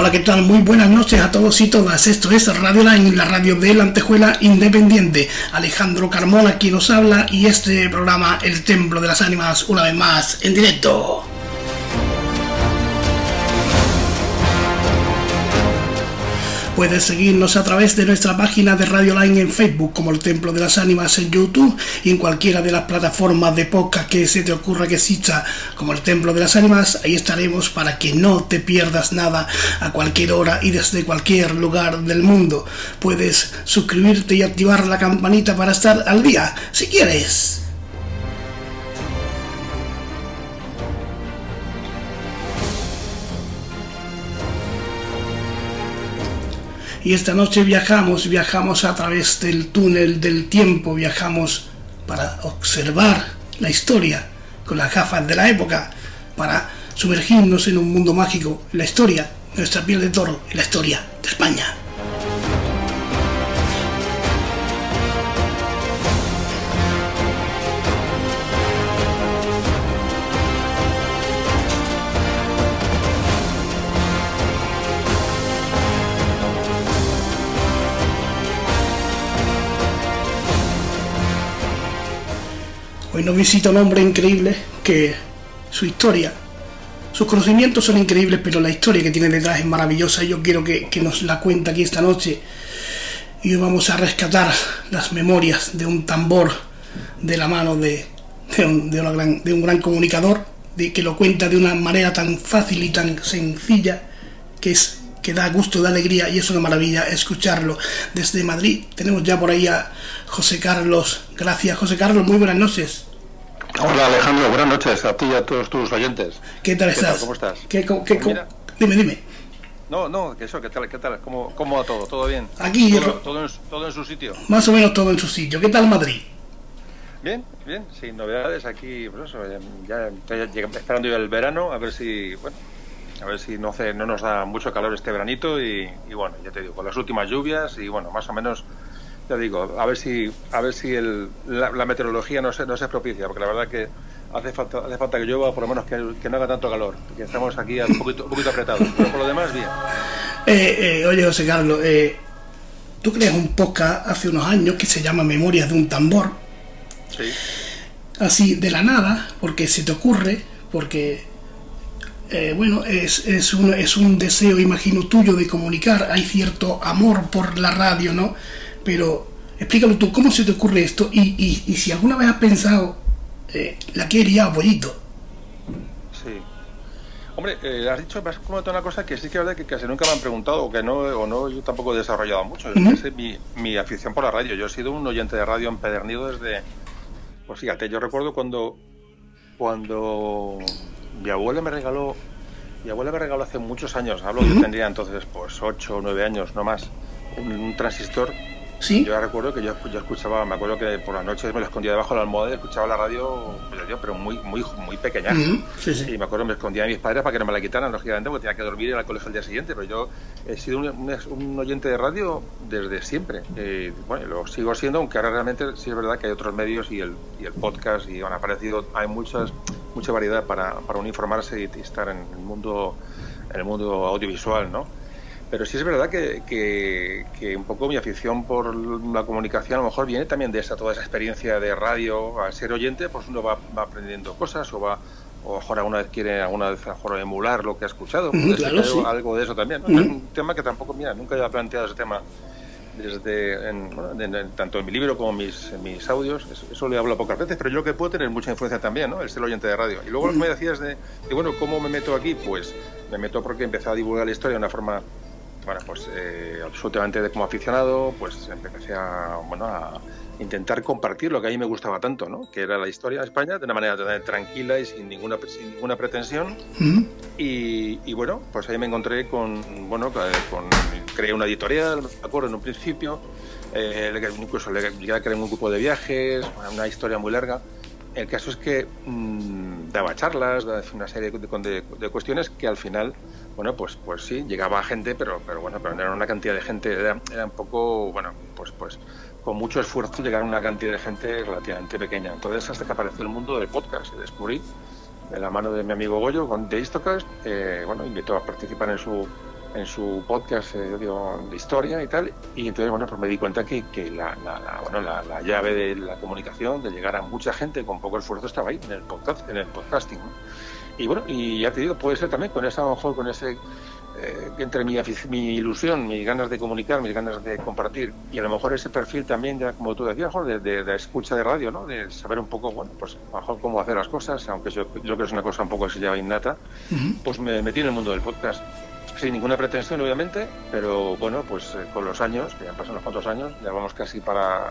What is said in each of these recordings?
Hola, ¿qué tal? Muy buenas noches a todos y todas. Esto es Radio Line, la radio de la Antejuela Independiente. Alejandro Carmona quien nos habla y este programa El Templo de las Ánimas una vez más en directo. Puedes seguirnos a través de nuestra página de Radio Line en Facebook, como el Templo de las Ánimas en YouTube y en cualquiera de las plataformas de podcast que se te ocurra que exista, como el Templo de las Ánimas. Ahí estaremos para que no te pierdas nada a cualquier hora y desde cualquier lugar del mundo. Puedes suscribirte y activar la campanita para estar al día, si quieres. Y esta noche viajamos, viajamos a través del túnel del tiempo, viajamos para observar la historia con las gafas de la época, para sumergirnos en un mundo mágico, la historia, nuestra piel de toro, la historia de España. Hoy nos visita un hombre increíble que su historia, sus conocimientos son increíbles, pero la historia que tiene detrás es maravillosa. Yo quiero que, nos la cuente aquí esta noche. Y hoy vamos a rescatar las memorias de un tambor de la mano de, un, gran, de un gran comunicador, de, que lo cuenta de una manera tan fácil y tan sencilla que es que da gusto, da alegría y es una maravilla escucharlo desde Madrid. Tenemos ya por ahí a José Carlos. Gracias, José Carlos. Muy buenas noches. Hola Alejandro, buenas noches a ti y a todos tus oyentes. ¿Qué tal estás? ¿Cómo estás? ¿Qué, dime, dime. No, no, que eso, ¿qué tal? ¿Qué tal? ¿Cómo, cómo va todo? ¿Todo bien? Aquí. Todo, en, su sitio. Más o menos todo en su sitio. ¿Qué tal Madrid? Bien, bien, sin novedades aquí, pues eso, ya, estoy esperando ya el verano, a ver si, bueno, a ver si no, hace, no nos da mucho calor este veranito y, y bueno, ya te digo, con las últimas lluvias y bueno, más o menos te digo, a ver si, a ver si el, la, meteorología no se, no se propicia, porque la verdad que hace falta, hace falta que llueva, por lo menos que, no haga tanto calor, que estamos aquí un poquito, un poquito apretados, pero por lo demás, bien. Eh, eh, oye, José Carlos, eh, tú creas un podcast hace unos años que se llama Memorias de un tambor. Sí. Así, de la nada, porque se te ocurre, porque eh, bueno, es, es, un, es un deseo, imagino, tuyo de comunicar, hay cierto amor por la radio, ¿no? Pero explícalo tú, ¿cómo se te ocurre esto? Y, y, si alguna vez has pensado, eh, la que he abuelito. Sí. Hombre, eh, has dicho, has comentado una cosa que sí que es verdad que casi nunca me han preguntado, o que no, o no yo tampoco he desarrollado mucho. Es mi, mi, afición por la radio. Yo he sido un oyente de radio empedernido desde. Pues fíjate, yo recuerdo cuando. Cuando mi abuela me regaló. Mi abuela me regaló hace muchos años, hablo, yo tendría entonces pues 8 o 9 años, no más, un transistor yo recuerdo que yo, escuchaba, me acuerdo que por las noches me lo escondía debajo de la almohada y escuchaba la radio, pero muy muy muy pequeña. Y me acuerdo me escondía a mis padres para que no me la quitaran, lógicamente, porque tenía que dormir en el colegio el día siguiente. Pero yo he sido un, oyente de radio desde siempre. Eh, bueno, lo sigo siendo, aunque ahora realmente sí es verdad que hay otros medios y el, y el podcast y han aparecido, hay muchas mucha variedad para, para uniformarse y, y estar en el mundo en el mundo audiovisual, ¿no? Pero sí es verdad que, que, un poco mi afición por la comunicación a lo mejor viene también de esa, toda esa experiencia de radio. Al ser oyente, pues uno va, aprendiendo cosas o va o a lo mejor alguna vez quiere alguna vez mejor emular lo que ha escuchado. Algo de eso también. Es un tema que tampoco, mira, nunca he planteado ese tema desde tanto en mi libro como en mis, mis audios, eso, le hablo pocas veces, pero yo que puedo tener mucha influencia también, ¿no? El ser oyente de radio. Y luego lo que me decías de, de, bueno, ¿cómo me meto aquí? Pues me meto porque empecé a divulgar la historia de una forma bueno, pues eh, absolutamente de como aficionado, pues empecé a, bueno, a intentar compartir lo que a mí me gustaba tanto, ¿no? Que era la historia de España de una manera tranquila y sin ninguna, sin ninguna pretensión. Y, bueno, pues ahí me encontré con, bueno, con, creé una editorial, me acuerdo, en un principio, eh, incluso le, llegué a crear un grupo de viajes, una historia muy larga. El caso es que mm, daba charlas, daba una serie de, de, cuestiones que al final bueno, pues, pues sí, llegaba gente, pero, pero bueno, pero no era una cantidad de gente, era, un poco, bueno, pues, pues con mucho esfuerzo llegar una cantidad de gente relativamente pequeña. Entonces, hasta que apareció el mundo del podcast, y descubrí, de la mano de mi amigo Goyo, con The Istocast, eh, bueno, invitó a participar en su, en su podcast eh, de historia y tal, y entonces, bueno, pues me di cuenta que, que la, la, bueno, la, llave de la comunicación, de llegar a mucha gente con poco esfuerzo, estaba ahí, en el, podcast, en el podcasting. Y bueno, y ya te digo, puede ser también con esa, a lo mejor con ese eh, entre mi, mi, ilusión, mis ganas de comunicar, mis ganas de compartir y a lo mejor ese perfil también, ya como tú decías, de, de, escucha de radio, ¿no? de saber un poco, bueno, pues a lo mejor cómo hacer las cosas, aunque yo, yo creo que es una cosa un poco que se llama innata, pues me metí en el mundo del podcast sin ninguna pretensión, obviamente, pero bueno, pues eh, con los años, que ya han pasado unos cuantos años, ya vamos casi para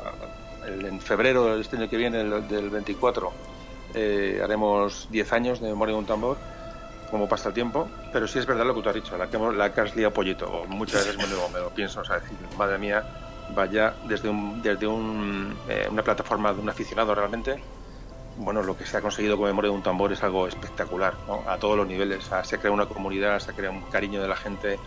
el, en febrero del este año que viene, el, del 24, eh, haremos 10 años de Memoria de un Tambor como pasa el tiempo, pero sí es verdad lo que tú has dicho, la que, la que has liado pollito, muchas veces me lo, me lo pienso, o sea, decir, madre mía, vaya desde, un, desde un, eh, una plataforma de un aficionado realmente, bueno, lo que se ha conseguido con memoria de un tambor es algo espectacular, ¿no? a todos los niveles, o sea, se crea una comunidad, se crea un cariño de la gente,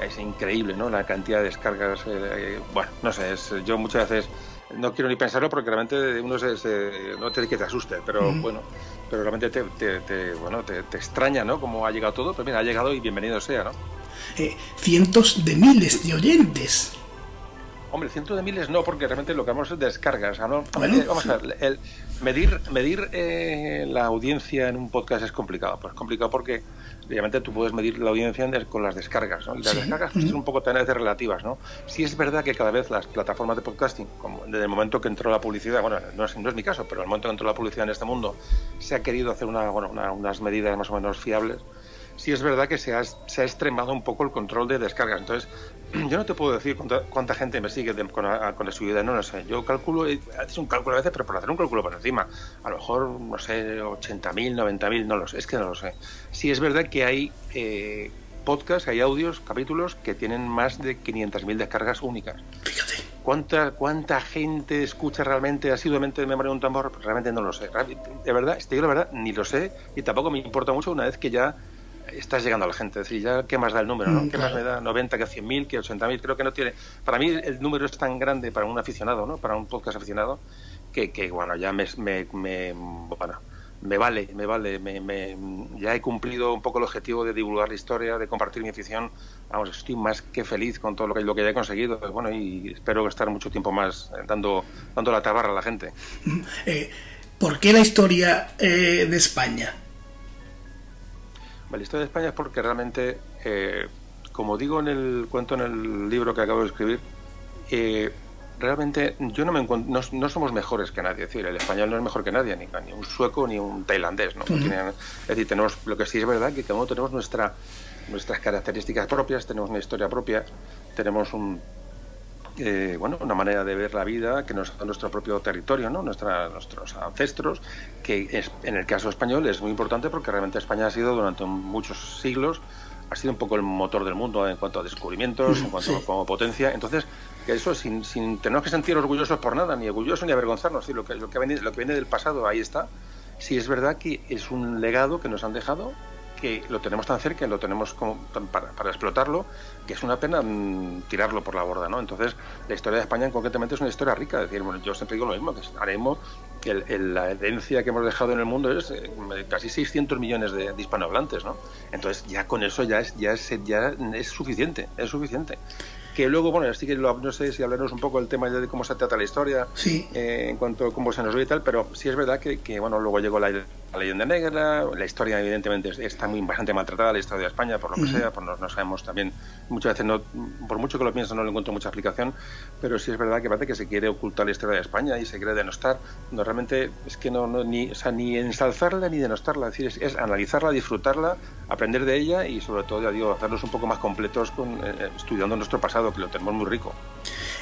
es increíble, ¿no? La cantidad de descargas, eh, bueno, no sé, es, yo muchas veces no quiero ni pensarlo porque realmente uno se, no te que te asuste, pero bueno, pero realmente te, bueno, te, extraña, ¿no? Cómo ha llegado todo, pero mira, ha llegado y bienvenido sea, ¿no? Eh, cientos de miles de oyentes. Hombre, cientos de miles no, porque realmente lo que vamos es descargas. ¿no? vamos a ver, el, medir, medir eh, la audiencia en un podcast es complicado. Pues es complicado porque obviamente tú puedes medir la audiencia con las descargas, ¿no? Y las descargas pues, son un poco también relativas, ¿no? Sí es verdad que cada vez las plataformas de podcasting, como desde el momento que entró la publicidad, bueno, no es, no es mi caso, pero el momento que entró la publicidad en este mundo, se ha querido hacer una, bueno, unas medidas más o menos fiables sí es verdad que se ha, se ha extremado un poco el control de descargas. Entonces, yo no te puedo decir cuánta, gente me sigue con, la, con, la, subida, no lo sé. Yo calculo, haces un cálculo a veces, pero por hacer un cálculo por encima, a lo mejor, no sé, 80.000, 90.000, no lo sé, es que no lo sé. Sí es verdad que hay eh, podcasts, hay audios, capítulos que tienen más de 500.000 descargas únicas. Fíjate. ¿Cuánta, ¿Cuánta gente escucha realmente asiduamente de memoria de un tambor? Realmente no lo sé. De verdad, yo la verdad ni lo sé y tampoco me importa mucho una vez que ya estás llegando a la gente. Es decir, ya qué más da el número, ¿no? Mm, ¿Qué más me da 90 que 100.000, que 80.000? Creo que no tiene. Para mí el número es tan grande para un aficionado, ¿no? Para un podcast aficionado, que, que bueno, ya me, me, me, bueno, me vale, me vale. Me, ya he cumplido un poco el objetivo de divulgar la historia, de compartir mi afición. Vamos, estoy más que feliz con todo lo que, lo que ya he conseguido. Bueno, y espero estar mucho tiempo más eh, dando, dando la tabarra a la gente. Eh, ¿Por qué la historia eh, de España? La historia de España es porque realmente, eh, como digo en el cuento en el libro que acabo de escribir, eh, realmente yo no me no, no, somos mejores que nadie. Es decir, el español no es mejor que nadie, ni, ni un sueco ni un tailandés. ¿no? es decir, tenemos, lo que sí es verdad que cada uno tenemos nuestra, nuestras características propias, tenemos una historia propia, tenemos un, eh, bueno, una manera de ver la vida que nos da nuestro propio territorio, ¿no? Nuestra, nuestros ancestros, que es, en el caso español es muy importante porque realmente España ha sido durante muchos siglos ha sido un poco el motor del mundo en cuanto a descubrimientos, en cuanto a como potencia. Entonces, que eso sin, sin tener que sentir orgullosos por nada, ni orgullosos ni avergonzarnos, lo, que, lo, que viene, lo que viene del pasado, ahí está. Sí es verdad que es un legado que nos han dejado que lo tenemos tan cerca, lo tenemos como para, para explotarlo, que es una pena mm, tirarlo por la borda, ¿no? Entonces, la historia de España concretamente es una historia rica. Es decir, bueno, yo siempre digo lo mismo, que haremos el, la herencia que hemos dejado en el mundo es eh, casi 600 millones de, hispanohablantes, ¿no? Entonces, ya con eso ya es, ya es, ya es suficiente, es suficiente que luego, bueno, así que no sé si hablaremos un poco del tema de cómo se trata la historia, eh, en cuanto a cómo se nos ve y tal, pero sí es verdad que, que bueno, luego llegó la, la leyenda negra, la historia evidentemente está muy bastante maltratada, la historia de España, por lo que sea, por no, sabemos también, muchas veces, no, por mucho que lo pienso, no le encuentro mucha explicación, pero sí es verdad que parece que se quiere ocultar la historia de España y se quiere denostar, no realmente es que no, ni, o sea, ni ensalzarla ni denostarla, es decir, es, analizarla, disfrutarla, aprender de ella y sobre todo, ya digo, hacernos un poco más completos con, eh, eh, estudiando nuestro pasado, que lo tenemos muy rico.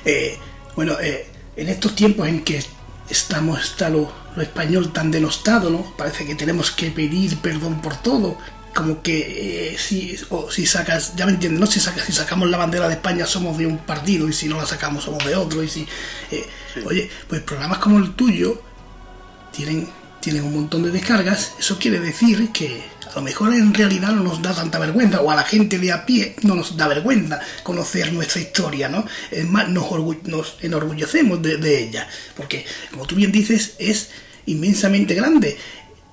Eh, bueno, en estos tiempos en que estamos, está lo, español tan denostado, ¿no? Parece que tenemos que pedir perdón por todo. Como que eh, si, o si sacas, ya me entiendes, ¿no? Si, sacas, si sacamos la bandera de España somos de un partido y si no la sacamos somos de otro. Y si, eh, Oye, pues programas como el tuyo tienen tienen un montón de descargas, eso quiere decir que lo mejor en realidad no nos da tanta vergüenza, o a la gente de a pie no nos da vergüenza conocer nuestra historia, ¿no? Es más, nos, enorgullecemos de, ella, porque, como tú bien dices, es inmensamente grande.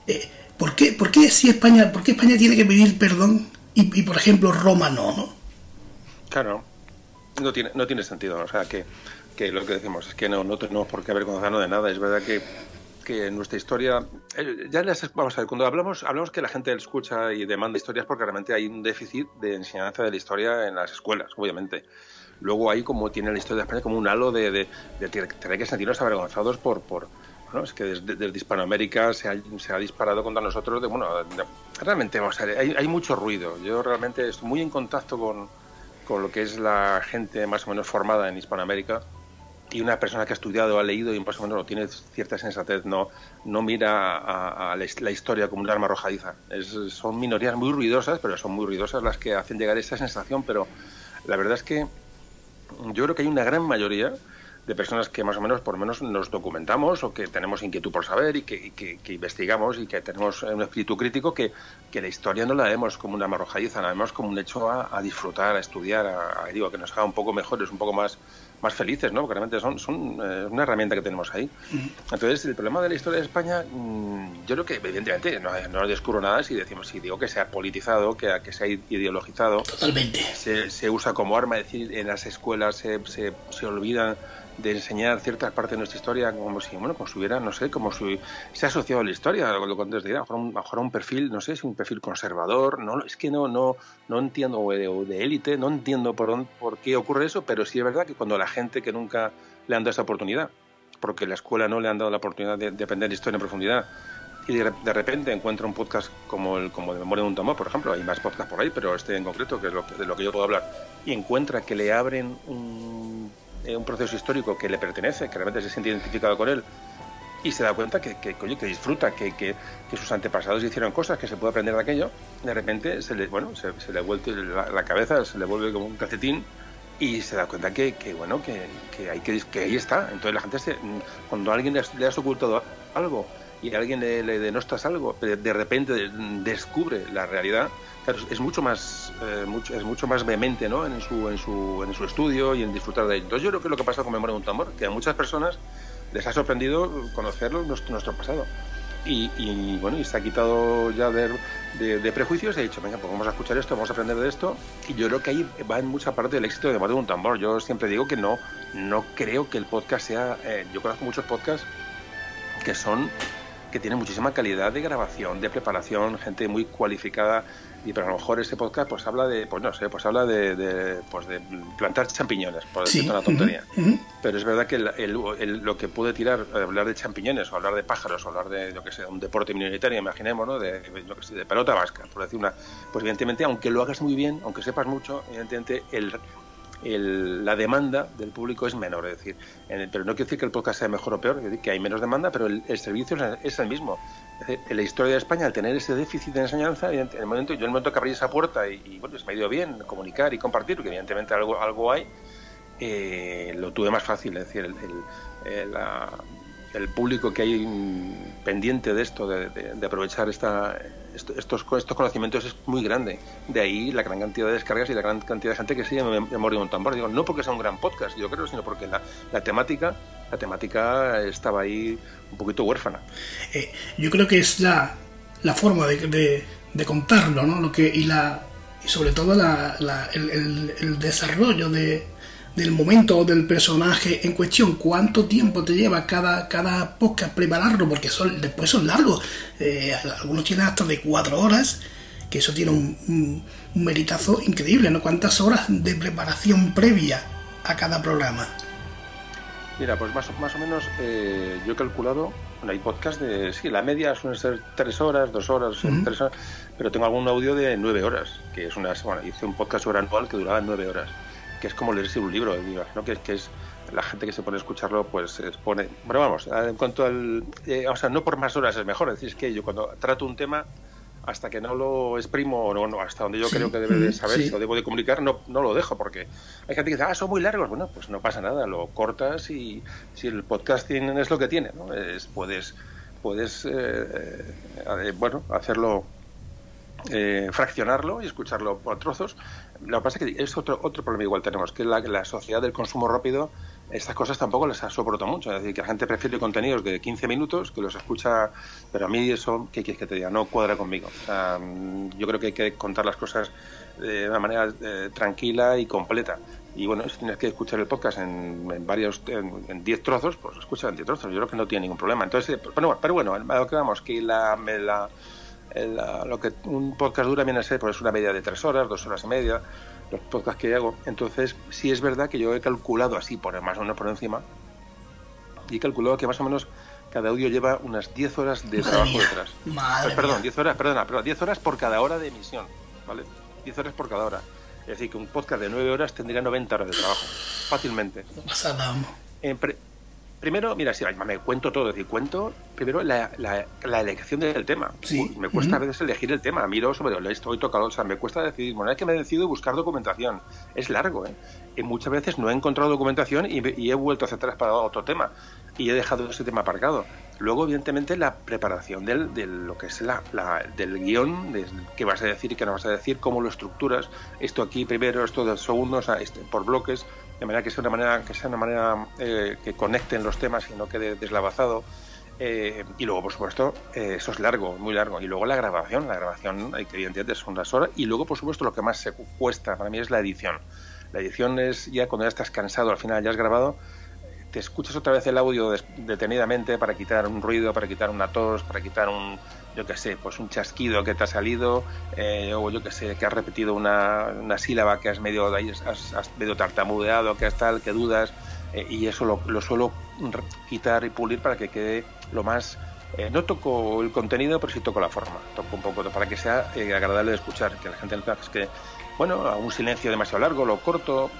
Eh, ¿por, qué, por, qué, si España, ¿Por qué España tiene que pedir perdón y, por ejemplo, Roma no, no? Claro, no tiene, no tiene sentido. O sea, que, que lo que decimos es que no, no tenemos por qué avergonzarnos de nada. Es verdad que, que nuestra historia. Eh, ya les, vamos a ver, cuando hablamos, hablamos que la gente escucha y demanda historias porque realmente hay un déficit de enseñanza de la historia en las escuelas, obviamente. Luego hay como tiene la historia de España como un halo de, de, de tener que sentirnos avergonzados por, por, es que desde, Hispanoamérica se ha, se ha, disparado contra nosotros. De, bueno, realmente, vamos a ver, hay, hay, mucho ruido. Yo realmente estoy muy en contacto con, con, lo que es la gente más o menos formada en Hispanoamérica y una persona que ha estudiado, ha leído y más o menos tiene cierta sensatez, no, no mira a, a la, historia como un arma arrojadiza. Son minorías muy ruidosas, pero son muy ruidosas las que hacen llegar esa sensación, pero la verdad es que yo creo que hay una gran mayoría de personas que más o menos por lo menos nos documentamos o que tenemos inquietud por saber y que, investigamos y que tenemos un espíritu crítico que, que, la historia no la vemos como una marrojadiza, la vemos como un hecho a, disfrutar, a estudiar, a, digo, que nos haga un poco mejores, un poco más, más felices, ¿no? Porque realmente son, son eh, una herramienta que tenemos ahí. Entonces, el problema de la historia de España, mmm, yo creo que evidentemente no, no descubro nada si decimos, si digo que se ha politizado, que, que se ha ideologizado. Totalmente. Se, se usa como arma, es decir, en las escuelas se, se, se olvidan de enseñar ciertas partes de nuestra historia como si, bueno, como si hubiera, no sé, como si se ha asociado a la historia, lo antes dirá, a un, mejor un perfil, no sé, si un perfil conservador, no, es que no, no, no entiendo, o de élite, no entiendo por, por qué ocurre eso, pero sí es verdad que cuando la gente que nunca le han dado esa oportunidad, porque la escuela no le han dado la oportunidad de, de aprender historia en profundidad, y de, repente encuentra un podcast como el como de Memoria de un Tomor, por ejemplo, hay más podcasts por ahí, pero este en concreto, que es lo, de lo que yo puedo hablar, y encuentra que le abren un eh, un proceso histórico que le pertenece, que realmente se siente identificado con él, y se da cuenta que, que, que disfruta, que, que, sus antepasados hicieron cosas, que se puede aprender de aquello, de repente se le, bueno, se, le vuelve la, cabeza, se le vuelve como un calcetín y se da cuenta que, bueno, que, hay que, que ahí está. Entonces la gente, se, cuando alguien le, has ocultado algo y alguien le, le denostas algo, de repente descubre la realidad, es mucho más eh, mucho, es mucho más vehemente ¿no? en, su, en, su, en su estudio y en disfrutar de ello. Entonces yo creo que es lo que pasa con Memoria de un Tambor, que a muchas personas les ha sorprendido conocerlo nuestro, nuestro pasado. Y, y, bueno, y se ha quitado ya de, de, prejuicios y ha dicho, venga, pues vamos a escuchar esto, vamos a aprender de esto. Y yo creo que ahí va en mucha parte del éxito de Memoria de un Tambor. Yo siempre digo que no, no creo que el podcast sea... Eh, yo conozco muchos podcasts que son que tienen muchísima calidad de grabación, de preparación, gente muy cualificada y pero a lo mejor ese podcast pues habla de pues no sé pues habla de, de pues de plantar champiñones por decirte una tontería. pero es verdad que el, lo que puede tirar eh, hablar de champiñones o hablar de pájaros o hablar de lo que sea un deporte minoritario imaginemos no de lo que sé, de pelota vasca por decir una pues evidentemente aunque lo hagas muy bien aunque sepas mucho evidentemente el el, la demanda del público es menor. Es decir, pero no quiere decir que el podcast sea mejor o peor, decir, que hay menos demanda, pero el, servicio es, el mismo. en la historia de España, al tener ese déficit de enseñanza, en el momento, yo en el momento que abrí esa puerta y, bueno, se me ha ido bien comunicar y compartir, porque evidentemente algo, hay, eh, lo tuve más fácil. Es decir, el, la, el público que hay pendiente de esto, de, aprovechar esta, estos, estos conocimientos es muy grande. De ahí la gran cantidad de descargas y la gran cantidad de gente que sigue Memoria de un tambor. Digo, no porque sea un gran podcast, yo creo, sino porque la, temática la temática estaba ahí un poquito huérfana. Eh, yo creo que es la, forma de, de, contarlo, ¿no? Lo que, y, la, y sobre todo la, el, el desarrollo de, del momento o del personaje en cuestión, cuánto tiempo te lleva cada, cada podcast prepararlo, porque son, después son largos, eh, algunos tienen hasta de cuatro horas, que eso tiene un, un, meritazo increíble, ¿no? ¿Cuántas horas de preparación previa a cada programa? Mira, pues más, más o menos eh, yo he calculado, bueno, hay podcast de, sí, la media suele ser tres horas, dos horas, tres horas, pero tengo algún audio de nueve horas, que es una, bueno, hice un podcast sobre anual que duraba nueve horas que es como leerse un libro, ¿no? que, que es la gente que se pone a escucharlo, pues se pone. Bueno, vamos, en cuanto al. Eh, o sea, no por más horas es mejor. Es decir, es que yo cuando trato un tema, hasta que no lo exprimo, o no, hasta donde yo creo que debe de saber, si lo debo de comunicar, no, no lo dejo, porque hay gente que dice, ah, son muy largos. Bueno, pues no pasa nada, lo cortas y si el podcasting es lo que tiene, ¿no? Es, puedes, puedes eh, eh, bueno, hacerlo eh, fraccionarlo y escucharlo por trozos. Lo que pasa es que es otro, otro problema igual tenemos, que la, la sociedad del consumo rápido estas cosas tampoco les soporto mucho. Es decir, que la gente prefiere contenidos de 15 minutos, que los escucha, pero a mí eso, ¿qué quieres que te diga? No cuadra conmigo. O sea, mm, yo creo que hay que contar las cosas de una manera eh, tranquila y completa. Y bueno, si tienes que escuchar el podcast en, varios, en 10 trozos, pues escucha en 10 trozos. Yo creo que no tiene ningún problema. Entonces, pues, bueno, pero bueno, lo que vamos, que la, lo que un podcast dura viene a ser pues una media de 3 horas, 2 horas y media los podcasts que hago. Entonces, sí es verdad que yo he calculado así, por más o menos por encima, y he calculado que más o menos cada audio lleva unas 10 horas de trabajo detrás. Madre pues, perdón, 10 horas, perdona, pero 10 horas por cada hora de emisión, ¿vale? 10 horas por cada hora. Es decir, que un podcast de 9 horas tendría 90 horas de trabajo, fácilmente. No pasa nada. En, Primero, mira, si me cuento todo, es decir, cuento primero la, la, elección del tema. Me cuesta a veces elegir el tema, miro sobre lo estoy tocado, o sea, me cuesta decidir, bueno, es que me he decidido buscar documentación. Es largo, ¿eh? Y muchas veces no he encontrado documentación y, he vuelto hacia atrás para otro tema y he dejado ese tema aparcado. Luego, evidentemente, la preparación del, de lo que es la, del guion, de qué vas a decir y qué no vas a decir, cómo lo estructuras, esto aquí primero, esto de segundos, este, por bloques de manera que sea una manera que sea una manera eh, que conecten los temas y no quede deslavazado. Eh, y luego por supuesto eh, eso es largo muy largo. Y luego la grabación la grabación hay que evidentemente son las horas. Y luego por supuesto lo que más se cuesta para mí es la edición. La edición es ya cuando ya estás cansado al final ya has grabado te escuchas otra vez el audio detenidamente para quitar un ruido para quitar una tos para quitar un yo qué sé, pues un chasquido que te ha salido, eh, o yo qué sé, que has repetido una, una sílaba que has medio, has, medio tartamudeado, que has tal, que dudas, eh, y eso lo, lo, suelo quitar y pulir para que quede lo más... Eh, no toco el contenido, pero sí toco la forma, toco un poco para que sea agradable de escuchar, que la gente no es que, bueno, a un silencio demasiado largo, lo corto,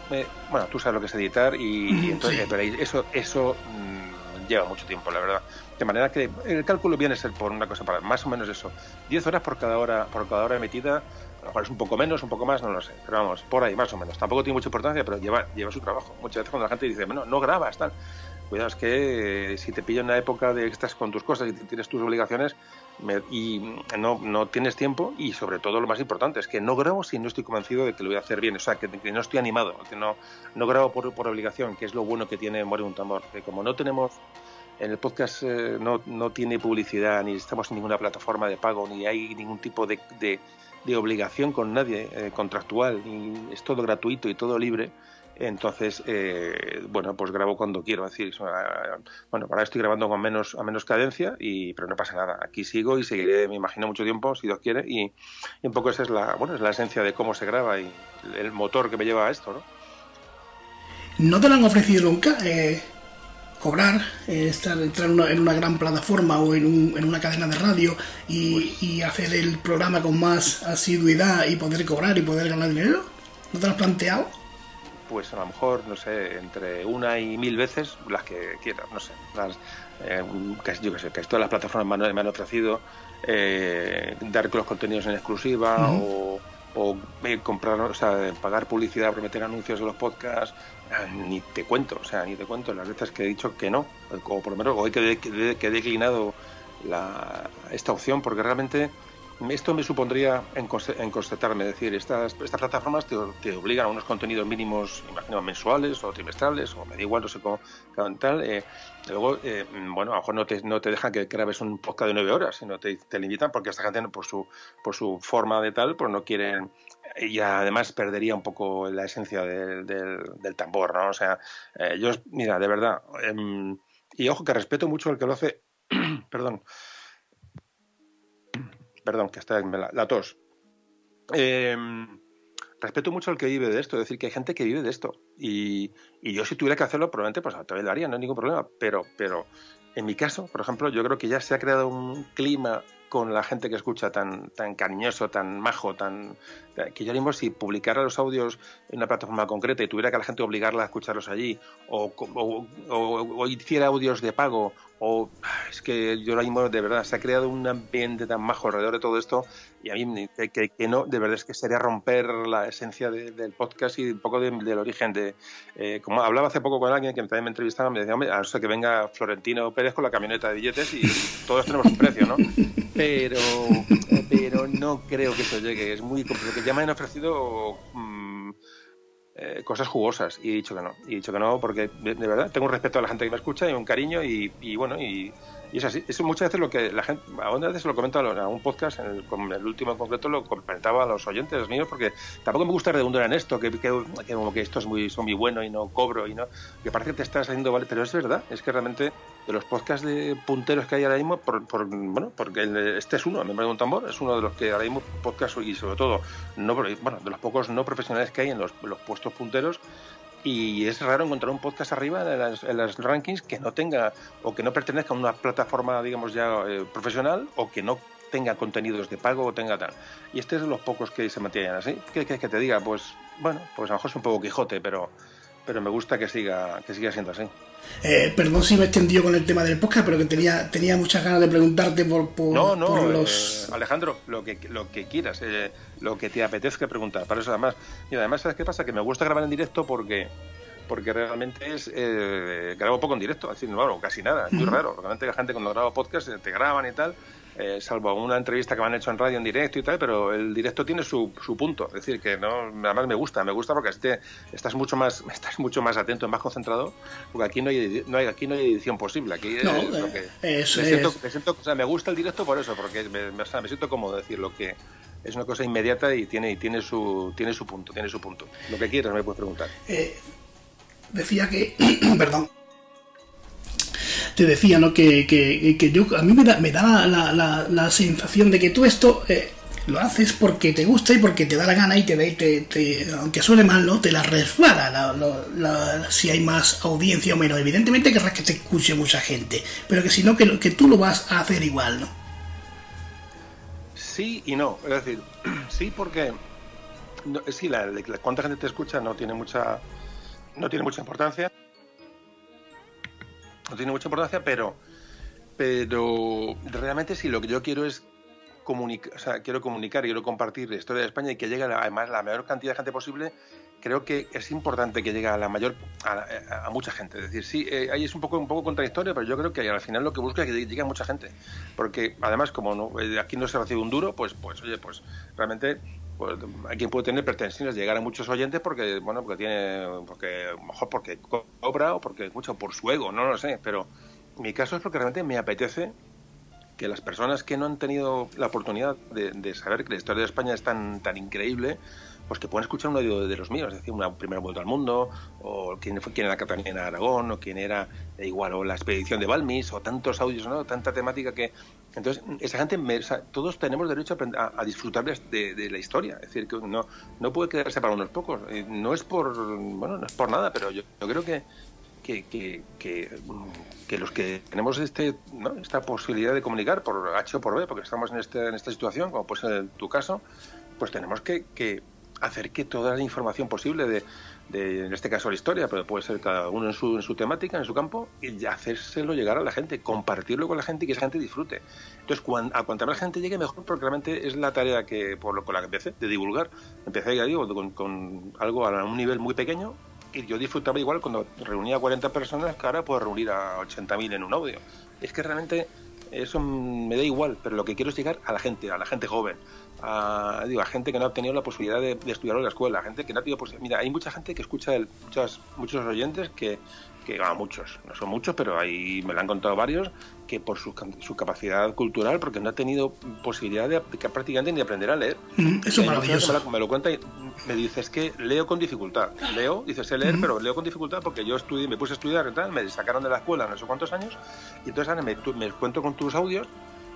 bueno, tú sabes lo que es editar y, entonces, eso, eso mm, lleva mucho tiempo, la verdad. De manera que el cálculo viene a ser por una cosa para más o menos eso. 10 horas por cada hora, por cada hora emitida, a lo mejor es un poco menos, un poco más, no lo sé. Pero vamos, por ahí más o menos. Tampoco tiene mucha importancia, pero lleva, lleva su trabajo. Muchas veces cuando la gente dice, bueno, no grabas, tal. Cuidado, es que si te pillo en la época de que estás con tus cosas y tienes tus obligaciones y no, no tienes tiempo y sobre todo lo más importante es que no grabo si no estoy convencido de que lo voy a hacer bien, o sea, que, no estoy animado, que no, no grabo por, por obligación, que es lo bueno que tiene Morir un tambor, que como no tenemos en el podcast eh, no, no, tiene publicidad, ni estamos en ninguna plataforma de pago, ni hay ningún tipo de, de, obligación con nadie eh, contractual, ni es todo gratuito y todo libre. Entonces, eh, bueno, pues grabo cuando quiero. Es decir, bueno, ahora estoy grabando con menos, a menos cadencia, y, pero no pasa nada. Aquí sigo y seguiré, me imagino, mucho tiempo, si Dios quiere. Y, un poco esa es la, bueno, es la esencia de cómo se graba y el motor que me lleva a esto, ¿no? ¿No te lo han ofrecido nunca? Eh, cobrar, eh, estar, entrar en una, gran plataforma o en, un, en una cadena de radio y, hacer el programa con más asiduidad y poder cobrar y poder ganar dinero? ¿No te lo has planteado? Pues a lo mejor, no sé, entre una y mil veces las que quieras, no sé. Las, eh, yo qué sé, que todas las plataformas me han, ofrecido eh, dar los contenidos en exclusiva o o eh, comprar, o sea, pagar publicidad por meter anuncios en los podcasts, ah, ni te cuento, o sea, ni te cuento las veces que he dicho que no, o por lo menos hoy que, he declinado la, esta opción, porque realmente esto me supondría en, constatarme, es decir, estas, estas plataformas te, obligan a unos contenidos mínimos, imagino, mensuales o trimestrales, o me igual, no sé cómo, tal. Eh, luego, eh, bueno, a lo mejor no te, no te dejan que grabes un podcast de nueve horas, sino te, te limitan porque esta gente, por su, por su forma de tal, pues no quieren. Y además perdería un poco la esencia del, del, tambor, ¿no? O sea, eh, yo, mira, de verdad. Em, y ojo, que respeto mucho al que lo hace. perdón perdón, que está en la, tos. Em, respeto mucho al que vive de esto, es decir, que hay gente que vive de esto. Y, yo si tuviera que hacerlo, probablemente pues todavía lo haría, no hay ningún problema. Pero, pero en mi caso, por ejemplo, yo creo que ya se ha creado un clima con la gente que escucha tan, tan cariñoso, tan majo, tan que yo mismo si publicara los audios en una plataforma concreta y tuviera que a la gente obligarla a escucharlos allí, o, o, hiciera audios de pago, o es que yo ahora mismo de verdad se ha creado un ambiente tan majo alrededor de todo esto y a mí dice que, que, no, de verdad es que sería romper la esencia del podcast y un poco del origen de... Eh, como hablaba hace poco con alguien que también me entrevistaba, me decía, hombre, a no ser que venga Florentino Pérez con la camioneta de billetes y todos tenemos un precio, ¿no? Pero, pero no creo que eso llegue, es muy complicado. Ya me han ofrecido... Mm, eh, cosas jugosas y he dicho que no. Y he dicho que no porque de, verdad tengo un respeto a la gente que me escucha y un cariño y, y bueno, y, y es así. Es muchas veces lo que la gente, a veces lo comento en un podcast, en el, el, último en concreto lo comentaba a los oyentes míos, porque tampoco me gusta redundar en esto, que, que, como que esto es muy, son muy bueno y no cobro y no, que parece que te estás haciendo vale, pero es verdad, es que realmente de los podcasts de punteros que hay ahora mismo, por, bueno, porque este es uno, me parece un tambor, es uno de los que ahora mismo podcast y sobre todo, no, bueno, de los pocos no profesionales que hay en los, los puestos punteros, y es raro encontrar un podcast arriba en las, rankings que no tenga o que no pertenezca a una plataforma, digamos, ya eh, profesional o que no tenga contenidos de pago o tenga tal. Y este es de los pocos que se mantienen así. ¿Qué quieres que te diga? Pues, bueno, pues a lo mejor es un poco Quijote, pero, pero me gusta que siga, que siga siendo así. Eh, perdón si me he extendido con el tema del podcast, pero que tenía, tenía muchas ganas de preguntarte por, por, no, no, los... Eh, Alejandro, lo que, lo que quieras, eh, lo que te apetezca preguntar. Para eso además, y además, ¿sabes qué pasa? Que me gusta grabar en directo porque porque realmente es grabo poco en directo, así, bueno, casi nada, es muy raro. Realmente la gente cuando grabo podcast te graban y tal, eh, salvo una entrevista que me han hecho en radio en directo y tal, pero el directo tiene su, su punto. Es decir, que no, además me gusta, me gusta porque estás mucho más estás mucho más atento, más concentrado, porque aquí no hay, no hay aquí no hay edición posible. Aquí no, eh, me, siento, me, siento, o sea, me gusta el directo por eso, porque me, me, siento cómodo decir lo que es una cosa inmediata y tiene y tiene su tiene su punto, tiene su punto. Lo que quieras me puedes preguntar. Eh, decía que, perdón, te decía, ¿no? Que, que, yo, a mí me da, me da la, la, la, sensación de que tú esto eh, lo haces porque te gusta y porque te da la gana y te, te, te aunque suene mal, ¿no? Te la resbala la, si hay más audiencia o menos. Evidentemente querrás que te escuche mucha gente, pero que si no, que, que tú lo vas a hacer igual, ¿no? Sí y no. Es decir, sí porque... sí, la, la, cuánta gente te escucha no tiene mucha no tiene mucha importancia no tiene mucha importancia, pero, pero realmente sí, lo que yo quiero es comunicar, o sea, quiero comunicar, quiero compartir la historia de España y que llegue además la mayor cantidad de gente posible. Creo que es importante que llegue a la mayor, a, mucha gente. Es decir, sí, eh, ahí es un poco, un poco contradictorio, pero yo creo que al final lo que busco es que llegue a mucha gente. Porque además, como no, eh, aquí no se recibe un duro, pues, pues oye, pues realmente pues, hay quien puede tener pretensiones de llegar a muchos oyentes porque bueno porque tiene porque mejor porque cobra o porque mucho por su ego no lo sé pero mi caso es porque realmente me apetece que las personas que no han tenido la oportunidad de, de saber que la historia de España es tan tan increíble pues que puedan escuchar un audio de los míos, es decir, una primera vuelta al mundo, o quién fue quién era Catalina en Aragón, o quién era igual, o la expedición de Balmis, o tantos audios, ¿no? tanta temática que. Entonces, esa gente, todos tenemos derecho a, a disfrutar de, la historia, es decir, que no, no puede quedarse para unos pocos. No es por, bueno, no es por nada, pero yo, creo que, que, que, que, los que tenemos este, esta posibilidad de comunicar por H o por B, porque estamos en, este, en esta situación, como puede ser tu caso, pues tenemos que, que hacer que toda la información posible de, de, en este caso la historia, pero puede ser cada uno en su, en su temática, en su campo, y hacérselo llegar a la gente, compartirlo con la gente y que esa gente disfrute. Entonces, a cuanta más gente llegue, mejor, porque realmente es la tarea que por lo con la que empecé, de divulgar. Empecé, ya digo, con, con algo a un nivel muy pequeño, y yo disfrutaba igual cuando reunía a 40 personas que ahora puedo reunir a 80.000 en un audio. Es que realmente eso me da igual, pero lo que quiero es llegar a la gente, a la gente joven, a, digo, a gente que no ha tenido la posibilidad de, estudiar en la escuela, gente que no ha tenido posibilidad. Mira, hay mucha gente que escucha, el, muchas, muchos oyentes que, que a muchos, no son muchos, pero ahí me lo han contado varios, que por su, su capacidad cultural, porque no ha tenido posibilidad de, prácticamente ni aprender a leer. Mm, eso es maravilloso. Me, me, lo cuenta y me dice, es que leo con dificultad. Leo, dice, sé leer, pero leo con dificultad porque yo estudié, me puse a estudiar y tal, me sacaron de la escuela no sé cuántos años, y entonces me, me cuento con tus audios,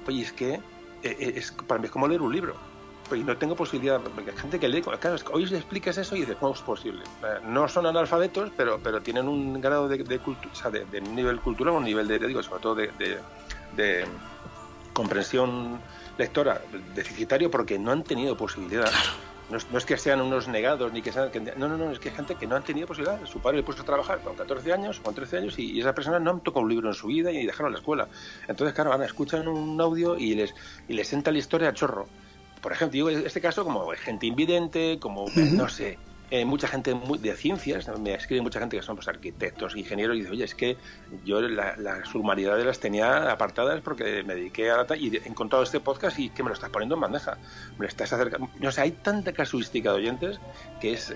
oye, es que es, para mí es como leer un libro y no tengo posibilidad, porque hay gente que lee, claro, es que hoy le explicas eso y dices, ¿cómo es posible? Eh, no son analfabetos, pero, pero tienen un grado de, de, o sea, de, de nivel cultural, un nivel de, digo, sobre todo de, de, comprensión lectora deficitario porque no han tenido posibilidad. No es, no es, que sean unos negados ni que sean. Que, no, no, no, es que hay gente que no han tenido posibilidad. Su padre le puso a trabajar con 14 años, con 13 años, y, y esa persona no han tocado un libro en su vida y dejaron la escuela. Entonces, claro, ahora escuchan un audio y les, y les senta la historia a chorro por ejemplo, digo este caso como gente invidente, como, no sé, eh, mucha gente de ciencias, me escribe mucha gente que son pues, arquitectos, ingenieros, y dice, oye, es que yo las humanidades las tenía apartadas porque me dediqué a la... y he encontrado este podcast y que me lo estás poniendo en bandeja, me lo estás acercando. No sé, hay tanta casuística de oyentes que es,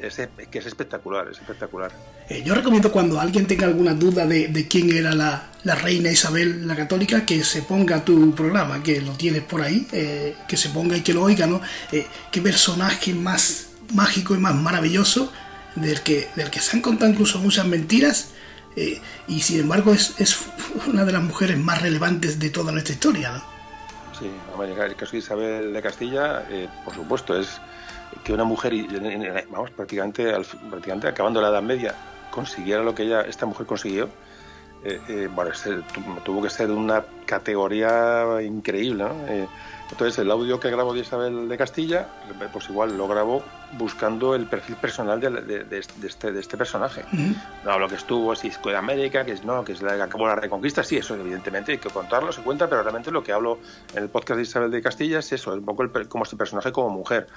que es espectacular, es espectacular. Eh, yo recomiendo cuando alguien tenga alguna duda de, quién era la, reina Isabel la católica, que se ponga tu programa, que lo tienes por ahí, eh, que se ponga y que lo oiga, ¿no? qué personaje más mágico y más maravilloso del que, del que se han contado incluso muchas mentiras eh, y sin embargo es, es, una de las mujeres más relevantes de toda nuestra historia. ¿no? Sí, el caso de Isabel de Castilla, eh, por supuesto, es que una mujer, vamos, prácticamente, prácticamente acabando la Edad Media, consiguiera lo que ella, esta mujer consiguió, eh, bueno, tuvo que ser una categoría increíble. ¿no? Entonces el audio que grabo de Isabel de Castilla, pues igual lo grabo buscando el perfil personal de, este, de este, personaje. No hablo que estuvo, si es de América, que es no, que es la que acabó la reconquista, sí, eso evidentemente hay que contarlo, se cuenta, pero realmente lo que hablo en el podcast de Isabel de Castilla es eso, un poco el, como este personaje como mujer,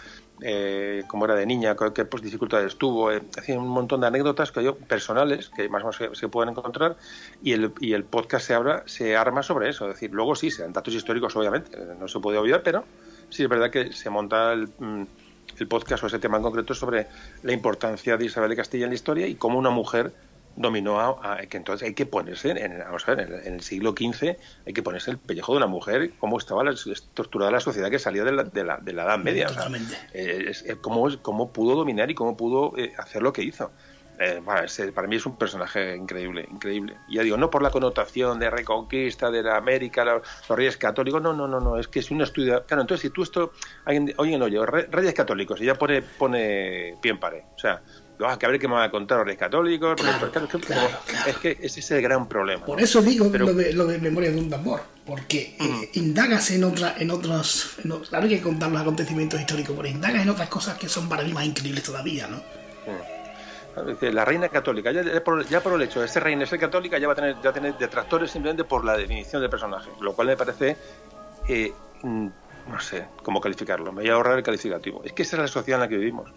eh, cómo era de niña, qué pues, dificultades tuvo, eh, un montón de anécdotas que yo, personales, que más o menos se, pueden encontrar, y el, y el podcast se, abra, se arma sobre eso, es decir, luego sí, sean datos históricos obviamente, no se puede pero sí es verdad que se monta mm, el, podcast o ese tema en concreto sobre la importancia de Isabel de Castilla en la historia y cómo una mujer dominó a, que entonces hay que ponerse en, vamos a ver, en, el, siglo XV hay que ponerse el pellejo de una mujer cómo estaba la, estructurada la sociedad que salía de la, de la, de la Edad Media o cómo, cómo, pudo dominar y cómo pudo eh, hacer lo que hizo eh, para mí es un personaje increíble, increíble. Y ya digo, no por la connotación de reconquista, de la América, los, reyes católicos, no, no, no, no, es que es un estudio. Claro, entonces si tú esto, alguien, oye, no, yo, reyes católicos, y ya pone, pone pie en pared. O sea, ah, que a ver qué me van a contar los reyes católicos. es, que, ese es el gran problema. Por eso digo lo, de, lo de Memoria de un tambor, porque eh, indagas en, otra, en otros. En, claro, hay que contar los acontecimientos históricos, pero indagas en otras cosas que son para mí más increíbles todavía, ¿no? La reina católica, ya, por, el hecho de ser reina y ser católica, ya va a tener, ya tener detractores simplemente por la definición del personaje, lo cual me parece, eh, mm, no sé cómo calificarlo, me voy a ahorrar el calificativo. Es que esa es la sociedad en la que vivimos.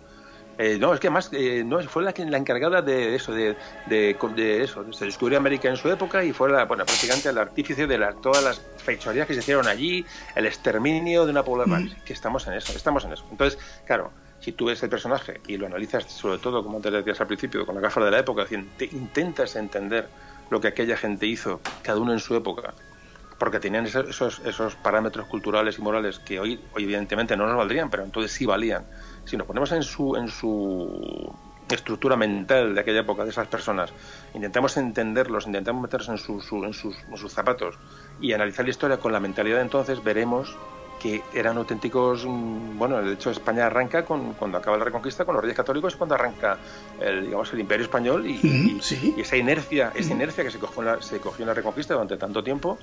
Eh, no, es que además eh, no, fue la, la encargada de eso, de, de, eso. Se descubrió América en su época y fue la, bueno, prácticamente el artífice de todas las fechorías que se hicieron allí, el exterminio de una población. Mm. Que estamos en eso, estamos en eso. Entonces, claro, si tú ves el personaje y lo analizas sobre todo, como te decías al principio, con la gafa de la época, te intentas entender lo que aquella gente hizo, cada uno en su época, porque tenían esos, esos parámetros culturales y morales que hoy, hoy evidentemente no nos valdrían, pero entonces sí valían. Si nos ponemos en su, su estructura mental de aquella época, de esas personas, intentamos entenderlos, intentamos meternos en, en, sus, en sus zapatos y analizar la historia con la mentalidad de entonces, veremos que eran auténticos, mm, bueno, de hecho España arranca con, cuando acaba la Reconquista con los Reyes Católicos, cuando arranca el, digamos, el Imperio Español y, esa inercia, esa inercia que se cogió, en la, se cogió en la Reconquista durante tanto tiempo,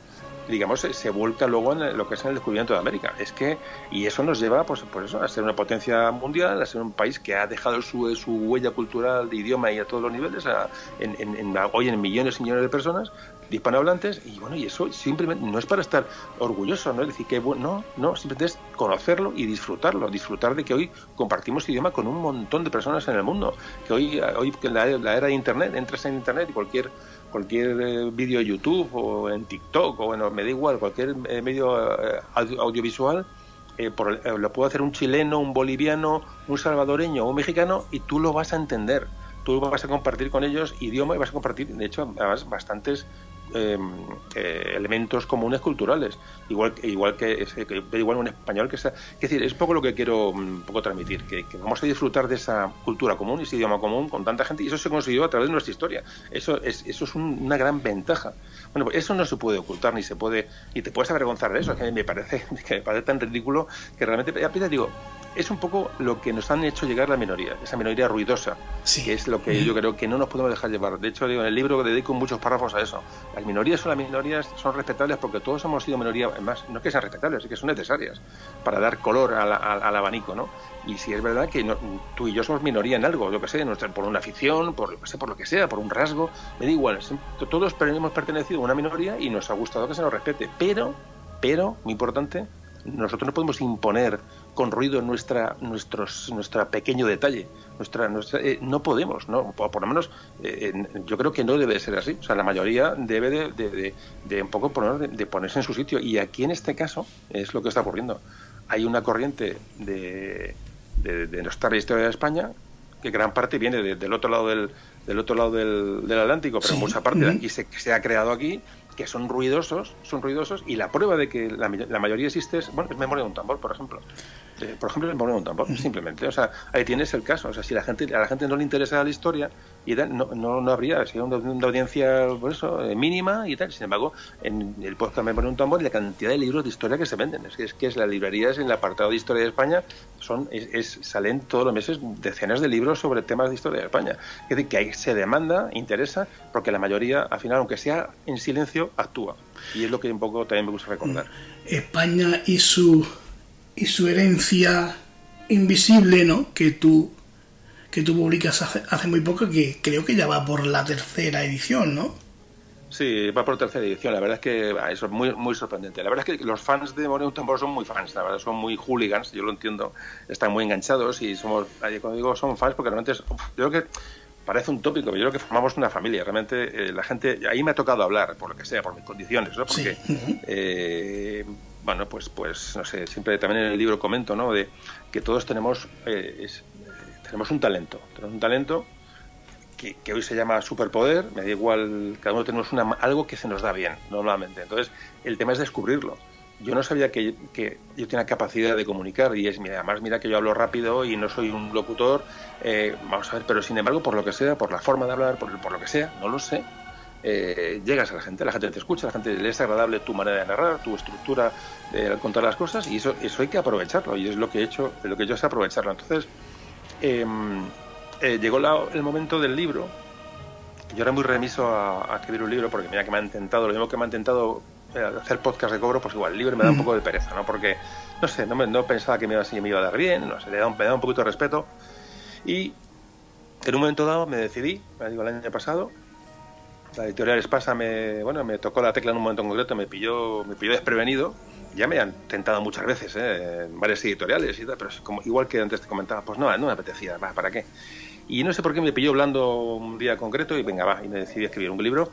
digamos, se, vuelca luego en lo que es en el descubrimiento de América. Es que, y eso nos lleva, pues, por eso, a ser una potencia mundial, a ser un país que ha dejado su, su huella cultural de idioma y a todos los niveles, a, en, hoy en millones y millones de personas, hispanohablantes y bueno, y eso simplemente no es para estar orgulloso, no es decir que bueno, no, no, simplemente es conocerlo y disfrutarlo, disfrutar de que hoy compartimos idioma con un montón de personas en el mundo, que hoy, hoy en la, era de internet, entras en internet y cualquier cualquier eh, vídeo de YouTube o en TikTok o bueno, me da igual, cualquier eh, medio eh, audiovisual lo puede hacer un chileno, un boliviano, un salvadoreño o un mexicano y tú lo vas a entender. Tú vas a compartir con ellos idioma y vas a compartir, de hecho, además, bastantes Em, eh, elementos comunes culturales, igual, igual que, igual un español que está. Es decir, es poco lo que quiero mm, un poco transmitir, que, vamos a disfrutar de esa cultura común ese idioma común con tanta gente, y eso se consiguió a través de nuestra historia. Eso es, eso es una gran ventaja. Bueno, pues eso no se puede ocultar ni se puede, y te puedes avergonzar de eso, que me parece, que me parece tan ridículo que realmente, ya digo, es un poco lo que nos han hecho llegar la minoría, esa minoría ruidosa, que es lo que yo creo que no nos podemos dejar llevar. De hecho, digo, en el libro dedico muchos párrafos a eso. Las minorías son las minorías, son respetables porque todos hemos sido minoría, más no que sean respetables, es que son necesarias para dar color al, abanico, ¿no? Y si es verdad que tú y yo somos minoría en algo, lo que sé, por una afición, por lo que sea, por lo que sea, por un rasgo, me da igual, todos hemos pertenecido a una minoría y nos ha gustado que se nos respete, pero, pero, muy importante, nosotros no podemos imponer con ruido nuestra nuestros nuestra pequeño detalle nuestra, nuestra eh, no podemos no por, lo menos eh, yo creo que no debe ser así. O sea la mayoría debe de, de, un poco poner, de, ponerse en su sitio. Y aquí en este caso es lo que está ocurriendo. Hay una corriente de de, de nuestra historia de España que gran parte viene del otro lado del, del otro lado del, del Atlántico pero mucha parte de aquí se, se ha creado aquí que son ruidosos, son ruidosos, y la prueba de que la, la mayoría existe es, bueno, es memoria de un tambor, por ejemplo. Eh, por ejemplo, de un tambor, simplemente. O sea, ahí tienes el caso. O sea, si la gente, a la gente no le interesa la historia, y no, no, no habría, sería una, una audiencia, por eso, eh, mínima y tal. Sin embargo, en el podcast Memoria de un tambor, la cantidad de libros de historia que se venden. Es que es, que es la librería, es en el apartado de historia de España, son es, salen todos los meses decenas de libros sobre temas de historia de España. Es decir, que ahí se demanda, interesa, porque la mayoría, al final, aunque sea en silencio, actúa. Y es lo que un poco también me gusta recordar. España y su y su herencia invisible, ¿no? Que tú que tú publicas hace, muy poco, que creo que ya va por la tercera edición, ¿no? Sí, va por tercera edición. La verdad es que eso es muy, muy sorprendente. La verdad es que los fans de Moreno Tambor son muy fans, la verdad, son muy hooligans, yo lo entiendo, están muy enganchados y somos, cuando digo son fans, porque realmente es, yo creo que parece un tópico, pero yo creo que formamos una familia. Realmente eh, la gente, ahí me ha tocado hablar, por lo que sea, por mis condiciones, ¿no? Porque, eh, bueno, pues, pues, no sé, siempre también en el libro comento, ¿no? De que todos tenemos, eh, tenemos un talento, tenemos un talento que, que, hoy se llama superpoder, me da igual, cada uno tenemos una, algo que se nos da bien, normalmente. Entonces, el tema es descubrirlo yo no sabía que, yo tenía capacidad de comunicar y es, mira, además mira que yo hablo rápido y no soy un locutor, eh, vamos a ver, pero sin embargo, por lo que sea, por la forma de hablar, por, por lo que sea, no lo sé, eh, llegas a la gente, la gente te escucha, la gente le es agradable tu manera de narrar, tu estructura de contar las cosas y eso, eso hay que aprovecharlo y es lo que he hecho, lo que yo sé aprovecharlo. Entonces, em, eh, llegó el momento del libro. Yo era muy remiso a, a, escribir un libro porque mira que me han intentado, lo mismo que me han intentado hacer podcast de cobro, pues igual, el libro me da un poco de pereza, ¿no? Porque, no sé, no, me, no pensaba que me iba, me iba a dar bien, no sé, le da un, me da un poquito de respeto. Y en un momento dado me decidí, me digo el año pasado, la editorial Espasa me, bueno, me tocó la tecla en un momento en concreto, me pilló, me pilló desprevenido. Ya me han tentado muchas veces, ¿eh? en varias editoriales y tal, pero como, igual que antes te comentaba, pues no, no me apetecía, ¿para qué? Y no sé por qué me pilló hablando un día concreto y venga, va, y me decidí escribir un libro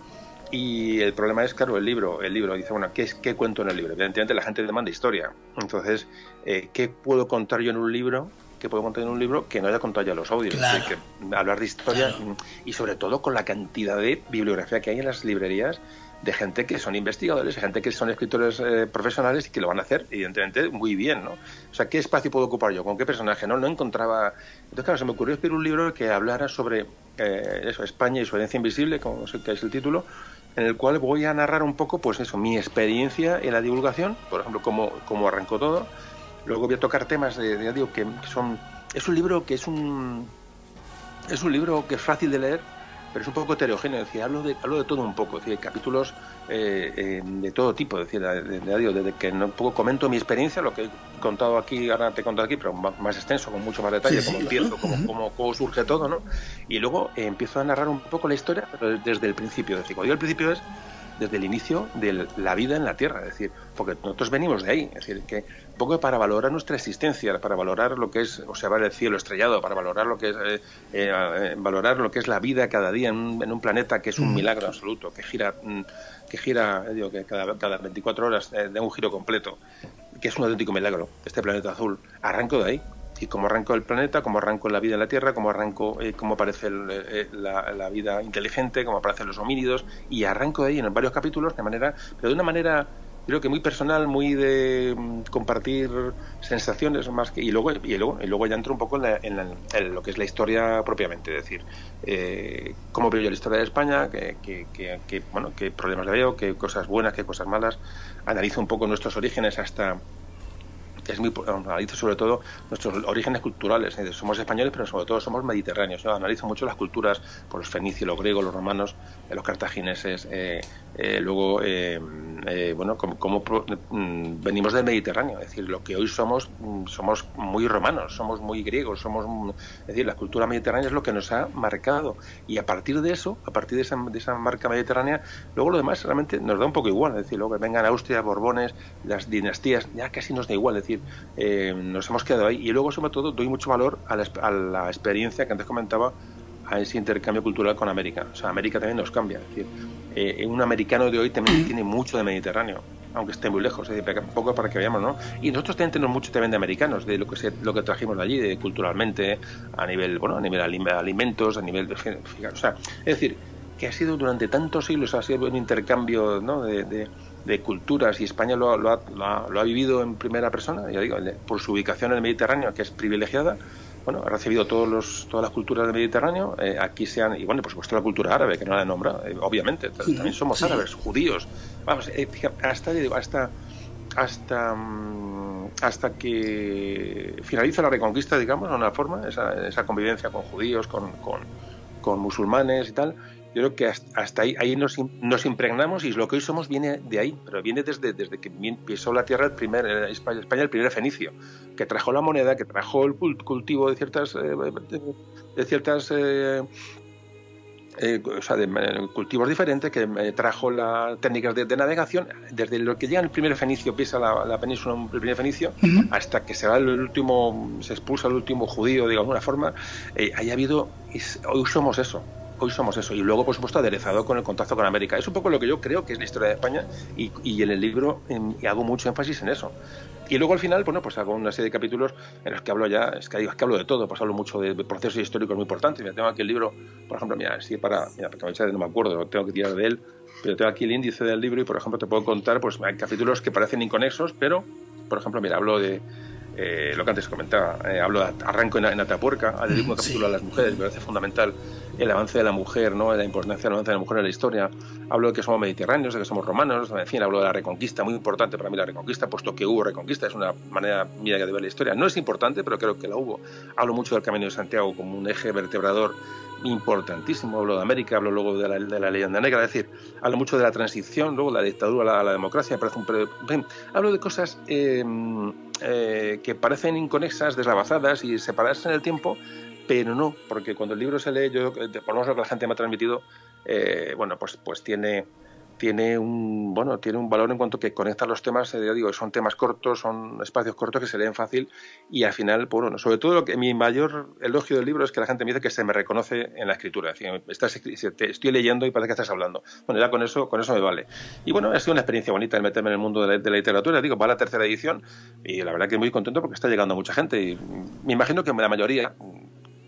y el problema es, claro, el libro. El libro dice, bueno, ¿qué, qué cuento en el libro? Evidentemente la gente demanda historia. Entonces, eh, ¿qué puedo contar yo en un libro? ¿Qué puedo contar en un libro que no haya contado ya los audios? que hablar de historia y sobre todo con la cantidad de bibliografía que hay en las librerías de gente que son investigadores, gente que son escritores eh, profesionales y que lo van a hacer, evidentemente, muy bien, ¿no? O sea, ¿qué espacio puedo ocupar yo? ¿Con qué personaje? No, no encontraba... Entonces, claro, se me ocurrió escribir un libro que hablara sobre eh, eso, España y su herencia invisible, como sé que es el título, en el cual voy a narrar un poco, pues eso, mi experiencia en la divulgación, por ejemplo, cómo, cómo arrancó todo. Luego voy a tocar temas de, de digo, que son... Es un libro que es un... Es un libro que es fácil de leer, pero es un poco heterogéneo, es decir, hablo de, hablo de todo un poco, es decir, capítulos eh, eh, de todo tipo, es decir, de, desde que un poco comento mi experiencia, lo que he contado aquí, ahora te he contado aquí, pero más, extenso, con mucho más detalle, cómo empiezo, cómo, cómo, surge todo, ¿no? Y luego eh, empiezo a narrar un poco la historia, pero desde el principio, es decir, cuando digo el principio es desde el inicio de la vida en la Tierra, es decir, porque nosotros venimos de ahí, es decir, que un poco para valorar nuestra existencia, para valorar lo que es observar el cielo estrellado, para valorar lo que es eh, eh, valorar lo que es la vida cada día en un, planeta que es un mm. milagro absoluto, que gira mm, que gira, eh, digo, que cada, cada 24 horas de un giro completo, que es un auténtico milagro, este planeta azul. Arranco de ahí, y cómo arrancó el planeta, cómo arrancó la vida en la Tierra, cómo arrancó, eh, cómo aparece eh, la, vida inteligente, cómo aparecen los homínidos, y arranco de ahí en varios capítulos, de manera, pero de una manera creo que muy personal, muy de mm, compartir sensaciones más que y luego y luego y luego ya entro un poco en, lo que es la historia propiamente, es decir, eh, cómo veo yo la historia de España, que, bueno, qué problemas le veo, qué cosas buenas, qué cosas malas, analizo un poco nuestros orígenes hasta es muy analizo sobre todo nuestros orígenes culturales. Somos españoles, pero sobre todo somos mediterráneos. Yo analizo mucho las culturas, por los fenicios, los griegos, los romanos, eh, los cartagineses, eh, eh, luego, bueno, cómo, mm, venimos del Mediterráneo. Es decir, lo que hoy somos, mm, somos muy romanos, somos muy griegos, somos, mm, es decir, la cultura mediterránea es lo que nos ha marcado. Y a partir de eso, a partir de esa, de esa marca mediterránea, luego lo demás realmente nos da un poco igual. Es decir, luego que vengan Austria, Borbones, las dinastías, ya casi nos da igual. Es decir, eh, nos hemos quedado ahí. Y luego, sobre todo, doy mucho valor a la, experiencia que antes comentaba, a ese intercambio cultural con América. O sea, América también nos cambia. Es decir, eh, un americano de hoy también tiene mucho de Mediterráneo, aunque esté muy lejos, es decir, poco para que veamos, ¿no? Y nosotros también tenemos mucho también de americanos, de lo que lo que trajimos de allí, de, culturalmente, a nivel, bueno, a nivel alimentos, a nivel de, o sea, es decir, que ha sido durante tantos siglos, ha sido un intercambio, ¿no? de de culturas y España lo, lo, ha, lo, ha, vivido en primera persona, ya digo, por su ubicación en el Mediterráneo, que es privilegiada, bueno, ha recibido todos los, todas las culturas del Mediterráneo, eh, aquí se han, y bueno, por supuesto la cultura árabe, que no la he nombrado, eh, obviamente, también somos árabes, judíos, vamos, eh, hasta, hasta, hasta, mm, hasta que finaliza la reconquista, digamos, de una forma, esa, esa convivencia con judíos, con, con, con musulmanes y tal, yo creo que hasta, ahí, ahí nos, nos, impregnamos y lo que hoy somos viene de ahí, pero viene desde, desde que pisó la tierra el primer, eh, España, el primer fenicio, que trajo la moneda, que trajo el cultivo de ciertas, eh, de, ciertas eh, o sea, de, cultivos diferentes, que trajo las técnicas de, navegación, desde lo que llega el primer fenicio, pisa la, península, el primer fenicio, hasta que se va el último, se expulsa el último judío de alguna forma, eh, haya habido, hoy somos eso, hoy somos eso. Y luego, por supuesto, aderezado con el contacto con América. Es un poco lo que yo creo que es la historia de España y, y en el libro hago mucho énfasis en eso. Y luego al final, bueno, pues hago una serie de capítulos en los que hablo ya, es que, es que hablo de todo, pues hablo mucho de, procesos históricos muy importantes. Mira, tengo aquí el libro, por ejemplo, mira, sí, para, mira, porque no me acuerdo, tengo que tirar de él, pero tengo aquí el índice del libro y, por ejemplo, te puedo contar, pues hay capítulos que parecen inconexos, pero, por ejemplo, mira, hablo de, eh, lo que antes comentaba, eh, hablo de arranco en, en Atapuerca, dedico un capítulo a las mujeres, me parece fundamental el avance de la mujer, ¿no? la importancia del avance de la mujer en la historia. Hablo de que somos mediterráneos, de que somos romanos, en fin, hablo de la reconquista, muy importante para mí la reconquista, puesto que hubo reconquista, es una manera mía de ver la historia. No es importante, pero creo que la hubo. Hablo mucho del Camino de Santiago como un eje vertebrador importantísimo. Hablo de América, hablo luego de la, de leyenda negra, es decir, hablo mucho de la transición, luego la dictadura la, democracia, parece un... hablo de cosas eh, eh, que parecen inconexas, deslavazadas y separadas en el tiempo, pero no, porque cuando el libro se lee, yo, por lo menos lo que la gente me ha transmitido, eh, bueno, pues, pues tiene, tiene un bueno tiene un valor en cuanto que conecta los temas eh, digo son temas cortos son espacios cortos que se leen fácil y al final pues, bueno sobre todo lo que mi mayor elogio del libro es que la gente me dice que se me reconoce en la escritura es decir, estás, estoy leyendo y parece que estás hablando. Bueno ya con eso con eso me vale. Y bueno ha sido una experiencia bonita el meterme en el mundo de la, literatura digo va a la tercera edición y la verdad que muy contento porque está llegando mucha gente y me imagino que la mayoría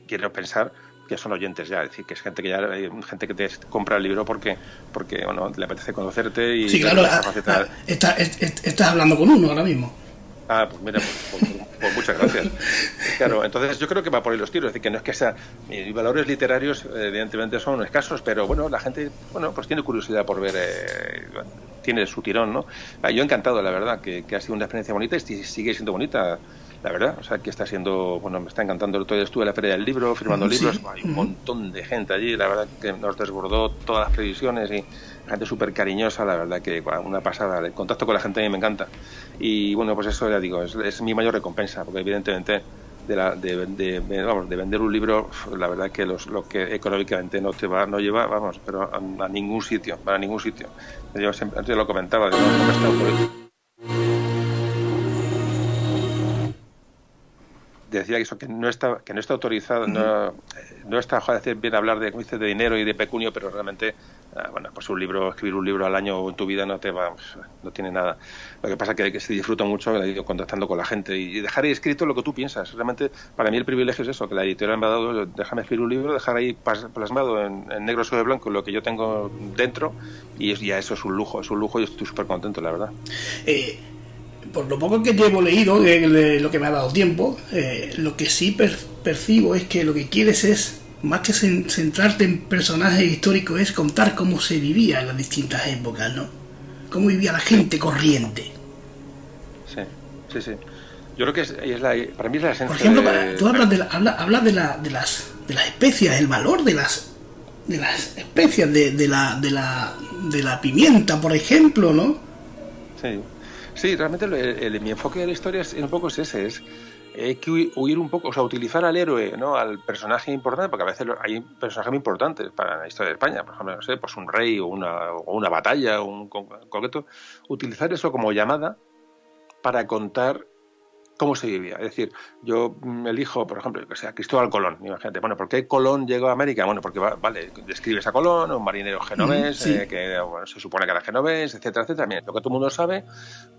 quiero pensar que son oyentes ya, es decir, que es gente que ya gente que te compra el libro porque porque bueno, le apetece conocerte y Sí, claro, ah, estás hablando con uno ahora mismo. Ah, pues mira, pues, pues, pues, muchas gracias. Claro, entonces yo creo que va por ahí los tiros, es decir, que no es que sea mis valores literarios evidentemente son escasos, pero bueno, la gente, bueno, pues tiene curiosidad por ver eh, tiene su tirón, ¿no? Ah, yo encantado, la verdad, que, que ha sido una experiencia bonita y sigue siendo bonita la verdad, o sea, que está siendo, bueno, me está encantando. Todavía estuve en la Feria del Libro firmando libros, hay un montón de gente allí, la verdad que nos desbordó todas las previsiones y gente súper cariñosa, la verdad que una pasada. El contacto con la gente a mí me encanta. Y bueno, pues eso ya digo, es, mi mayor recompensa, porque evidentemente de, la, de, vamos, de vender un libro, la verdad que los, lo que económicamente no te va, no lleva, vamos, pero a, ningún sitio, para ningún sitio. Yo siempre, antes lo comentaba, no, no me decía eso que no está que no está autorizado no, no está bien hablar de de dinero y de pecunio pero realmente ah, bueno pues un libro escribir un libro al año en tu vida no te va no tiene nada. Lo que pasa es que, se disfruta mucho contactando con la gente y dejar ahí escrito lo que tú piensas. Realmente para mí el privilegio es eso que la editorial me ha dado déjame escribir un libro dejar ahí plasmado en, negro sobre blanco lo que yo tengo dentro y ya eso es un lujo es un lujo y estoy súper contento la verdad. Eh, por lo poco que llevo leído, de, lo que me ha dado tiempo, eh, lo que sí percibo es que lo que quieres es, más que centrarte en personajes históricos, es contar cómo se vivía en las distintas épocas, ¿no? Cómo vivía la gente corriente. Sí, sí, sí. Yo creo que es, la, para mí es la esencia. Por ejemplo, tú hablas de, habla, de, la, de, las, de las especias, el valor de las de las especias, de, de, la, de, la, de la pimienta, por ejemplo, ¿no? Sí, sí realmente el, mi enfoque de la historia es, un poco es ese, es hay que huir un poco, o sea, utilizar al héroe, ¿no? Al personaje importante, porque a veces hay personajes muy importantes para la historia de España, por ejemplo, no sé, pues un rey o una, o una batalla o un concreto, utilizar eso como llamada para contar cómo se vivía. Es decir, yo elijo, por ejemplo, que sea Cristóbal Colón, imagínate, bueno, ¿por qué Colón llegó a América? Bueno, porque, vale, describes a Colón, un marinero genovés, eh, que se supone que era genovés, etcétera, etcétera. Bien, lo que todo el mundo sabe,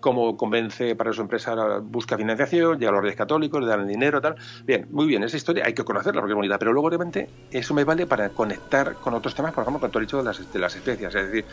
cómo convence para su empresa, busca financiación, llega a los reyes católicos, le dan el dinero, tal. Bien, muy bien, esa historia hay que conocerla porque es bonita, pero luego, obviamente, eso me vale para conectar con otros temas, por ejemplo, con todo el de las, de las especias. Es decir,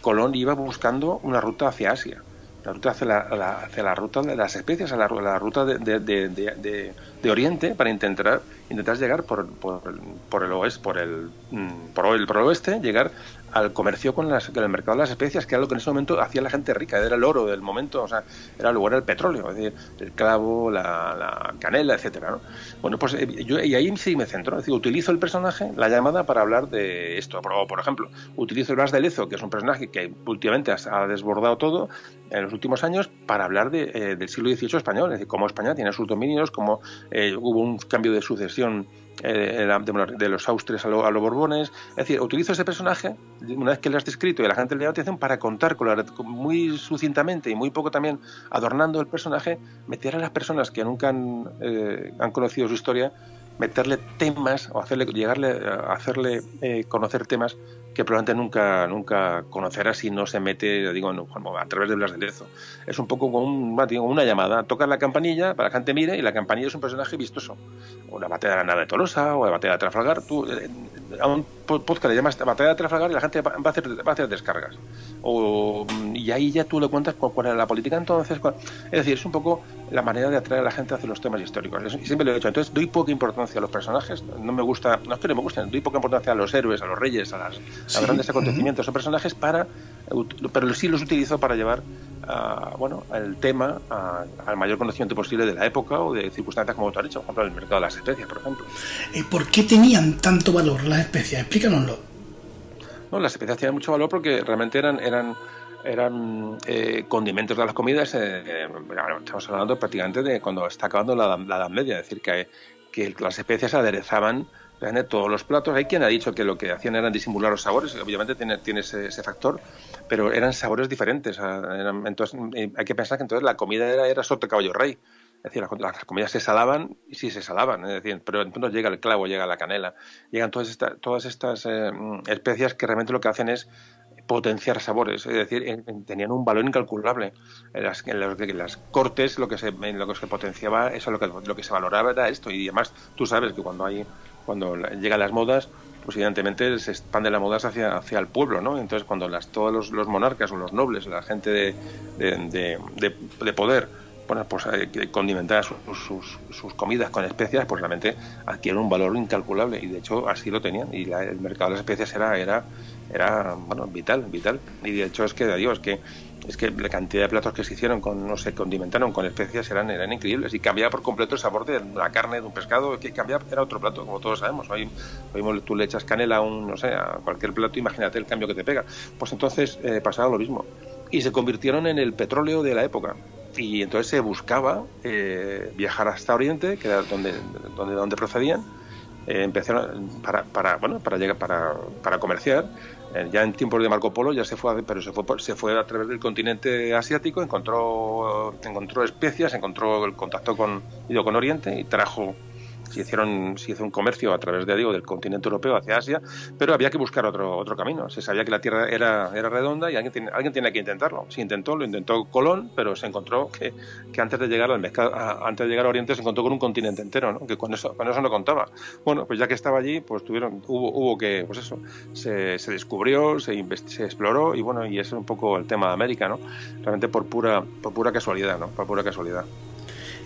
Colón iba buscando una ruta hacia Asia la ruta hacia la, hacia la ruta de las especies, a la, la ruta de, de, de, Oriente para intentar intentar llegar por, por, por el oeste, por el, mm, por el, por el oeste, llegar al comercio con, las, el mercado de las especias, que era lo que en ese momento hacía la gente rica, era el oro del momento, o sea, era lugar el petróleo, es decir, el clavo, la, canela, etcétera, ¿no? Bueno, pues eh, yo y ahí sí me centro, decir, utilizo el personaje, la llamada para hablar de esto, por, ejemplo, utilizo el Blas de Lezo, que es un personaje que últimamente ha desbordado todo en los últimos años para hablar de, eh, del siglo XVIII español, es decir, cómo España tiene sus dominios, cómo eh, hubo un cambio de sucesión de, los austres a, los borbones. Es decir, utilizo ese personaje, una vez que lo has descrito y la gente le da atención, para contar muy sucintamente y muy poco también adornando el personaje, meter a las personas que nunca han, eh, han conocido su historia, meterle temas o hacerle llegarle hacerle eh, conocer temas que probablemente nunca nunca conocerá si no se mete digo a través de Blas de Lezo. Es un poco como una llamada. Toca la campanilla para que la gente mire y la campanilla es un personaje vistoso. O la batalla de la nave de Tolosa o la batalla de Trafalgar. Tú eh, a un podcast le llamas batalla de Trafalgar y la gente va a hacer, va a hacer descargas. O, y ahí ya tú le cuentas cuál, era la política entonces es decir es un poco la manera de atraer a la gente hacia los temas históricos. Y siempre lo he dicho entonces doy poca importancia a los personajes no me gusta no es que no me gusten doy poca importancia a los héroes a los reyes a, las, a grandes acontecimientos son personajes para pero sí los utilizo para llevar bueno el tema al mayor conocimiento posible de la época o de circunstancias como tú has dicho por ejemplo el mercado de las especias por ejemplo. ¿Y ¿por qué tenían tanto valor las especias? explícanoslo. No las especias tenían mucho valor porque realmente eran eran eran eh, condimentos de las comidas, eh, eh, estamos hablando prácticamente de cuando está acabando la, Edad Media, es decir, que, que las especias aderezaban todos los platos. Hay quien ha dicho que lo que hacían eran disimular los sabores, obviamente tiene, tiene ese, factor, pero eran sabores diferentes. entonces hay que pensar que entonces la comida era, era soto caballo rey. Es decir, las, comidas se salaban y sí se salaban, es decir, pero entonces llega el clavo, llega la canela, llegan todas, estas todas estas especias que realmente lo que hacen es potenciar sabores, es decir, tenían un valor incalculable. En las, las cortes lo que se lo que se potenciaba, eso lo que lo que se valoraba era esto y además tú sabes que cuando hay cuando llegan las modas, pues evidentemente se expande la moda hacia, hacia el pueblo, ¿no? Entonces cuando las, todos los, monarcas o los nobles, la gente de, de, de, poder, bueno, pues eh, condimentar sus, sus, comidas con especias, pues realmente adquieren un valor incalculable y de hecho así lo tenían y el mercado de las especias era, era, era bueno, vital, vital. Y de hecho es que, es que es que la cantidad de platos que se hicieron con, no sé, condimentaron con especias eran, eran increíbles y cambiaba por completo el sabor de la carne, de un pescado, que cambiaba, era otro plato, como todos sabemos. Hoy, hoy tú le echas canela a un, no sé, a cualquier plato, imagínate el cambio que te pega. Pues entonces eh, pasaba lo mismo. Y se convirtieron en el petróleo de la época. Y entonces se buscaba eh, viajar hasta Oriente, que era donde, donde, donde procedían, eh, empezaron para, para, bueno, para llegar, para, para comerciar ya en tiempos de Marco Polo ya se fue, pero se fue, se fue a través del continente asiático, encontró, encontró especias, encontró el contacto con, con Oriente y trajo se hicieron se hizo un comercio a través de digo del continente europeo hacia Asia pero había que buscar otro otro camino. Se sabía que la tierra era, era redonda y alguien alguien tiene que intentarlo. Se intentó lo intentó Colón pero se encontró que, que antes de llegar al mercado antes de llegar a Oriente se encontró con un continente entero ¿no? que con eso con eso no contaba. Bueno pues ya que estaba allí pues tuvieron hubo hubo que pues eso se, se descubrió se, se exploró y bueno y ese es un poco el tema de América no realmente por pura por pura casualidad no por pura casualidad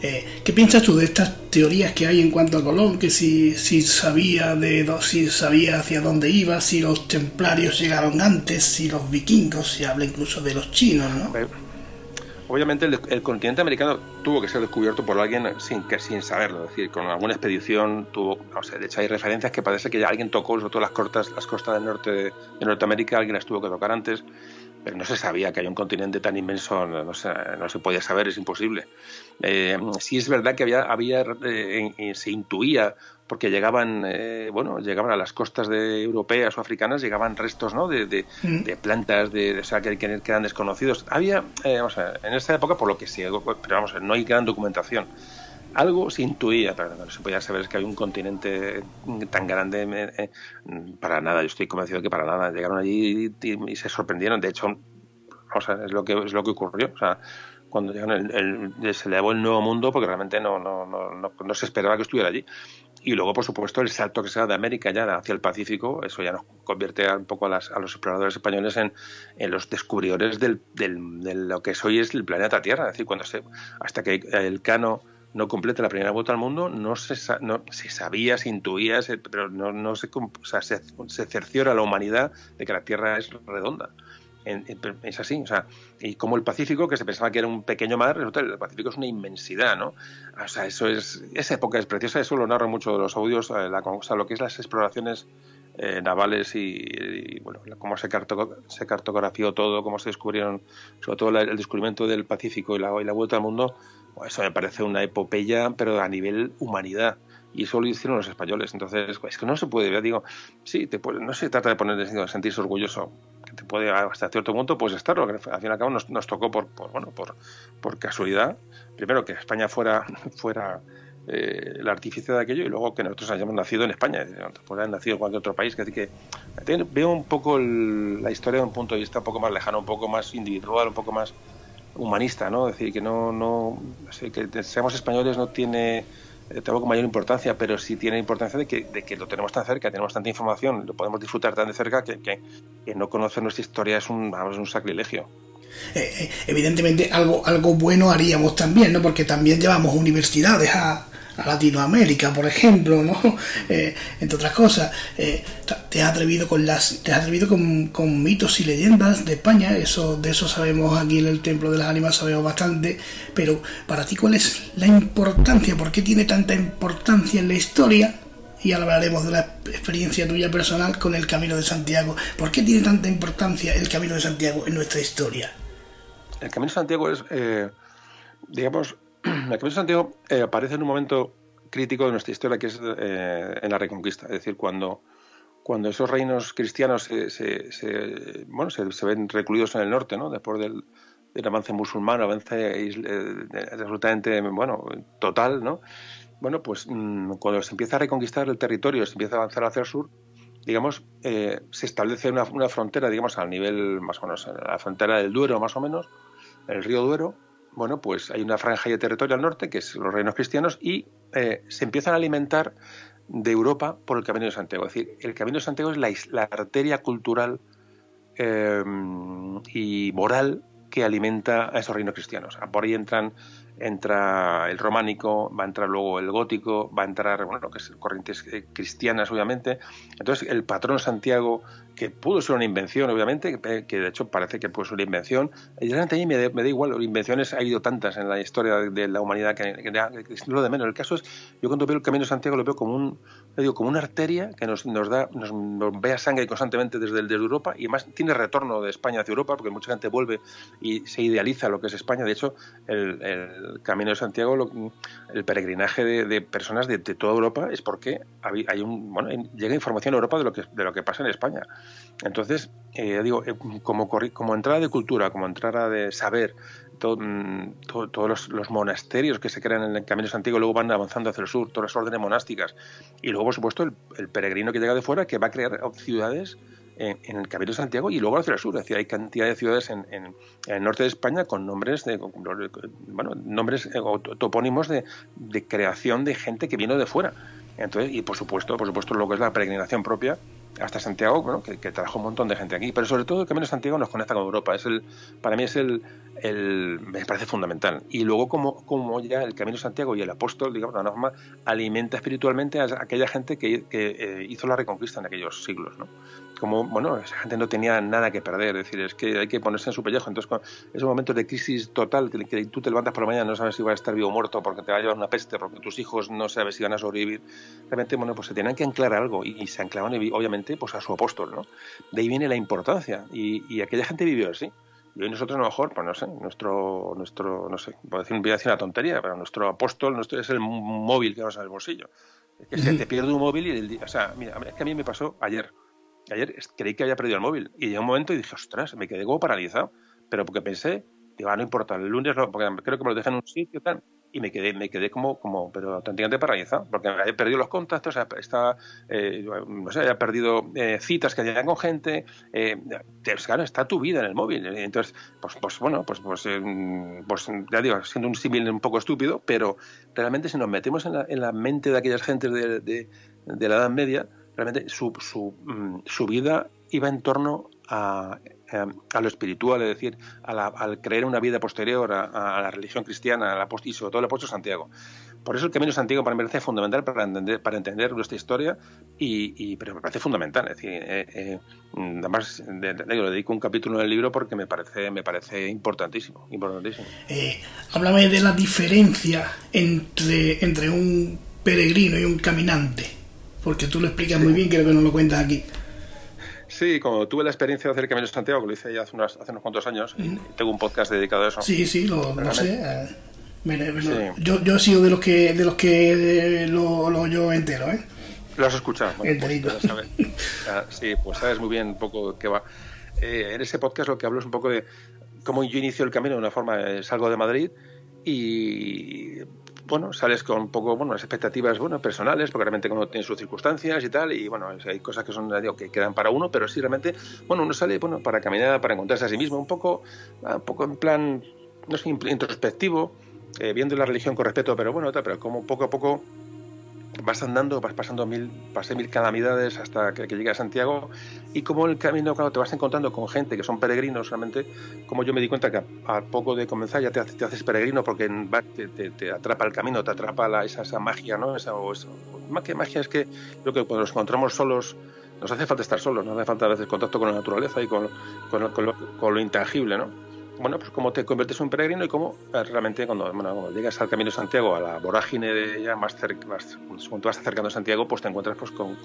eh, ¿Qué piensas tú de estas teorías que hay en cuanto a Colón? Que si, si sabía de si sabía hacia dónde iba, si los templarios llegaron antes, si los vikingos, se habla incluso de los chinos, ¿no? obviamente el, continente americano tuvo que ser descubierto por alguien sin que sin saberlo, es decir, con alguna expedición tuvo, no sé, de hecho hay referencias que parece que ya alguien tocó, sobre todo las costas, las costas del norte de, Norteamérica, alguien las tuvo que tocar antes, pero no se sabía que hay un continente tan inmenso, no, se, no se podía saber, es imposible. Eh, sí es verdad que había, había eh, se intuía porque llegaban eh, bueno llegaban a las costas de europeas o africanas llegaban restos ¿no? de, de, mm. plantas de, o sea que, que, eran desconocidos había eh, vamos a ver, en esa época por lo que sí pero vamos a ver, no hay gran documentación algo se intuía, pero no se podía saber es que hay un continente tan grande eh, para nada. Yo estoy convencido que para nada. Llegaron allí y, se sorprendieron. De hecho, o sea, es lo que es lo que ocurrió. O sea, cuando llegaron el, se elevó el nuevo mundo porque realmente no, no, no, no, se esperaba que estuviera allí. Y luego, por supuesto, el salto que se da de América ya hacia el Pacífico, eso ya nos convierte un poco a, las, a los exploradores españoles en, en los descubridores del, del, de lo que es hoy es el planeta Tierra. Es decir, cuando se, hasta que el Cano no complete la primera vuelta al mundo, no se, no, se sabía, se intuía, pero no, no se, o sea, se, se cerciora la humanidad de que la Tierra es redonda es así, o sea, y como el Pacífico, que se pensaba que era un pequeño mar, resulta el Pacífico es una inmensidad, ¿no? O sea, eso es, esa época es preciosa, eso lo narro mucho de los audios, eh, la, o lo que es las exploraciones eh, navales y, bueno, cómo se, se cartografió todo, cómo se descubrieron, sobre todo el descubrimiento del Pacífico y la, y la vuelta al mundo, eso me parece una epopeya, pero a nivel humanidad. Y eso lo hicieron los españoles. Entonces, es que no se puede, ya digo, sí, te no se trata de poner, de sentirse orgulloso, que te puede hasta cierto punto pues estarlo, que al fin y al cabo nos, tocó por, bueno, por, casualidad, primero que España fuera, fuera eh, el artificio de aquello y luego que nosotros hayamos nacido en España, pues haber nacido en cualquier otro país, así que veo un poco la historia de un punto de vista un poco más lejano, un poco más individual, un poco más humanista, ¿no? Es decir, que no, no, que seamos españoles no tiene eh, tengo con mayor importancia, pero sí tiene importancia de que, de que lo tenemos tan cerca, tenemos tanta información, lo podemos disfrutar tan de cerca que, que, no conocer nuestra historia es un, vamos, un sacrilegio. Eh, eh, evidentemente algo, algo bueno haríamos también, ¿no? Porque también llevamos universidades a, a Latinoamérica, por ejemplo, ¿no? Eh, entre otras cosas, eh, te has atrevido con las, te has atrevido con, mitos y leyendas de España, eso, de eso sabemos aquí en el Templo de las Ánimas, sabemos bastante, pero para ti, ¿cuál es la importancia? ¿Por qué tiene tanta importancia en la historia? Y hablaremos de la experiencia tuya personal con el Camino de Santiago. ¿Por qué tiene tanta importancia el Camino de Santiago en nuestra historia? El Camino de Santiago es, eh, digamos, el Camino de Santiago eh, aparece en un momento crítico de nuestra historia, que es eh, en la Reconquista. Es decir, cuando, cuando esos reinos cristianos se, se, bueno, se, ven recluidos en el norte, ¿no? después del, avance musulmán, avance eh, absolutamente bueno, total, ¿no? Bueno, pues mm, cuando se empieza a reconquistar el territorio, se empieza a avanzar hacia el sur, digamos, se establece una, una, frontera, digamos, al nivel más o menos, la frontera del Duero, más o menos, el río Duero, bueno, pues hay una franja de territorio al norte, que es los reinos cristianos, y eh, se empiezan a alimentar de Europa por el Camino de Santiago. Es decir, el Camino de Santiago es la, arteria cultural eh, y moral que alimenta a esos reinos cristianos. Por ahí entran entra el románico, va a entrar luego el gótico, va a entrar, bueno, que es corrientes eh, cristianas, obviamente. Entonces, el patrón Santiago que pudo ser una invención, obviamente, que, de hecho parece que puede ser una invención. Y realmente a mí me, da igual, invenciones ha habido tantas en la historia de, la humanidad que, es lo de menos. El caso es, yo cuando veo el Camino de Santiago lo veo como un digo, como una arteria que nos, nos da, nos, vea sangre constantemente desde, desde Europa y además tiene retorno de España hacia Europa, porque mucha gente vuelve y se idealiza lo que es España. De hecho, el, Camino de Santiago, el peregrinaje de, personas de, toda Europa es porque hay, un, bueno, llega información a Europa de lo que, de lo que pasa en España. Entonces, eh, digo, eh, como, como entrada de cultura, como entrada de saber, mm, todos los, monasterios que se crean en el Camino Antiguo luego van avanzando hacia el sur, todas las órdenes monásticas. Y luego, por supuesto, el, peregrino que llega de fuera que va a crear ciudades en, el Camino de Santiago y luego hacia el sur. Hay cantidad de ciudades en, el norte de España con nombres de bueno, nombres eh, o topónimos de, de creación de gente que vino de fuera. Entonces, y por supuesto, por supuesto, lo que es la peregrinación propia, hasta Santiago, bueno, que, trajo un montón de gente aquí. Pero sobre todo el Camino de Santiago nos conecta con Europa. Es el, para mí es el, me parece fundamental. Y luego como, como ya el Camino de Santiago y el apóstol, digamos, la norma, alimenta espiritualmente a aquella gente que, que eh, hizo la reconquista en aquellos siglos, ¿no? Como, bueno, esa gente no tenía nada que perder, es decir, es que hay que ponerse en su pellejo. Entonces, con esos momentos de crisis total, que, tú te levantas por la mañana no sabes si vas a estar vivo o muerto porque te va a llevar una peste, porque tus hijos no sabes si van a sobrevivir, realmente, bueno, pues se tenían que anclar algo y, se anclaban, obviamente, pues a su apóstol, ¿no? De ahí viene la importancia y, aquella gente vivió así. Y hoy nosotros a lo mejor, pues no sé, nuestro, nuestro no sé, puedo decir, voy a decir una tontería, pero nuestro apóstol nuestro, es el móvil que vas al bolsillo. Es que se te pierde un móvil y el o sea, mira, es que a mí me pasó ayer. Ayer creí que había perdido el móvil y llegó un momento y dije, ostras, me quedé como paralizado. Pero porque pensé, digo, ah, no importa, el lunes, porque creo que me lo dejé en un sitio y tal y me quedé, me quedé como, como pero auténticamente paralizado, porque había perdido los contactos, está, eh, no sé, había perdido eh, citas que hacían con gente, eh, pues claro, está tu vida en el móvil, entonces, pues, pues bueno, pues, pues, pues ya digo, siendo un símil un poco estúpido, pero realmente si nos metemos en la, en la mente de aquellas gentes de, de, de la Edad Media, realmente su, su, mm, su vida iba en torno a eh, a lo espiritual, es decir, al creer una vida posterior a, la religión cristiana, a la y sobre todo el apóstol Santiago. Por eso el camino de Santiago para mí me parece fundamental para entender, para entender nuestra historia, y, pero me parece fundamental. Es decir, eh, eh, además le dedico un capítulo en el libro porque me parece, me parece importantísimo. importantísimo. háblame de la diferencia entre, entre un peregrino y un caminante, porque tú lo explicas muy bien, creo que no lo cuentas aquí. Sí, como tuve la experiencia de hacer el Camino de Santiago, que lo hice ya hace, unos, hace unos cuantos años, y tengo un podcast dedicado a eso. Sí, sí, lo, sé. Eh, yo, yo he sido de los que de los que lo, lo yo entero, ¿eh? Lo has escuchado. sí, pues sabes muy bien un poco qué va. Eh, en ese podcast lo que hablo es un poco de cómo yo inicio el camino de una forma, eh, salgo de Madrid y bueno, sales con un poco, bueno, las expectativas, bueno, personales, porque realmente uno tiene sus circunstancias y tal, y bueno, hay cosas que son, digo, que quedan para uno, pero sí realmente, bueno, uno sale, bueno, para caminar, para encontrarse a sí mismo, un poco, un poco en plan, no sé, introspectivo, eh, viendo la religión con respeto, pero bueno, pero como poco a poco vas andando, vas pasando mil, pasé mil calamidades hasta que, que a Santiago y como el camino, cuando te vas encontrando con gente que son peregrinos realmente, como yo me di cuenta que a, poco de comenzar ya te, haces peregrino porque te, atrapa el camino, te atrapa la, esa, esa, magia, ¿no? Esa, más que magia es que lo que cuando nos encontramos solos, nos hace falta estar solos, nos hace falta a veces contacto con la naturaleza y con, con, con lo intangible, ¿no? Bueno, pues cómo te conviertes en un peregrino y cómo eh, realmente cuando, bueno, llegas al Camino de Santiago, a la vorágine de ya más cerca, más, cuando te vas acercando a Santiago, pues te encuentras pues con,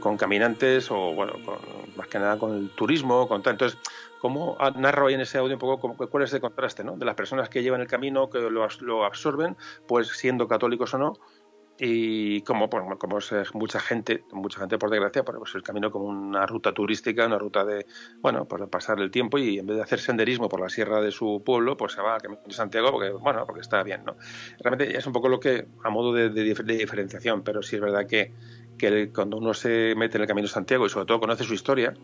con, caminantes o, bueno, más que nada con el turismo, con tal. Entonces, ¿cómo narro ahí en ese audio un poco cuál es el contraste, ¿no? De las personas que llevan el camino, que lo absorben, pues siendo católicos o no, y como, como es mucha gente, mucha gente por desgracia, pues el camino como una ruta turística, una ruta de, bueno, pues pasar el tiempo y en vez de hacer senderismo por la sierra de su pueblo, pues se va al camino de Santiago porque, bueno, porque está bien, ¿no? Realmente es un poco lo que, a modo de, diferenciación, pero sí es verdad que, que cuando uno se mete en el camino de Santiago y sobre todo conoce su historia,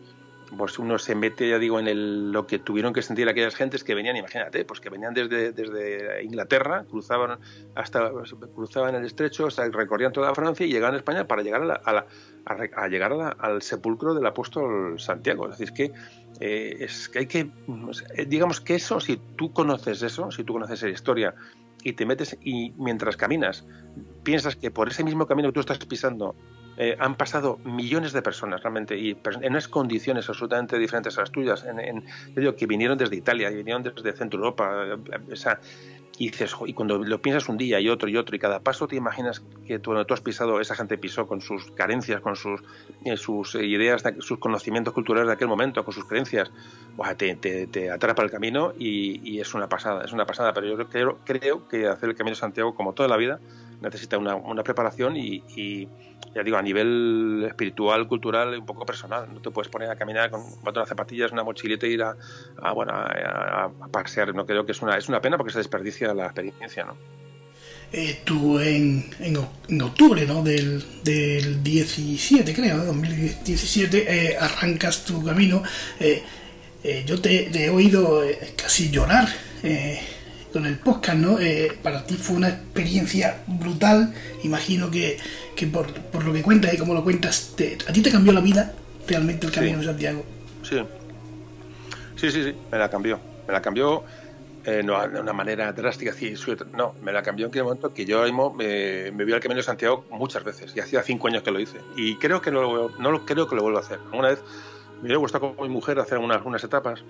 pues uno se mete, ya digo, en el, lo que tuvieron que sentir aquellas gentes que venían, imagínate, pues que venían desde, Inglaterra, cruzaban hasta cruzaban el estrecho, hasta recorrían toda Francia y llegaban a España para llegar a, a, llegar al sepulcro del apóstol Santiago. Es decir, que eh, es que hay que, digamos que eso, si tú conoces eso, si tú conoces esa historia y te metes y mientras caminas piensas que por ese mismo camino que tú estás pisando eh, han pasado millones de personas realmente y en unas condiciones absolutamente diferentes a las tuyas, en, digo, que vinieron desde Italia, y vinieron desde Centro Europa, esa, y cuando lo piensas un día y otro y otro, y cada paso te imaginas que tú, tú has pisado, esa gente pisó con sus carencias, con sus, eh, sus ideas, sus conocimientos culturales de aquel momento, con sus creencias, te, te, atrapa el camino y, es una pasada, es una pasada, pero yo creo, que hacer el Camino de Santiago, como toda la vida, necesita una, una preparación y, ya digo, a nivel espiritual, cultural, un poco personal. No te puedes poner a caminar con cuatro zapatillas, una mochilita e ir a, bueno, a, pasear. No creo que es una, es una pena porque se desperdicia la experiencia, ¿no? Eh, tú en, en, octubre ¿no? del, del 17, creo, de 2017, eh, arrancas tu camino. Eh, eh, yo te, te, he oído casi llorar con el podcast, ¿no? Eh, para ti fue una experiencia brutal. Imagino que, por, lo que cuentas y como lo cuentas, a ti te cambió la vida realmente el Camino de Santiago. Sí. Sí, sí, sí, me la cambió. Me la cambió eh, no de una manera drástica, no, me la cambió en aquel momento que yo mismo me, me vi al Camino de Santiago muchas veces y hacía cinco años que lo hice y creo que no, no lo, creo que lo vuelvo a hacer. Una vez me hubiera gustado con mi mujer hacer unas, unas etapas,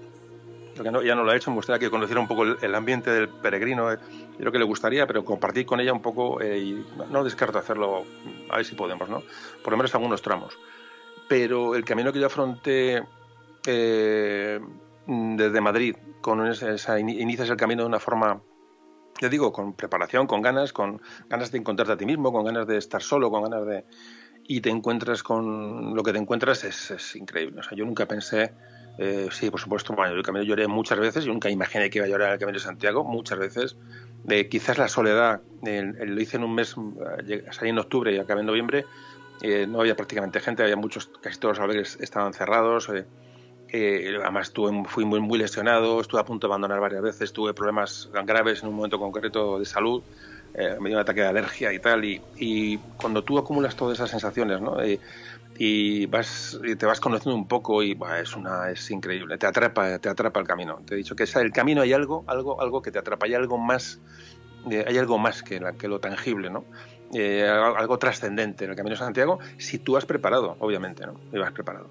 porque no, ya no lo ha hecho, me gustaría que conociera un poco el, ambiente del peregrino, eh, creo que le gustaría, pero compartir con ella un poco eh, y no, descarto hacerlo, a ver si podemos, ¿no? Por lo menos algunos tramos. Pero el camino que yo afronté eh, desde Madrid, con esa, inicias el camino de una forma, ya digo, con preparación, con ganas, con ganas de encontrarte a ti mismo, con ganas de estar solo, con ganas de... Y te encuentras con lo que te encuentras es, increíble. O sea, yo nunca pensé, eh, sí, por supuesto, bueno, el camino lloré muchas veces, yo nunca imaginé que iba a llorar el camino de Santiago, muchas veces. de quizás la soledad, lo hice en un mes, eh, salí en octubre y acabé en noviembre, eh, no había prácticamente gente, había muchos, casi todos los albergues estaban cerrados. Eh, además estuve, fui muy, muy lesionado, estuve a punto de abandonar varias veces, tuve problemas graves en un momento concreto de salud, eh, me dio un ataque de alergia y tal, y, cuando tú acumulas todas esas sensaciones, ¿no? y vas y te vas conociendo un poco y es una es increíble te atrapa te atrapa el camino. Te he dicho que el camino hay algo algo algo que te atrapa hay algo más eh, hay algo más que, lo tangible no algo trascendente en el camino de Santiago si tú has preparado obviamente no y vas preparado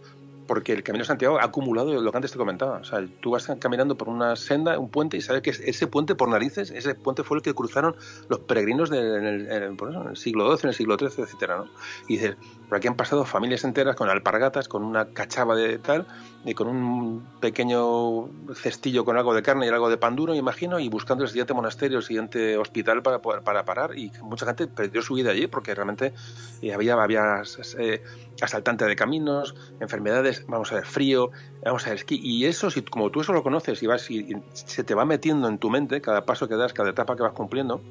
porque el Camino de Santiago ha acumulado lo que antes te comentaba. O sea, tú vas caminando por una senda, un puente, y sabes que ese puente por narices, ese puente fue el que cruzaron los peregrinos del, en el, siglo XII, en el siglo XIII, etcétera, ¿no? Y dices, por aquí han pasado familias enteras con alpargatas, con una cachava de tal, y con un pequeño cestillo con algo de carne y algo de pan duro, imagino, y buscando el siguiente monasterio, el siguiente hospital para, para parar. Y mucha gente perdió su vida allí porque realmente eh, había, había eh, asaltante de caminos, enfermedades, vamos a ver, frío, vamos a ver, esquí. Y eso, si, como tú eso lo conoces y, vas, y, se te va metiendo en tu mente cada paso que das, cada etapa que vas cumpliendo,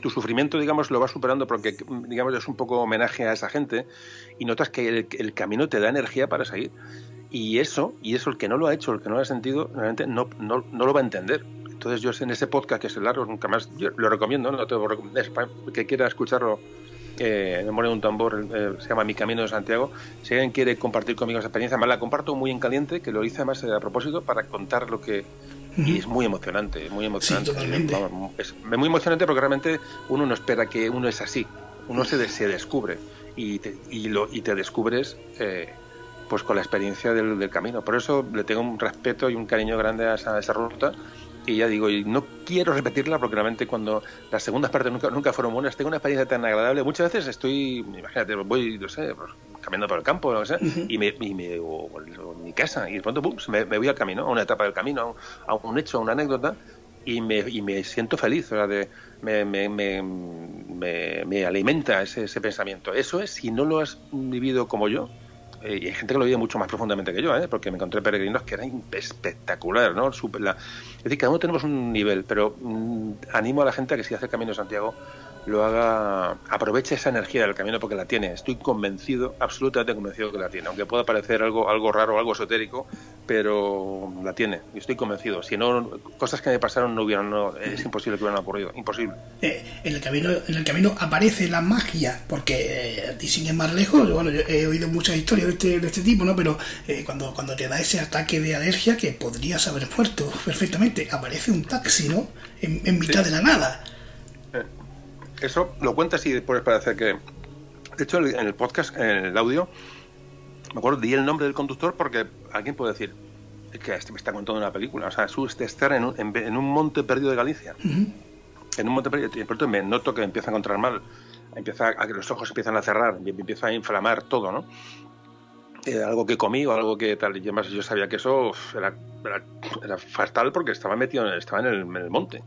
tu sufrimiento, digamos, lo vas superando porque, digamos, es un poco homenaje a esa gente y notas que el, el camino te da energía para seguir. Y eso, y eso el que no lo ha hecho, el que no lo ha sentido, realmente no, no, no lo va a entender. Entonces yo en ese podcast, que es el largo, nunca más, yo lo recomiendo, no te que quiera escucharlo, eh, en de un tambor, eh, se llama Mi Camino de Santiago. Si alguien quiere compartir conmigo esa experiencia, me la comparto muy en caliente, que lo hice además eh, a propósito para contar lo que... Y es muy emocionante, muy emocionante. es muy emocionante porque realmente uno no espera que uno es así, uno se, se descubre y te, y lo, y te descubres pues con la experiencia del, camino. Por eso le tengo un respeto y un cariño grande a esa, esa ruta y ya digo, y no quiero repetirla porque realmente cuando las segundas partes nunca, nunca fueron buenas, tengo una experiencia tan agradable. Muchas veces estoy, imagínate, voy, no sé, pues, caminando por el campo no sé, y, me, y me o, en mi casa, y de pronto pum, me, me, voy al camino, a una etapa del camino, a un, hecho, a una anécdota, y me, y me siento feliz, o sea, de, me, me, me, me alimenta ese, ese pensamiento. Eso es, si no lo has vivido como yo, eh, y hay gente que lo vive mucho más profundamente que yo, ¿eh? porque me encontré peregrinos que eran espectacular, ¿no? es decir, cada uno tenemos un nivel, pero mm, animo a la gente a que si hace el Camino de Santiago lo haga, aproveche esa energía del camino porque la tiene. Estoy convencido, absolutamente convencido que la tiene, aunque pueda parecer algo, algo raro, algo esotérico, pero la tiene. Y estoy convencido. Si no, cosas que me pasaron no hubieran, no, es imposible que hubieran ocurrido, imposible. Eh, en el camino, en el camino aparece la magia, porque eh, sin ir más lejos, bueno, yo he oído muchas historias de este, de este tipo, ¿no? Pero eh, cuando, cuando te da ese ataque de alergia que podrías haber muerto perfectamente, aparece un taxi, ¿no? En, mitad de la nada eso lo cuentas y después parece que. De hecho, en el podcast, en el audio, me acuerdo, di el nombre del conductor porque alguien puede decir que este me está contando una película. O sea, este estar en un, en, un monte perdido de Galicia. En un monte perdido. Y de pronto me noto que empieza a encontrar mal. Empieza a que los ojos empiezan a cerrar, y empieza a inflamar todo, ¿no? Eh, algo que comí o algo que tal. Y además yo sabía que eso era, era, fatal porque estaba metido, estaba en el, en el monte.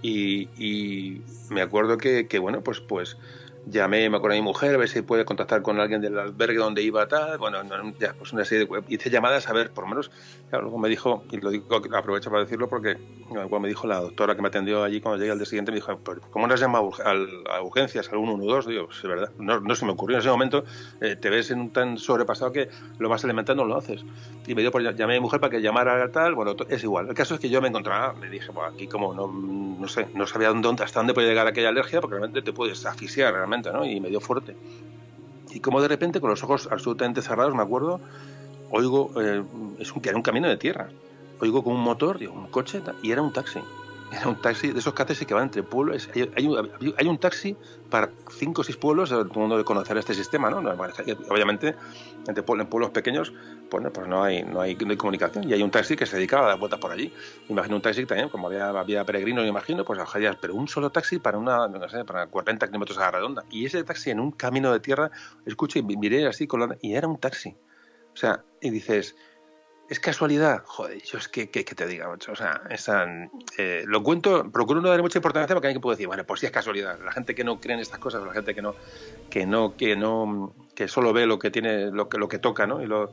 Y, y me acuerdo que, que, bueno, pues, pues llamé, me acuerdo a mi mujer, a ver si puede contactar con alguien del albergue donde iba tal, bueno, ya, pues una serie de, hice llamadas a ver, por lo menos, claro, luego me dijo, y lo digo, aprovecho para decirlo porque luego me dijo la doctora que me atendió allí cuando llegué al día siguiente, me dijo, ¿cómo no has llamado a urgencias, al 112? Digo, pues es verdad, no, no, se me ocurrió en ese momento, eh, te ves en un tan sobrepasado que lo más elemental no lo haces. Y me dio por llamé a mi mujer para que llamara a tal, bueno, es igual. El caso es que yo me encontraba, me dije, bueno, aquí como no, no sé, no sabía dónde, hasta dónde puede llegar aquella alergia, porque realmente te puedes asfixiar y me dio fuerte. Y como de repente, con los ojos absolutamente cerrados, me acuerdo, oigo, eh, es un, era un camino de tierra, oigo con un motor, digo, un coche, y era un taxi. Era un taxi de esos taxis que van entre pueblos. Hay, hay, un, hay, un, taxi para cinco o seis pueblos, todo el mundo debe conocer este sistema, ¿no? Obviamente, entre pueblos, en pueblos pequeños, pues, no, pues no, hay, no, hay, no hay comunicación. Y hay un taxi que se dedicaba a dar vueltas por allí. Imagino un taxi también, como había, había peregrinos, imagino, pues pero un solo taxi para una, no sé, para 40 kilómetros a la redonda. Y ese taxi en un camino de tierra, escucho y miré así, con la, y era un taxi. O sea, y dices, ¿Es casualidad? Joder, yo es que, que, te diga, mucho. O sea, esa, eh, lo cuento, procuro no darle mucha importancia porque alguien puede decir, bueno, pues sí es casualidad. La gente que no cree en estas cosas, la gente que no, que no, que no, que solo ve lo que tiene, lo que, lo que toca, ¿no? Y lo,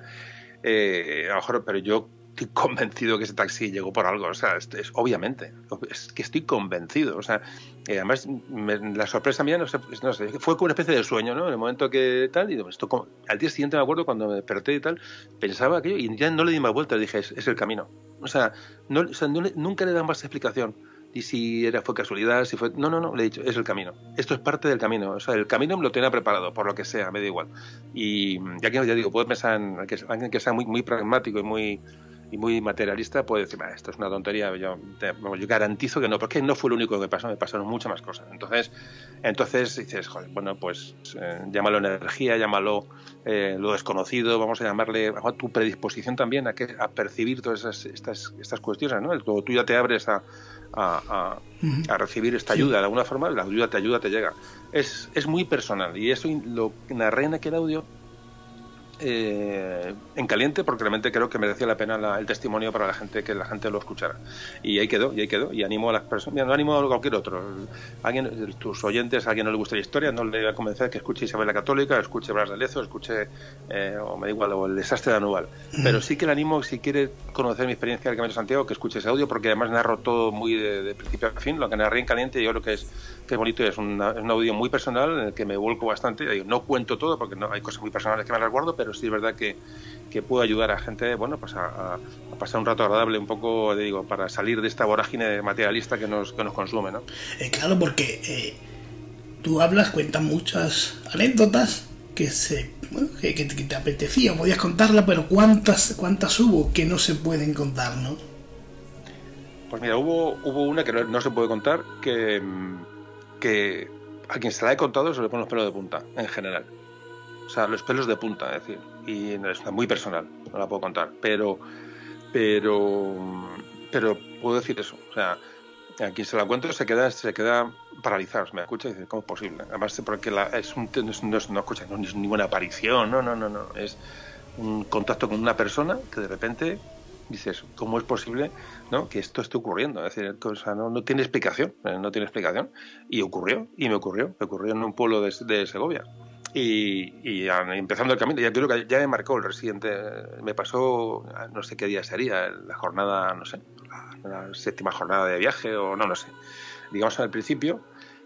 eh, a lo mejor, pero yo estoy convencido que ese taxi llegó por algo, o sea, es, obviamente, es que estoy convencido, o sea, eh, además la sorpresa mía no sé, no sé, fue como una especie de sueño, ¿no? En el momento que tal, y esto, al día siguiente me acuerdo cuando me desperté y tal, pensaba aquello y ya no le di más vuelta, dije, es, el camino, o sea, no, o sea nunca le dan más explicación y si era fue casualidad, si fue no, no, no, le he dicho, es el camino. Esto es parte del camino, o sea, el camino me lo tenía preparado por lo que sea, me da igual. Y ya que ya digo, puedo pensar en alguien que sea muy muy pragmático y muy y muy materialista puede decir, esto es una tontería, yo, yo, garantizo que no, porque no fue lo único que pasó, me pasaron muchas más cosas. Entonces, entonces dices, joder, bueno, pues eh, llámalo energía, llámalo eh, lo desconocido, vamos a llamarle a tu predisposición también a, que, a percibir todas esas, estas, estas cuestiones, ¿no? Cuando tú ya te abres a, a, a, recibir esta ayuda de alguna forma, la ayuda te ayuda, te llega. Es, es muy personal y eso lo narré en aquel audio eh, en caliente porque realmente creo que merecía la pena el testimonio para la gente que la gente lo escuchara. Y ahí quedó y ahí quedó. Y animo a las personas no animo a cualquier otro. Alguien tus oyentes a alguien no le gusta la historia no le voy a convencer que escuche Isabel la Católica escuche Bras de Lezo escuche eh, o me da igual o el desastre de Anual. Pero sí que le animo si quiere conocer mi experiencia del Camino de Santiago que escuche ese audio porque además narro todo muy de, principio a fin. Lo que narré en caliente yo creo que es que bonito es, un audio muy personal en el que me vuelco bastante. No cuento todo porque no hay cosas muy personales que me recuerdo pero sí es verdad que, que puede ayudar a gente bueno pues a, pasar un rato agradable un poco digo para salir de esta vorágine materialista que nos, que nos consume ¿no? Eh, claro porque eh, tú hablas cuentas muchas anécdotas que se que, te apetecía podías contarla pero cuántas cuántas hubo que no se pueden contar no pues mira hubo hubo una que no, se puede contar que que a quien se la he contado se le ponen los pelos de punta en general o sea, los pelos de punta, es decir, y es muy personal, no la puedo contar, pero, pero, pero puedo decir eso, o sea, a quien se la cuento se queda, se queda paralizado, me escucha y dice, ¿cómo es posible? Además, porque la, es un, no, es, no, escucha, no es ninguna aparición, no, no, no, no, es un contacto con una persona que de repente dices, ¿cómo es posible ¿no? que esto esté ocurriendo? Es decir, o no, no, tiene explicación, eh, no tiene explicación. Y ocurrió, y me ocurrió, me ocurrió en un pueblo de, de Segovia. Y, empezando el camino, ya creo que ya me marcó el residente, me pasó, no sé qué día sería, la jornada, no sé, la, séptima jornada de viaje o no, no sé, digamos al principio,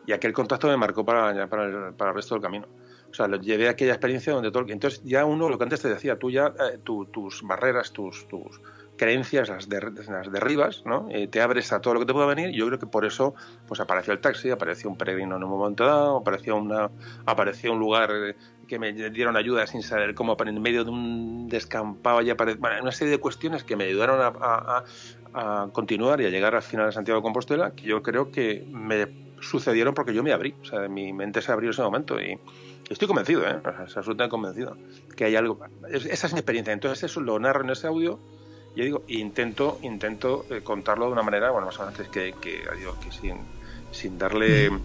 y aquel contacto me marcó para, para, el, para el resto del camino. O sea, lo llevé a aquella experiencia donde todo... Entonces ya uno, lo que antes te decía, tú ya, eh, tus barreras, tus, tus, creencias las, las derribas, ¿no? Eh, te abres a todo lo que te pueda venir. Yo creo que por eso pues apareció el taxi, apareció un peregrino en un momento dado, apareció, una, apareció un lugar que me dieron ayuda sin saber cómo, en medio de un descampado y bueno, una serie de cuestiones que me ayudaron a, a, continuar y a llegar al final de Santiago de Compostela, que yo creo que me sucedieron porque yo me abrí, o sea, mi mente se abrió en ese momento y estoy convencido, ¿eh? absolutamente convencido que hay algo. Esa es mi experiencia, entonces eso lo narro en ese audio yo digo, intento, intento eh, contarlo de una manera, bueno, más o menos que, que, digo, que sin, sin darle... Mm.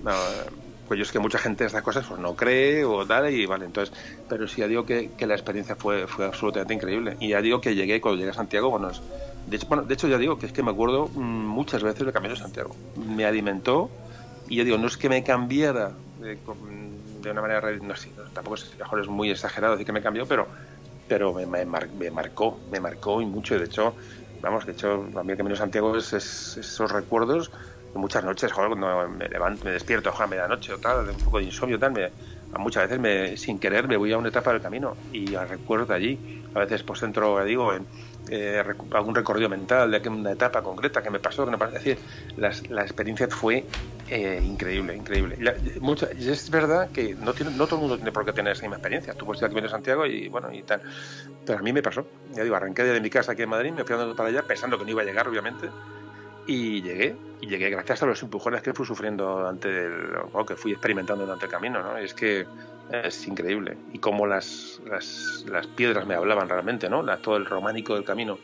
pues yo es que mucha gente estas cosas pues no cree o tal y vale entonces pero sí ya digo que, que, la experiencia fue fue absolutamente increíble y ya digo que llegué cuando llegué a Santiago bueno, de hecho bueno, de hecho ya digo que es que me acuerdo mm, muchas veces del camino de Santiago me alimentó y ya digo no es que me cambiara de, de una manera no sé tampoco es mejor es muy exagerado decir que me cambió pero pero me, me, me, marcó, me marcó y mucho. De hecho, vamos, de hecho, a mí el Camino de Santiago es, esos recuerdos de muchas noches, joder, cuando me levanto, me despierto, ojalá medianoche o tal, un poco de insomnio tal, me, muchas veces me, sin querer me voy a una etapa del camino y recuerdo de allí. A veces pues entro, digo, en eh, algún recorrido mental de una etapa concreta que me pasó, que me pasó. Decir, la, la experiencia fue Eh, increíble, increíble. es verdad que no, no todo el mundo tiene por qué tener esa misma experiencia. Tú puedes ir aquí a Santiago y bueno, y tal. Pero a mí me pasó. Ya digo, arranqué de mi casa aquí en Madrid, me fui andando para allá pensando que no iba a llegar, obviamente. Y llegué, y llegué gracias a los empujones que fui sufriendo durante el, o que fui experimentando durante el camino, ¿no? es que es increíble. Y cómo las, las, las piedras me hablaban realmente, ¿no? todo el románico del camino.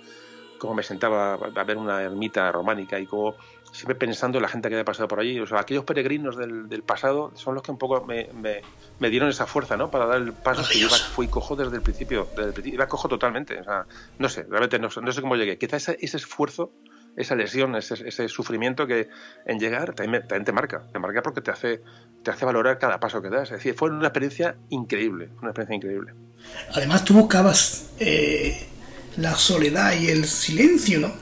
Cómo me sentaba a ver una ermita románica y cómo siempre pensando en la gente que había pasado por allí. O sea, aquellos peregrinos del, del pasado son los que un poco me, me, dieron esa fuerza, ¿no? Para dar el paso que yo fui cojo desde el principio. Desde el principio iba cojo totalmente. O sea, no sé, realmente no, no sé cómo llegué. Quizás ese, ese esfuerzo esa lesión, ese, ese, sufrimiento que en llegar también, te marca, te marca porque te hace, te hace valorar cada paso que das. Es decir, fue una experiencia increíble, una experiencia increíble. Además, tú buscabas eh, la soledad y el silencio, ¿no?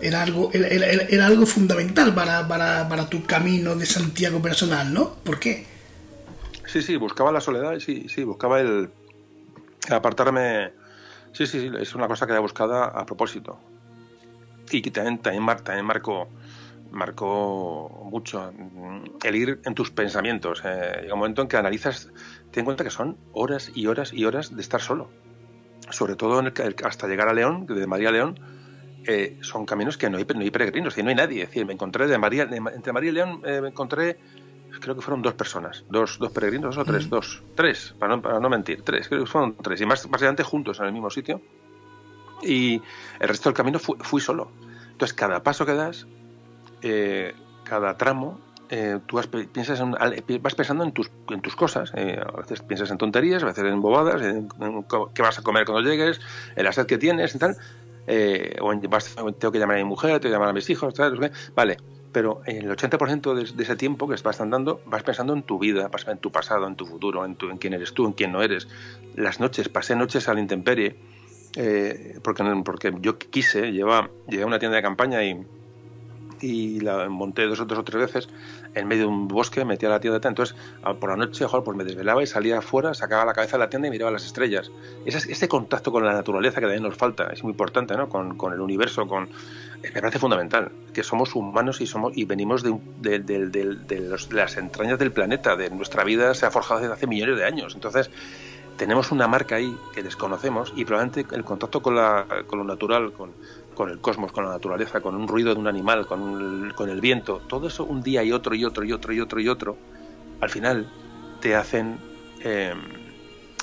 Era algo, era, era, algo fundamental para, para, para, tu camino de Santiago personal, ¿no? ¿Por qué? Sí, sí, buscaba la soledad, sí, sí, buscaba el apartarme. Sí, sí, sí, es una cosa que he buscado a propósito y que también, también, también marcó, marcó mucho el ir en tus pensamientos. Eh, llega un momento en que analizas, ten en cuenta que son horas y horas y horas de estar solo. Sobre todo hasta llegar a León, de María León, eh, son caminos que no hay, no hay peregrinos, no hay nadie. Es decir, me encontré de María, entre María y León, eh, me encontré, creo que fueron dos personas, dos, dos peregrinos, dos o tres, dos, tres, para no, para no mentir, tres, creo que fueron tres, y más, básicamente juntos en el mismo sitio y el resto del camino fui, solo. Entonces, cada paso que das, eh, cada tramo, eh, tú vas, piensas vas pensando en tus, en tus cosas. Eh, a veces piensas en tonterías, a veces en bobadas, en, qué vas a comer cuando llegues, en la sed que tienes y tal. o en, tengo que llamar a mi mujer, tengo que llamar a mis hijos, tal, vale. Pero en el 80% de, ese tiempo que estás andando, vas pensando en tu vida, en tu pasado, en tu futuro, en, tu, en quién eres tú, en quién no eres. Las noches, pasé noches a la intemperie eh, porque, porque yo quise, lleva, llevé a una tienda de campaña y, la monté dos, dos o tres veces en medio de un bosque, metía la tienda. Entonces, por la noche, joder, pues me desvelaba y salía afuera, sacaba la cabeza de la tienda y miraba las estrellas. Ese, contacto con la naturaleza que también nos falta es muy importante, ¿no? Con, con el universo, con me parece fundamental. Que somos humanos y somos y venimos de las entrañas del planeta. De nuestra vida se ha forjado desde hace millones de años. Entonces, tenemos una marca ahí que desconocemos y probablemente el contacto con, la, con lo natural, con, el cosmos, con la naturaleza, con un ruido de un animal, con, con el viento, todo eso un día y otro y otro y otro y otro y otro, al final te hacen, em,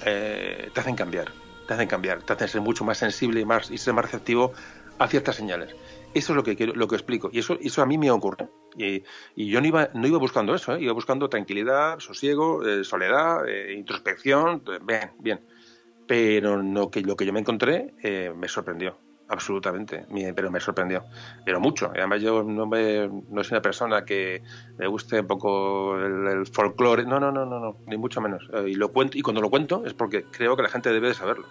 eh, te hacen cambiar, te hacen cambiar, te hacen ser mucho más sensible y, más, y ser más receptivo a ciertas señales. Eso es lo que quiero, lo que explico. Y eso, eso a mí me ocurre. Y, y yo no iba, no iba buscando eso, ¿eh? iba buscando tranquilidad, sosiego, eh, soledad, eh, introspección, bien, bien. Pero lo que, lo que yo me encontré me sorprendió, absolutamente, pero me sorprendió, pero mucho. además yo no, me, no soy una persona que me guste un poco el, el folclore, no, no, no, no, no, ni mucho menos. y lo cuento y cuando lo cuento es porque creo que la gente debe de saberlo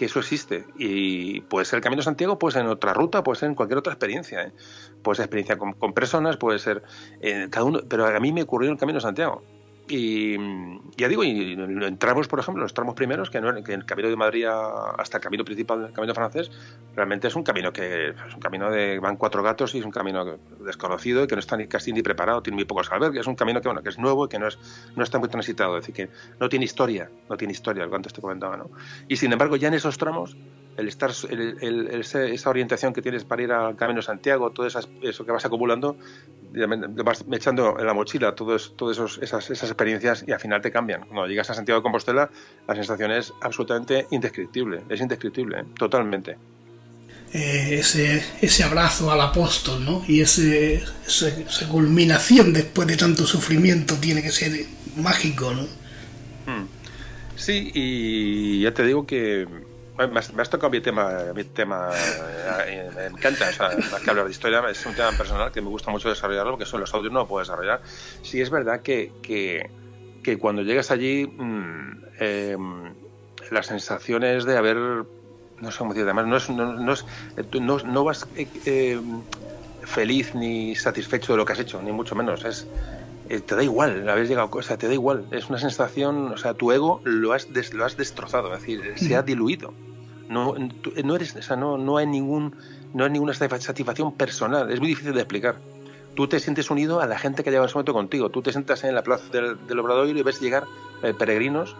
que eso existe. Y puede ser el Camino de Santiago, puede ser en otra ruta, puede ser en cualquier otra experiencia. ¿eh? Puede ser experiencia con, personas, puede ser en cada uno. Pero a mí me ocurrió el Camino de Santiago. Y ya digo, y entramos, por ejemplo, los tramos primeros, que, no, que el camino de Madrid hasta el camino principal del camino francés, realmente es un camino que es un camino de van cuatro gatos y es un camino desconocido y que no está ni, casi ni preparado, tiene muy pocos albergues, es un camino que bueno que es nuevo y que no es no está muy transitado, es decir, que no tiene historia, no tiene historia, el antes te comentaba, ¿no? Y sin embargo, ya en esos tramos el estar el, esa orientación que tienes para ir al Camino Santiago, todo eso que vas acumulando, vas echando en la mochila todas todos esas, esas experiencias y al final te cambian. Cuando llegas a Santiago de Compostela, la sensación es absolutamente indescriptible, es indescriptible, totalmente. Eh, ese, ese abrazo al apóstol, ¿no? Y ese, esa culminación después de tanto sufrimiento tiene que ser mágico, ¿no? Hmm. Sí, y ya te digo que me has, tocado mi tema, mi tema eh, me encanta, o sea, que hablar de historia, es un tema personal que me gusta mucho desarrollarlo, porque son los audios no lo puedo desarrollar. Sí es verdad que, que, cuando llegas allí, mmm, eh, las sensaciones de haber, no sé cómo decir, además no, es, no, no, es, no, no vas eh, em, feliz ni satisfecho de lo que has hecho, ni mucho menos, eh, te da igual haber llegado, o sea, te da igual, es una sensación, o sea, tu ego lo has, lo has destrozado, es decir, se ha diluido no, no eres, o sea, no, no hay ningún, no hay ninguna satisfacción personal. Es muy difícil de explicar. tú te sientes unido a la gente que lleva en ese momento contigo. Tú te sientas en la plaza del, del Obradoiro y ves llegar eh, peregrinos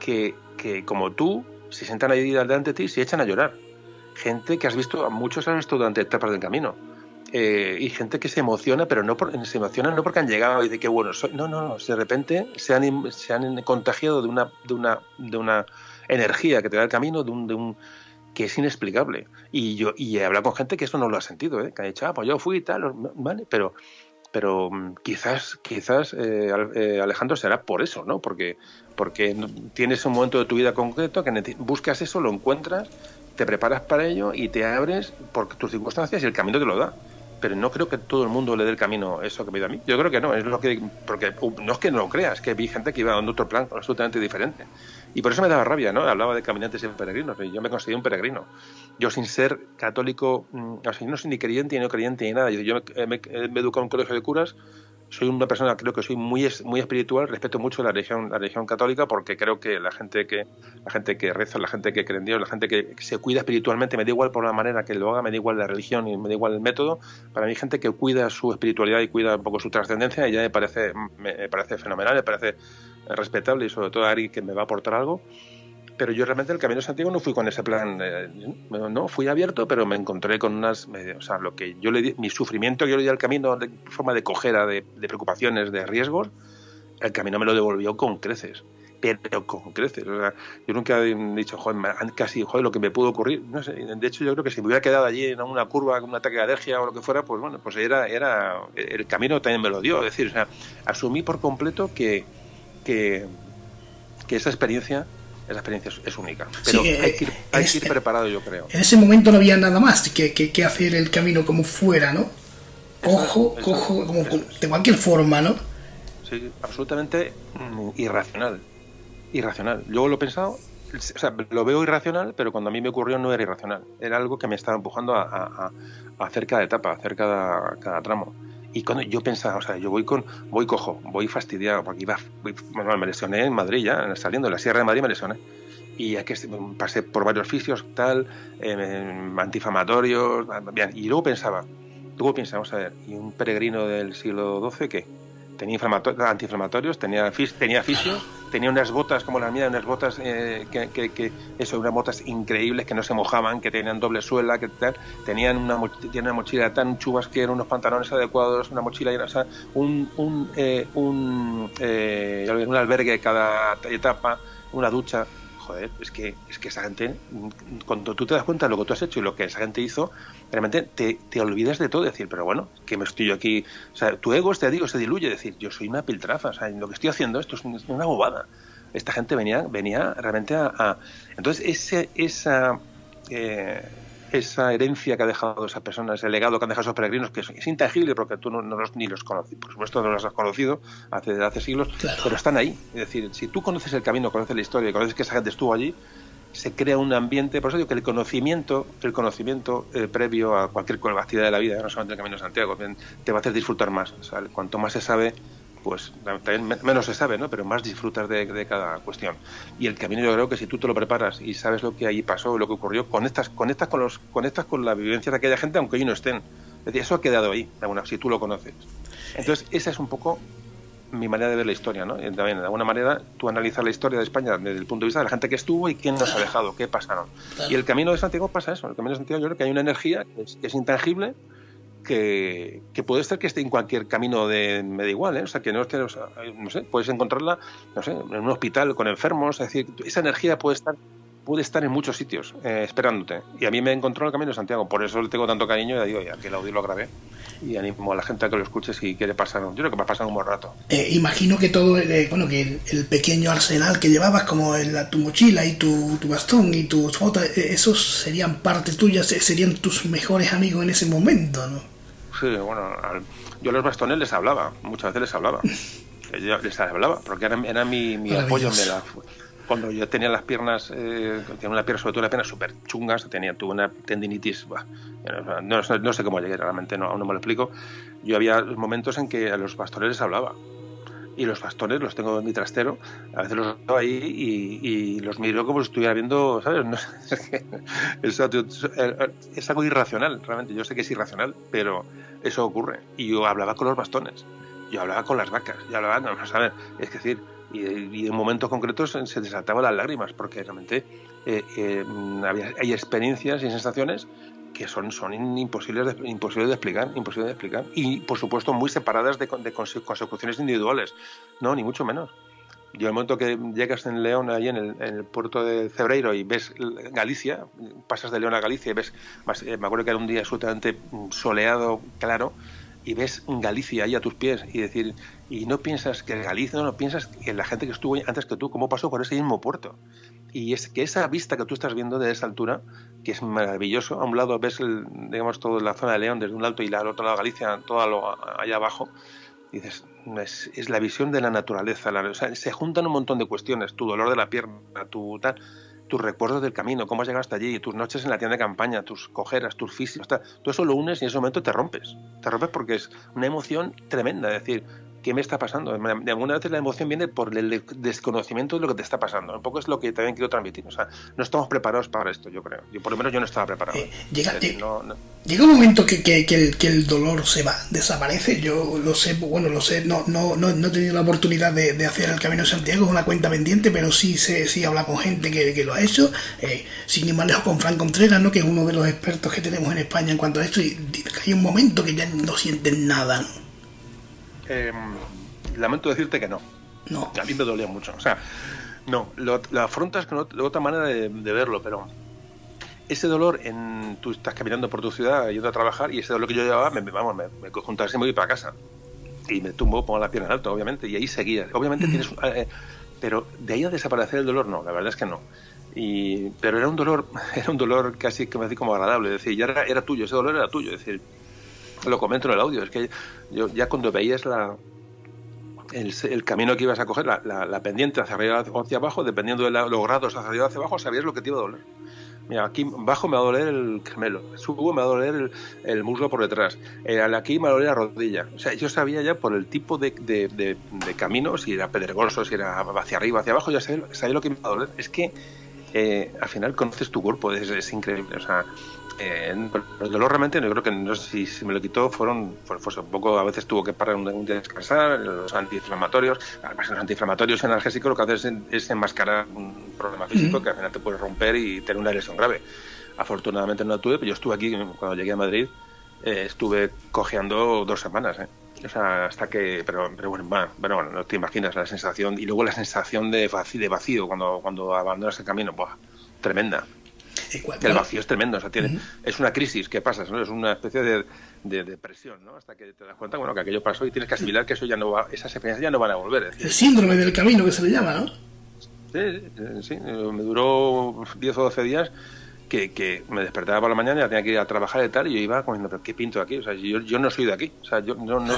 que, que, como tú, se sientan ahí delante de ti y se echan a llorar. Gente que has visto, a muchos has visto durante etapas del camino. Eh, y gente que se emociona, pero no se emociona no porque han llegado y de qué bueno. No, no, no. De repente se han, se han contagiado de una, de, una, de una energía que te da el camino, de un, de un que es inexplicable. Y yo y he hablado con gente que eso no lo ha sentido, ¿eh? que ha dicho, ah, pues yo fui y tal, vale, pero pero mm, quizás quizás eh, eh, Alejandro será por eso, ¿no? Porque porque tienes un momento de tu vida concreto que buscas eso, lo encuentras, te preparas para ello y te abres por tus circunstancias y el camino te lo da pero no creo que todo el mundo le dé el camino eso que me da a mí. Yo creo que no, es lo que porque uh, no es que no lo creas, que vi gente que iba en otro plan absolutamente diferente. Y por eso me daba rabia, ¿no? Hablaba de caminantes y peregrinos, y yo me consideré un peregrino. Yo sin ser católico, mm, o sea, no soy ni creyente ni no creyente ni nada. Yo me, me, me educado en un colegio de curas soy una persona creo que soy muy muy espiritual respeto mucho la religión la religión católica porque creo que la gente que la gente que reza la gente que cree en Dios la gente que se cuida espiritualmente me da igual por la manera que lo haga me da igual la religión y me da igual el método para mí gente que cuida su espiritualidad y cuida un poco su trascendencia ya me parece me parece fenomenal me parece respetable y sobre todo alguien que me va a aportar algo pero yo realmente el Camino de Santiago no fui con ese plan, eh, no, fui abierto, pero me encontré con unas, o sea, lo que yo le di, mi sufrimiento yo le di al camino de forma de cojera, de, preocupaciones, de riesgos, el camino me lo devolvió con creces, pero con creces. Yo nunca he dicho, joder, casi, joder, lo que me pudo ocurrir, no sé, de hecho yo creo que si me hubiera quedado allí en una curva con un ataque de alergia o lo que fuera, pues bueno, pues era, era, el camino también me lo dio, es decir, o sea, asumí por completo que, que, que esa experiencia esa experiencia es, única. Pero hay, que ir, hay que ir, preparado, yo creo. En ese momento no había nada más que, que, hacer el camino como fuera, ¿no? Cojo, cojo, como de cualquier forma, ¿no? Sí, absolutamente mm, irracional. Irracional. Yo lo he pensado, o sea, lo veo irracional, pero cuando a mí me ocurrió no era irracional. Era algo que me estaba empujando a, a, a hacer cada etapa, a hacer cada, cada tramo. Y cuando yo pensaba, o sea, yo voy con, voy cojo, voy fastidiado, porque iba, me lesioné en Madrid ya, saliendo de la Sierra de Madrid me lesioné. Y aquí pasé por varios fisios, tal, eh, antiinflamatorios, bien. Y luego pensaba, luego pensaba, vamos a ver, ¿y un peregrino del siglo XII qué? Tenía antiinflamatorios, tenía, tenía fisios, tenía unas botas como las mías, unas botas eh, que, eso, unas botas increíbles que no se mojaban, que tenían doble suela, que tal, tenían una, una mochila tan chubas que eran unos pantalones adecuados, una mochila, o sea, un, un, eh, un, eh, un albergue cada etapa, una ducha, joder, es que, es que esa gente, cuando tú te das cuenta de lo que tú has hecho y lo que esa gente hizo, realmente te, te olvidas de todo, decir, pero bueno, que me estoy yo aquí, o sea, tu ego, te digo, se diluye, decir, yo soy una piltrafa, o sea, lo que estoy haciendo esto es una bobada. Esta gente venía, venía realmente a... entonces, ese, esa... Eh, esa herencia que ha dejado esa persona, ese legado que han dejado esos peregrinos, que es, intangible porque tú no, los, ni los conoces, por supuesto no los has conocido hace, hace siglos, pero están ahí. Es decir, si tú conoces el camino, conoces la historia y conoces que esa gente estuvo allí, se crea un ambiente, por eso digo que el conocimiento, el conocimiento eh, previo a cualquier actividad de la vida, no solamente el Camino de Santiago, te va a hacer disfrutar más. cuanto más se sabe, pues también menos se sabe, ¿no? Pero más disfrutas de, cada cuestión. Y el camino yo creo que si tú te lo preparas y sabes lo que ahí pasó, lo que ocurrió, conectas, conectas con los, conectas con la vivencia de aquella gente, aunque ellos no estén. Es decir, eso ha quedado ahí, si tú lo conoces. Entonces, esa es un poco mi manera de ver la historia, ¿no? Y también, de alguna manera, tú analizas la historia de España desde el punto de vista de la gente que estuvo y quién nos ha dejado, qué pasaron. Y el camino de Santiago pasa eso. El camino de Santiago yo creo que hay una energía que es intangible, que, puede ser que esté en cualquier camino de me da igual, ¿eh? o sea que no, no sé, puedes encontrarla, no sé, en un hospital con enfermos, es decir, esa energía puede estar puede estar en muchos sitios eh, esperándote. Y a mí me encontró en el Camino de Santiago, por eso le tengo tanto cariño y digo, ya que el audio lo grabé y animo a la gente a que lo escuche si quiere pasar. Yo creo que va a pasar un buen rato. Eh, imagino que todo, eh, bueno, que el, pequeño arsenal que llevabas, como tu mochila y tu, bastón y tus botas, esos serían parte tuya, serían tus mejores amigos en ese momento, ¿no? Sí, bueno, yo a los bastones les hablaba, muchas veces les hablaba. Yo les hablaba, porque era, era mi, mi apoyo. Me la, cuando yo tenía las piernas, eh, tenía una pierna, sobre todo las piernas súper chungas, tenía, tuve una tendinitis, no, no, sé cómo llegué realmente, no, aún no me lo explico. Yo había momentos en que a los pastores les hablaba. Y los bastones los tengo en mi trastero, a veces los tengo ahí y, los miro como si estuviera viendo, ¿sabes? es, es, algo irracional, realmente. Yo sé que es irracional, pero eso ocurre. Y yo hablaba con los bastones, yo hablaba con las vacas, yo hablaba, no, ¿sabes? Es decir, y, en momentos concretos se desaltaban las lágrimas, porque realmente eh, eh, hay experiencias y sensaciones que son, son imposibles, de, imposibles de explicar, imposibles de explicar. Y, por supuesto, muy separadas de, de consecuciones individuales. No, ni mucho menos. Yo el momento que llegas en León, ahí en el, puerto de Cebreiro, y ves Galicia, pasas de León a Galicia y ves, eh, me acuerdo que era un día absolutamente soleado, claro, y ves Galicia ahí a tus pies y decir, y no piensas que Galicia, no, no piensas en la gente que estuvo antes que tú, cómo pasó por ese mismo puerto. Y es que esa vista que tú estás viendo de esa altura, que es maravilloso, a un lado ves, el, digamos, toda la zona de León desde un alto y al otro lado Galicia, todo lo, allá abajo, dices, es, la visión de la naturaleza, o sea, se juntan un montón de cuestiones, tu dolor de la pierna, tu tal, tus recuerdos del camino, cómo has llegado hasta allí, tus noches en la tienda de campaña, tus cojeras, tus físicos, todo eso lo unes y en ese momento te rompes. Te rompes porque es una emoción tremenda, es decir, ¿qué me está pasando? De alguna vez la emoción viene por el desconocimiento de lo que te está pasando. Un poco es lo que también quiero transmitir. O sea, no estamos preparados para esto, yo creo. Yo, por lo menos yo no estaba preparado. Eh, llega, llega, un momento que, que, el, que, el, dolor se va, desaparece. Yo lo sé, bueno, lo sé, no, no, no, he tenido la oportunidad de, hacer el Camino de Santiago, es una cuenta pendiente, pero sí sé, sí habla con gente que, lo ha hecho. Eh, sin ir más lejos con Frank Contreras, ¿no? que es uno de los expertos que tenemos en España en cuanto a esto, y hay un momento que ya no sienten nada. Eh, lamento decirte que no. No. A mí me dolía mucho. O sea, no, lo, afrontas con otra manera de, verlo, pero ese dolor, en, tú estás caminando por tu ciudad yendo a trabajar y ese dolor que yo llevaba, me, vamos, me, me cojo un taxi y me voy para casa. Y me tumbo, pongo la pierna en alto, obviamente, y ahí seguía. Obviamente tienes... Eh, pero de ahí a desaparecer el dolor, no, la verdad es que no. Y, pero era un dolor, era un dolor casi que me hacía como agradable, es decir, ya era, era tuyo, ese dolor era tuyo, es decir, lo comento en el audio, es que yo ya cuando veías la, el, camino que ibas a coger, la, pendiente hacia arriba o hacia abajo, dependiendo de los grados hacia arriba o hacia abajo, sabías lo que te iba a doler. Mira, aquí abajo me va a doler el gemelo, subo me va a doler el, muslo por detrás, eh, aquí me va a doler la rodilla. O sea, yo sabía ya por el tipo de, de, camino, si era pedregoso, si era hacia arriba, hacia abajo, ya sabía, lo que me iba a doler. Es que eh, al final conoces tu cuerpo, es, es increíble. O sea, eh, el dolor realmente, yo creo que no sé si, me lo quitó, fueron, fue, un poco, a veces tuvo que parar un, día a descansar, los antiinflamatorios, además los antiinflamatorios analgésicos lo que hacen es, enmascarar un problema físico que al final te puede romper y tener una lesión grave. Afortunadamente no la tuve, pero yo estuve aquí, cuando llegué a Madrid, eh, estuve cojeando dos semanas, ¿eh? O sea, hasta que, pero, pero bueno, bueno, no te imaginas la sensación, y luego la sensación de vacío, de vacío cuando, cuando abandonas el camino, ¡buah! tremenda. El vacío es tremendo, o sea, tiene, es una crisis que pasas, ¿no? Es una especie de, de depresión, ¿no? Hasta que te das cuenta, bueno, que aquello pasó y tienes que asimilar que eso ya no va, esas experiencias ya no van a volver. el síndrome del camino que se le llama, ¿no? Sí, sí, me duró 10 o 12 días que, que, me despertaba por la mañana y tenía que ir a trabajar y tal, y yo iba comiendo, pero ¿qué pinto aquí? O sea, yo, yo no soy de aquí, o sea, yo no, no,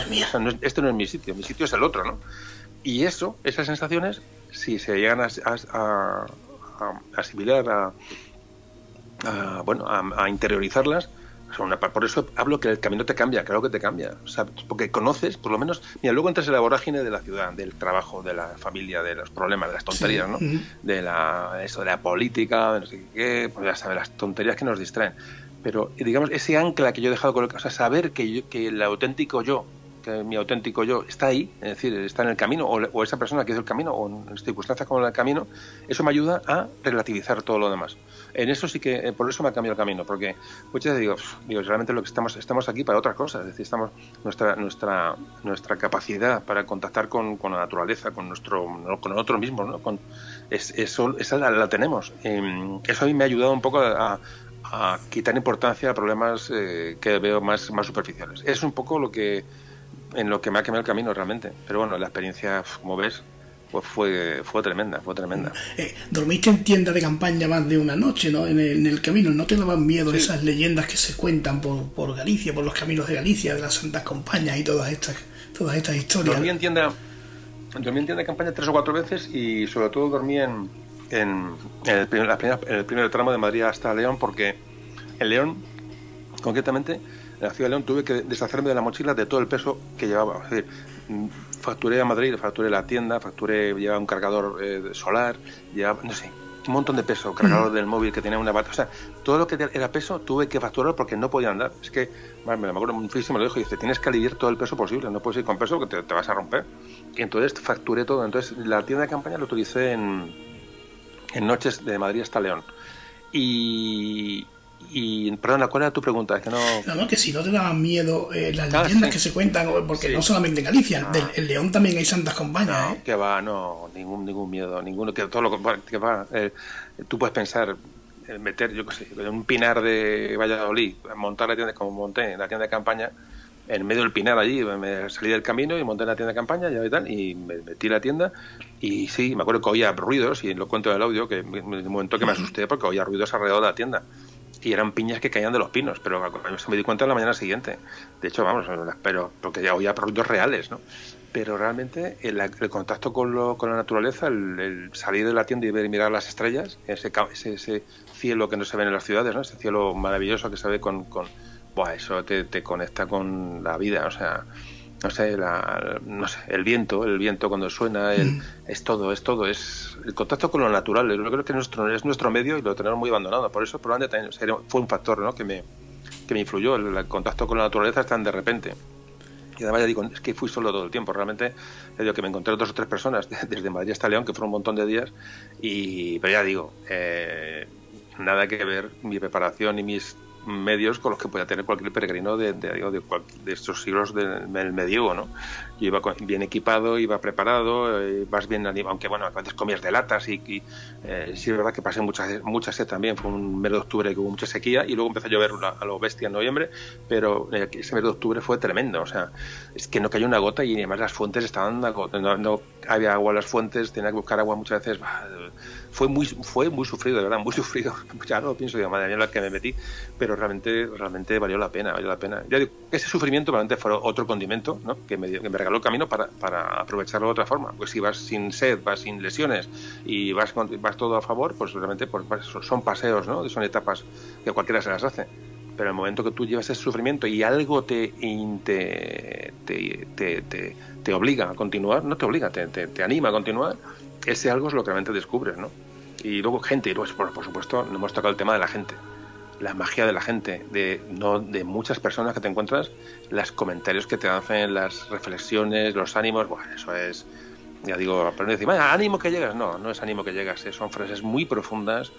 este no es mi sitio, mi sitio es el otro, ¿no? Y eso, esas sensaciones, si se llegan a, a, a asimilar, a, a, bueno, a, interiorizarlas. Por eso hablo que el camino te cambia, claro que te cambia. porque conoces, por lo menos, mira, luego entras en la vorágine de la ciudad, del trabajo, de la familia, de los problemas, de las tonterías, ¿no? De la, eso, de la política, de no sé qué, pues ya sabes, las tonterías que nos distraen. Pero, digamos, ese ancla que yo he dejado con o sea, saber que, que el auténtico yo, que mi auténtico yo está ahí, es decir, está en el camino, o, esa persona que hizo el camino, o en circunstancias como el camino, eso me ayuda a relativizar todo lo demás. En eso sí que, eh, por eso me ha cambiado el camino, porque muchas veces digo, digo, realmente lo que estamos, estamos aquí para otra cosa, es decir, estamos, nuestra, nuestra, nuestra capacidad para contactar con, con la naturaleza, con nuestro, con nosotros mismos, ¿no? Con, es, eso, esa la, tenemos. Em, eso a mí me ha ayudado un poco a, a quitar importancia a problemas eh, que veo más, más superficiales. Es un poco lo que en lo que me ha quemado el camino realmente. Pero bueno, la experiencia, como ves, pues fue, fue tremenda, fue tremenda. Eh, dormiste en tienda de campaña más de una noche, ¿no? En el, camino, ¿no te daban miedo esas leyendas que se cuentan por, por Galicia, por los caminos de Galicia, de las Santas Compañías y todas estas, todas estas historias? Dormí en tienda, dormí en tienda de campaña tres o cuatro veces y sobre todo dormí en, en, el, primer, el primer tramo de Madrid hasta León porque en León, concretamente, en la ciudad de León tuve que deshacerme de la mochila de todo el peso que llevaba. Es decir, mm, facturé a Madrid, facturé la tienda, facturé, llevaba un cargador eh, solar, llevaba, no sé, un montón de peso, cargador del móvil que tenía una bata, o sea, todo lo que era peso tuve que facturarlo porque no podía andar. Es que, me acuerdo muchísimo, me lo dijo, y dice, tienes que aliviar todo el peso posible, no puedes ir con peso porque te, vas a romper. Y entonces facturé todo. Entonces, la tienda de campaña lo utilicé en, en noches de Madrid hasta León. Y, y, perdona, ¿cuál era tu pregunta? Es que no... no, que si no te daban miedo eh, las leyendas que se cuentan, porque no solamente en Galicia, del, en León también hay santas compañías. ¿eh? que va, no, ningún, ningún miedo, ninguno, que todo lo que va, eh, tú puedes pensar, meter, yo qué sé, un pinar de Valladolid, montar la tienda, como monté la tienda de campaña, en medio del pinar allí, me salí del camino y monté la tienda de campaña y tal, y me metí la tienda y sí, me acuerdo que oía ruidos y lo cuento del audio, que en el momento que me asusté porque oía ruidos alrededor de la tienda y eran piñas que caían de los pinos, pero me di cuenta en la mañana siguiente. De hecho, vamos, pero porque ya oía productos reales, ¿no? Pero realmente el, contacto con, lo, con la naturaleza, el, salir de la tienda y ver y mirar las estrellas, ese, ese, cielo que no se ve en las ciudades, ¿no? Ese cielo maravilloso que se ve con... con buah, eso te, te conecta con la vida, o sea no sé, la, no sé, el viento, el viento cuando suena, el, mm. es todo, es todo, es el contacto con lo natural. Yo creo que nuestro, es nuestro medio y lo tenemos muy abandonado. Por eso probablemente también fue un factor ¿no? que, me, que me influyó. El, contacto con la naturaleza es tan de repente. Y además ya digo, es que fui solo todo el tiempo. Realmente, ya digo que me encontré dos o tres personas desde Madrid hasta León, que fueron un montón de días. Y, pero ya digo, eh, nada que ver mi preparación y mis medios con los que pueda tener cualquier peregrino de, estos siglos del, medievo, ¿no? Yo iba bien equipado, iba preparado, eh, vas bien aunque bueno, a veces comías de latas y, y eh, sí es verdad que pasé muchas mucha sed también, fue un mes de octubre que hubo mucha sequía y luego empezó a llover a lo bestia en noviembre, pero eh, ese mes de octubre fue tremendo, o sea, es que no cayó una gota y además las fuentes estaban, no, no había agua en las fuentes, tenía que buscar agua muchas veces, fue muy fue muy sufrido, de verdad, muy sufrido. Ya no lo pienso, digo, madre mía, la que me metí, pero realmente realmente valió la pena, valió la pena. Ya digo, ese sufrimiento realmente fue otro condimento, ¿no? Que me, me regaló el camino para, para, aprovecharlo de otra forma. Pues si vas sin sed, vas sin lesiones y vas vas todo a favor, pues realmente pues, son paseos, ¿no? Son etapas que cualquiera se las hace. Pero el momento que tú llevas ese sufrimiento y algo te, te, te, te, te obliga a continuar, no te obliga, te, anima a continuar, ese algo es lo que realmente descubres, ¿no? Y luego gente, y pues, por, por supuesto, no hemos tocado el tema de la gente la magia de la gente, de, no, de muchas personas que te encuentras, los comentarios que te hacen, las reflexiones, los ánimos, bueno, eso es, ya digo, pero no decir, ánimo que llegas, no, no es ánimo que llegas, eh, son frases muy profundas,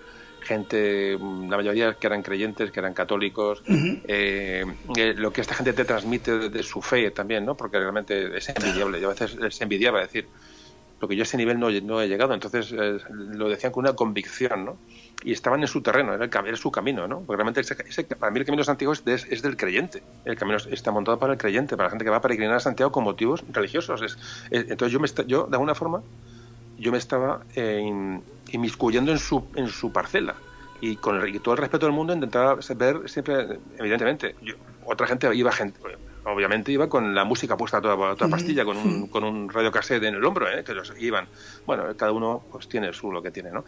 gente, la mayoría que eran creyentes, que eran católicos, eh, eh, lo que esta gente te transmite de, su fe también, ¿no? Porque realmente es envidiable, yo a veces es envidiaba decir, lo que yo a ese nivel no, he llegado. Entonces lo decían con una convicción, ¿no? Y estaban en su terreno, era, el, era su camino, ¿no? Porque realmente ese, para mí el camino de Santiago es, es, del creyente. El camino está montado para el creyente, para la gente que va a peregrinar a Santiago con motivos religiosos. Es, entonces yo, me, yo, de alguna forma, yo me estaba eh, inmiscuyendo en su, en su parcela. Y con el, todo el respeto del mundo intentaba ver siempre, evidentemente, otra gente iba gente, obviamente iba con la música puesta a toda, toda pastilla, con un, con un radiocassette en el hombro, ¿eh? que los iban. Bueno, cada uno pues tiene su lo que tiene, ¿no?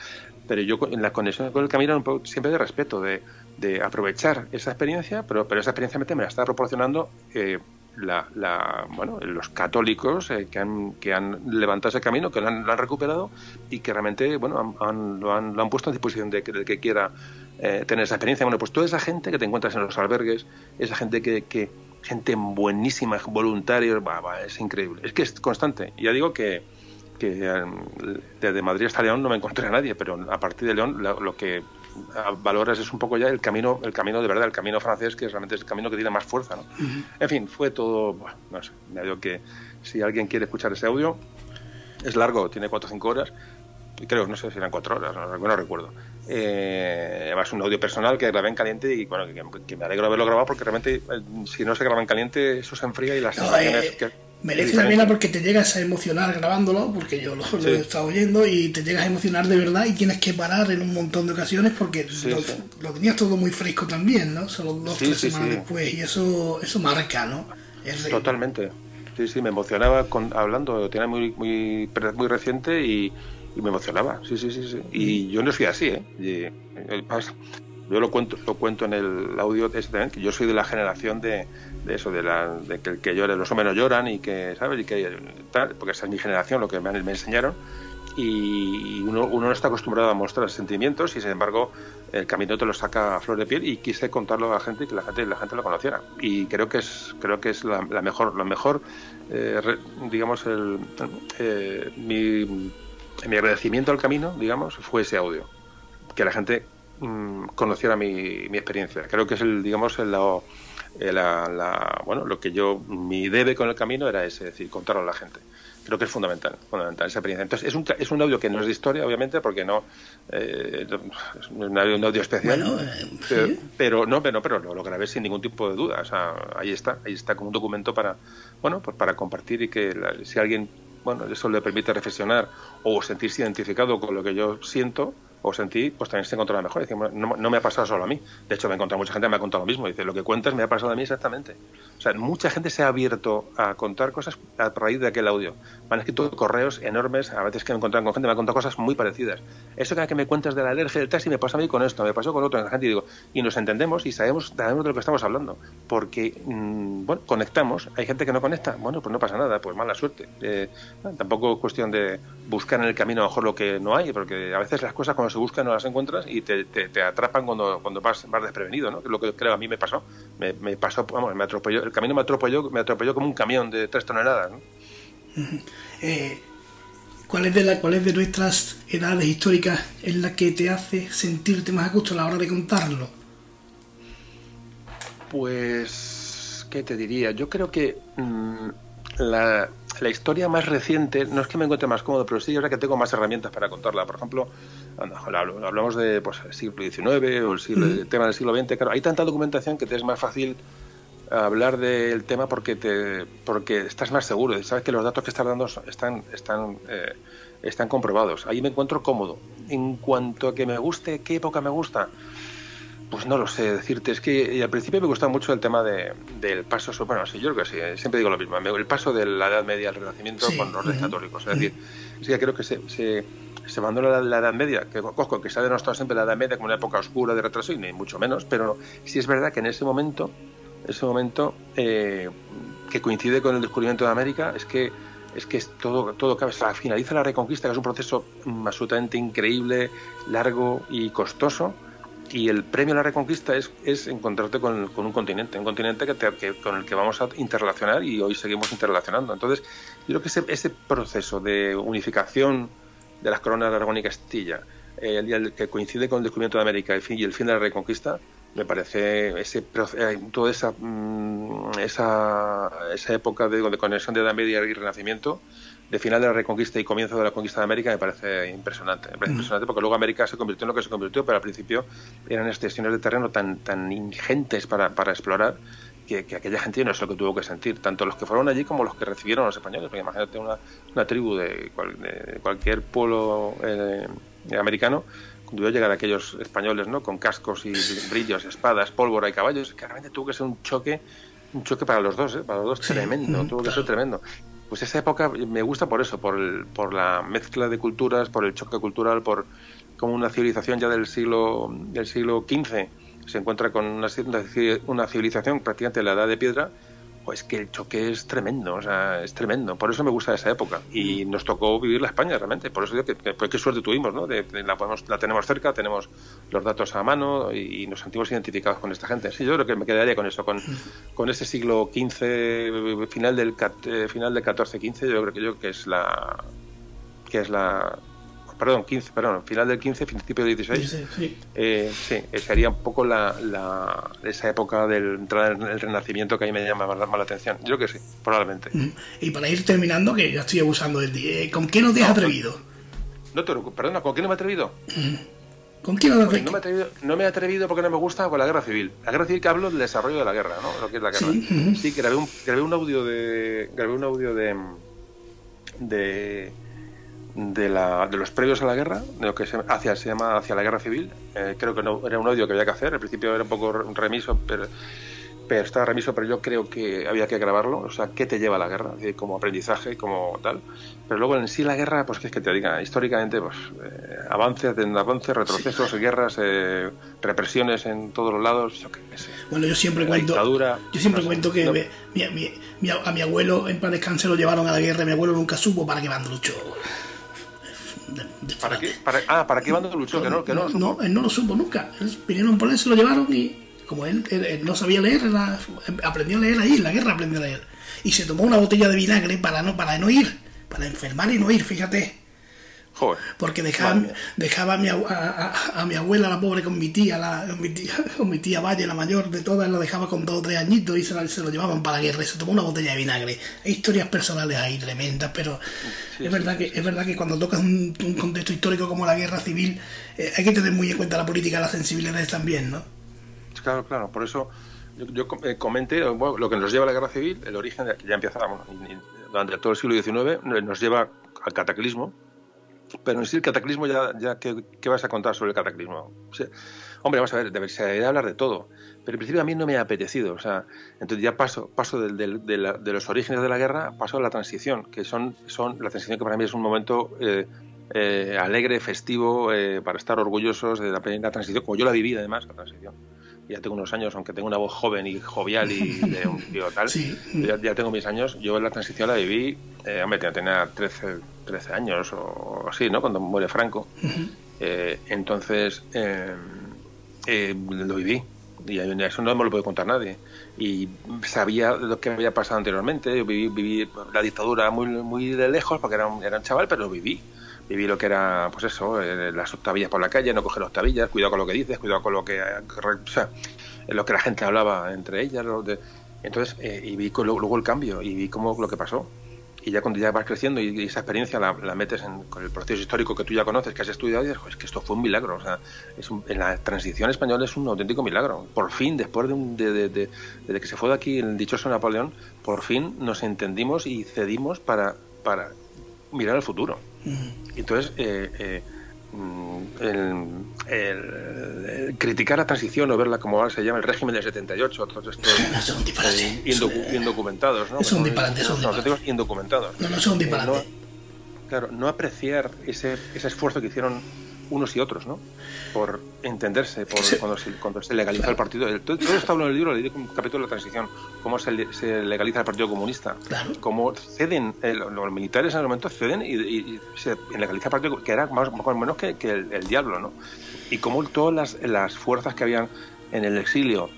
Pero yo en la conexión con el camino un poco, siempre de respeto, de, de, aprovechar esa experiencia, pero, pero esa experiencia me la está proporcionando eh, la, la, bueno, los católicos eh, que, han, que han levantado ese camino, que lo han, recuperado y que realmente bueno, han, lo, han, lo han puesto a disposición de, de que quiera eh, tener esa experiencia. Bueno, pues toda esa gente que te encuentras en los albergues, esa gente que, que gente buenísima, voluntarios, es increíble. Es que es constante. Ya digo que, que em, desde Madrid hasta León no me encontré a nadie, pero a partir de León lo, que valoras es un poco ya el camino, el camino de verdad, el camino francés, que realmente es el camino que tiene más fuerza. ¿no? En fin, fue todo, bueno, no sé, me digo que si alguien quiere escuchar ese audio, es largo, tiene cuatro o cinco horas, creo, no sé si eran cuatro horas, no, recuerdo. Eh, además, un audio personal que grabé en caliente y bueno, que, me alegro de haberlo grabado porque realmente, eh, si no se graba en caliente, eso se enfría y las sensaciones eh, Merece la pena porque te llegas a emocionar grabándolo, porque yo lo, he estado oyendo, y te llegas a emocionar de verdad y tienes que parar en un montón de ocasiones porque lo, tenías todo muy fresco también, ¿no? Solo dos, tres semanas después, y eso, eso marca, ¿no? Totalmente. Sí, sí, me emocionaba con, hablando, lo tenía muy, muy, muy reciente y, y me emocionaba, sí, sí, sí, sí. Y yo no soy así, ¿eh? Y, Yo lo cuento, lo cuento en el audio este, que yo soy de la generación de, eso, de, la, de que, que llore, los hombres no lloran y que, ¿sabes? Y que tal, porque esa es mi generación, lo que me, me enseñaron y uno, uno, no está acostumbrado a mostrar sentimientos y sin embargo el camino te lo saca a flor de piel y quise contarlo a la gente y que la gente la gente lo conociera y creo que es creo que es la, mejor lo mejor eh, digamos el, eh, mi, mi, agradecimiento al camino digamos fue ese audio. Que la gente mmm, conociera mi, mi, experiencia. Creo que es el digamos el, la, la, bueno lo que yo mi debe con el camino era ese es decir contarlo a la gente. Creo que es fundamental, fundamental esa experiencia. Entonces, es un, es un audio que no es de historia, obviamente, porque no eh, es un audio especial, eh, pero, no, pero, pero lo, lo, grabé sin ningún tipo de duda. O sea, ahí está, ahí está como un documento para, bueno, pues para compartir y que si alguien, bueno, eso le permite reflexionar o sentirse identificado con lo que yo siento, o sentí, pues también se encontraba mejor. no, no, me ha pasado solo a mí. De hecho, me he encontrado mucha gente que me ha contado lo mismo. Dice, lo que cuentas me ha pasado a mí exactamente. O sea, mucha gente se ha abierto a contar cosas a raíz de aquel audio. Me han escrito correos enormes, a veces que me encontrado con gente, me han contado cosas muy parecidas. Eso que, que me cuentas de la alergia del taxi me pasa a mí con esto, me pasó con otro. gente y digo, y nos entendemos y sabemos, sabemos de lo que estamos hablando. Porque, mmm, bueno, conectamos. Hay gente que no conecta. Bueno, pues no pasa nada, pues mala suerte. Eh, tampoco es cuestión de buscar en el camino a lo mejor lo que no hay, porque a veces las cosas cuando se buscan no las encuentras y te, te, te atrapan cuando, cuando vas, vas desprevenido, ¿no? Que es lo que creo a mí me pasó. Me, me, pasó, vamos, me atropelló, el camino me atropelló, me atropelló como un camión de tres toneladas, ¿no? eh, ¿cuál, es de la, ¿Cuál es de nuestras edades históricas en la que te hace sentirte más a gusto a la hora de contarlo? Pues, ¿qué te diría? Yo creo que mmm, la, la historia más reciente, no es que me encuentre más cómodo, pero sí ahora que tengo más herramientas para contarla. Por ejemplo, hablamos de pues, el siglo XIX o el, siglo, el tema del siglo XX. Claro, hay tanta documentación que te es más fácil hablar del tema porque te porque estás más seguro sabes que los datos que estás dando están están eh, están comprobados ahí me encuentro cómodo en cuanto a que me guste qué época me gusta pues no lo sé decirte, es que al principio me gustaba mucho el tema de, del paso, bueno, sí, yo creo que sí, siempre digo lo mismo, el paso de la Edad Media al Renacimiento sí, con los reyes católicos, es decir, sí que creo que se, se, se abandona la, la, Edad Media, que cojo, que se ha denostado siempre la Edad Media como una época oscura de retraso, y ni mucho menos, pero sí es verdad que en ese momento, ese momento eh, que coincide con el descubrimiento de América, es que es que es todo, todo cabe. finaliza la Reconquista, que es un proceso absolutamente increíble, largo y costoso, y el premio a la reconquista es, es encontrarte con, un continente, un continente que, te, con el que vamos a interrelacionar y hoy seguimos interrelacionando. Entonces, yo creo que ese, ese proceso de unificación de las coronas de Aragón y Castilla, eh, el día que coincide con el descubrimiento de América el y el fin de la reconquista, me parece ese eh, toda esa, mmm, esa, esa época de, de conexión de Edad Media y Renacimiento de final de la Reconquista y comienzo de la conquista de América me parece impresionante. Me parece mm. impresionante porque luego América se convirtió en lo que se convirtió, pero al principio eran extensiones de terreno tan, tan ingentes para, para explorar que, que, aquella gente no sé lo que tuvo que sentir, tanto los que fueron allí como los que recibieron a los españoles. Porque imagínate una, una tribu de, cual, de, cualquier pueblo eh, americano, cuando llegar a aquellos españoles ¿no? con cascos y brillos, espadas, pólvora y caballos, que realmente tuvo que ser un choque un choque para los dos, ¿eh? para los dos sí, tremendo, tuvo que ser tremendo pues esa época me gusta por eso, por, el, por la mezcla de culturas, por el choque cultural, por como una civilización ya del siglo del siglo XV se encuentra con una, una civilización prácticamente de la edad de piedra pues que el choque es tremendo, o sea, es tremendo. Por eso me gusta esa época. Y nos tocó vivir la España realmente. Por eso digo que, pues qué suerte tuvimos, ¿no? La, tenemos cerca, tenemos los datos a mano y, nos sentimos identificados con esta gente. Sí, yo creo que me quedaría con eso, con, con ese siglo XV, final del, eh, final del 14-15, yo creo que yo que es la que es la perdón, 15, perdón, final del 15, principio del 16. Sí, sí. Eh, sí sería un poco la, la, esa época del entrar en el renacimiento que a mí me llama más, más la atención. Yo creo que sí, probablemente. Y para ir terminando, que ya estoy abusando del día, ¿con qué no te has no, atrevido? No, te, perdona, ¿con qué no me he atrevido? ¿Con quién no, no, me atrevido, no me he atrevido porque no me gusta con la guerra civil. La guerra civil que hablo del desarrollo de la guerra, ¿no? Lo que es la guerra. Sí, sí grabé, un, grabé un audio de. Grabé un audio de. de de, la, de los previos a la guerra, de lo que se, hacia, se llama hacia la guerra civil. Eh, creo que no era un audio que había que hacer. Al principio era un poco remiso, pero pero está remiso, pero yo creo que había que grabarlo, o sea, ¿qué te lleva a la guerra? Como aprendizaje, como tal. Pero luego en sí la guerra, pues que es que te diga, históricamente, pues eh, avances, avances, retrocesos, guerras, eh, represiones en todos los lados, yo qué sé. Bueno, yo siempre cuento, yo siempre cuento que a mi abuelo en plan descanse lo llevaron a la guerra, mi abuelo nunca supo para qué luchó. ¿Para qué? ah, ¿para qué bando luchó? Que no, que no, no, él no lo supo nunca. vinieron por él, se lo llevaron y como él, no sabía leer, aprendió a leer ahí, en la guerra aprendió a leer. Y se tomó una botella de vinagre para no, para no ir, para enfermar y no ir, fíjate. Porque dejaba, dejaba a, mi, a, mi abuela, la pobre, con mi tía, la, con, mi tía, con mi tía Valle, la mayor de todas, la dejaba con dos o tres añitos y se, se lo llevaban para la guerra y se tomó una botella de vinagre. Hay historias personales ahí tremendas, pero es, verdad que, es verdad que cuando tocas un, contexto histórico como la guerra civil, eh, hay que tener muy en cuenta la política y las sensibilidades también, ¿no? Claro, claro, por eso yo, eh, comenté lo que nos lleva a la guerra civil, el origen, que ya empieza durante todo el siglo XIX, nos lleva al cataclismo, pero en sí el cataclismo ya, ya ¿qué, vas a contar sobre el cataclismo? hombre, vamos a ver, se debería hablar de todo, pero en principio a mí no me ha apetecido, o sea, entonces ya paso, paso del, de, los orígenes de la guerra, paso a la transición, que son, son la transición que para mí es un momento eh, eh, alegre, festivo, para estar orgullosos de la transición, como yo la viví además, la transición ya tengo unos años, aunque tengo una voz joven y jovial y de un tío tal, ya, tengo mis años, yo en la transición la viví, eh, hombre, tenía 13, 13 años o así, ¿no? Cuando muere Franco. Eh, entonces, eh, eh, lo viví. Y eso no me lo puede contar nadie. Y sabía lo que había pasado anteriormente. Yo viví, viví la dictadura muy, muy de lejos porque era un, era un chaval, pero lo viví viví lo que era, pues eso, eh, las octavillas por la calle, no coger octavillas, cuidado con lo que dices, cuidado con lo que, lo que la gente hablaba entre ellas. entonces, eh, y vi luego el cambio y vi cómo lo que pasó. Y ya cuando ya vas creciendo y, esa experiencia la, metes con el proceso histórico que tú ya conoces, que has estudiado, y dices, es que esto fue un milagro. En la transición española es un auténtico milagro. Por fin, después de, de, que se fue de aquí el dichoso Napoleón, por fin nos entendimos y cedimos para, para mirar al futuro. Entonces, eh, eh, mm, el, criticar la transición o verla como ahora se llama el régimen del 78, todos estos eh, indocumentados, ¿no? Son disparates, son indocumentados. No, no son disparates. claro, no apreciar ese, ese esfuerzo que hicieron unos y otros, ¿no? Por entenderse, por cuando, se, cuando se legalizó el partido. Todo, todo está hablando en el libro, le un capítulo de la transición, cómo se, legaliza el Partido Comunista, cómo ceden, eh, los militares en el momento ceden y, se legaliza el Partido que era más, o menos que, el, diablo, ¿no? Y cómo todas las, las fuerzas que habían en el exilio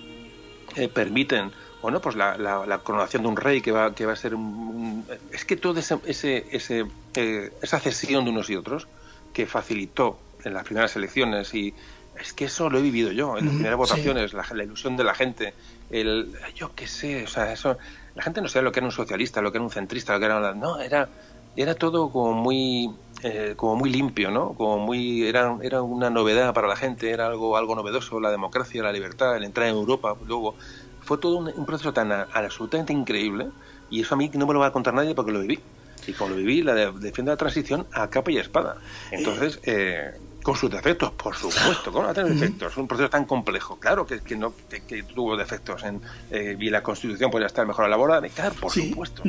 eh, permiten bueno, pues la, la, coronación de un rey que va, que va a ser un, es que todo ese, ese, ese eh, esa cesión de unos y otros que facilitó en las primeras elecciones y es que eso lo he vivido yo en las primeras votaciones, la, ilusión de la gente, el yo qué sé, o sea, eso la gente no sabía lo que era un socialista, lo que era un centrista, lo que era no, era era todo como muy eh, como muy limpio, ¿no? Como muy era, era una novedad para la gente, era algo algo novedoso, la democracia, la libertad, el entrar en Europa, luego fue todo un, proceso tan absolutamente increíble y eso a mí no me lo va a contar nadie porque lo viví. Y como lo viví, la de, defiende la transición a capa y espada. Entonces, eh, con sus defectos, por supuesto, ¿cómo no tener defectos? Es un proceso tan complejo, claro que, que no que, tuvo defectos en eh, y la Constitución podría estar mejor elaborada, claro, por supuesto,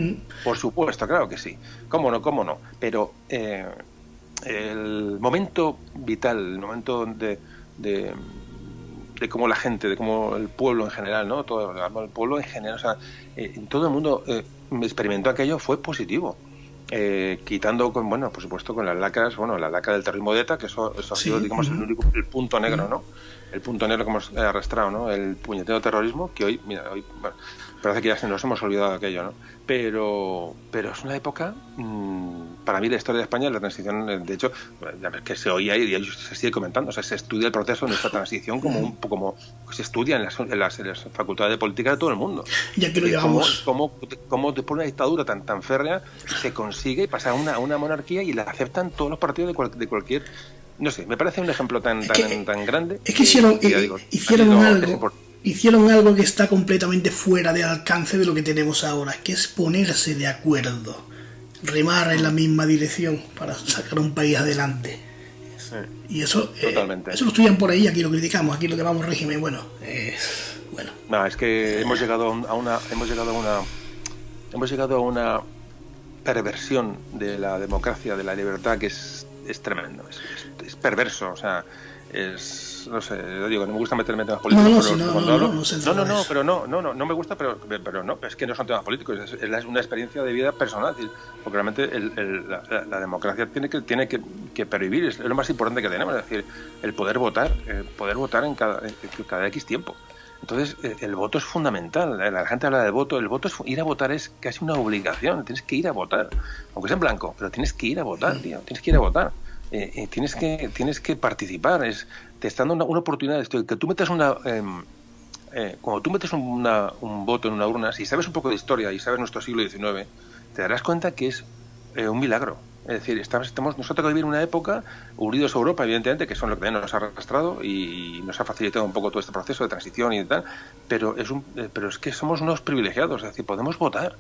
por supuesto, claro que sí, cómo no, cómo no, pero eh, el momento vital, el momento de, de, de cómo la gente, de cómo el pueblo en general, ¿no? Todo el pueblo en general, o sea, eh, todo el mundo experimentó aquello fue positivo eh, quitando con, bueno, por supuesto con las lacras, bueno, la lacra del terrorismo de ETA, que eso, eso ha sido, digamos, el único, el punto negro, ¿no? El punto negro que hemos arrastrado, ¿no? El puñetero terrorismo, que hoy, mira, hoy, bueno, parece que ya se nos hemos olvidado de aquello, ¿no? Pero, pero es una época, mmm, para mí, la historia de España, la transición, de hecho, que se oía y se sigue comentando, o sea, se estudia el proceso de nuestra transición como un como se estudia en las, en las, facultades de política de todo el mundo. Ya que lo llevamos. Cómo, cómo, después de una dictadura tan, tan férrea se consigue pasar a una, una monarquía y la aceptan todos los partidos de, de cualquier no sé, me parece un ejemplo tan, tan, tan grande. Es que hicieron, hicieron algo hicieron algo que está completamente fuera de alcance de lo que tenemos ahora, que es ponerse de acuerdo, remar en la misma dirección para sacar un país adelante. Y eso, eh, eso lo estudian por ahí, aquí lo criticamos, aquí lo llamamos régimen. Bueno, bueno. No, es que hemos llegado a una, hemos llegado a una, hemos llegado a una perversión de la democracia, de la libertad que es, es tremendo, es, es perverso, o sea, es no sé, yo digo, no me gusta meterme en temas políticos. No, no, no, no, no, pero no, no, no, no me gusta, pero, pero no, es que no son temas políticos, es, una experiencia de vida personal, porque realmente el, la, democracia tiene que tiene que, que pervivir, es lo más importante que tenemos, es decir, el poder votar, el poder votar en cada, en cada X tiempo. Entonces, el voto es fundamental. La gente habla del voto. El voto es ir a votar es casi una obligación. Tienes que ir a votar, aunque sea en blanco, pero tienes que ir a votar, tío. Tienes que ir a votar. Eh, eh, tienes que tienes que participar es te están dando una, oportunidad esto, que tú metas una em, eh, cuando tú metes una, un voto en una urna si sabes un poco de historia y sabes nuestro siglo XIX te darás cuenta que es un milagro. Es decir estamos, estamos nosotros vivir una época unidos a Europa evidentemente que son lo que nos ha arrastrado y, nos ha facilitado un poco todo este proceso de transición y tal pero es un, pero es que somos unos privilegiados es decir podemos votar.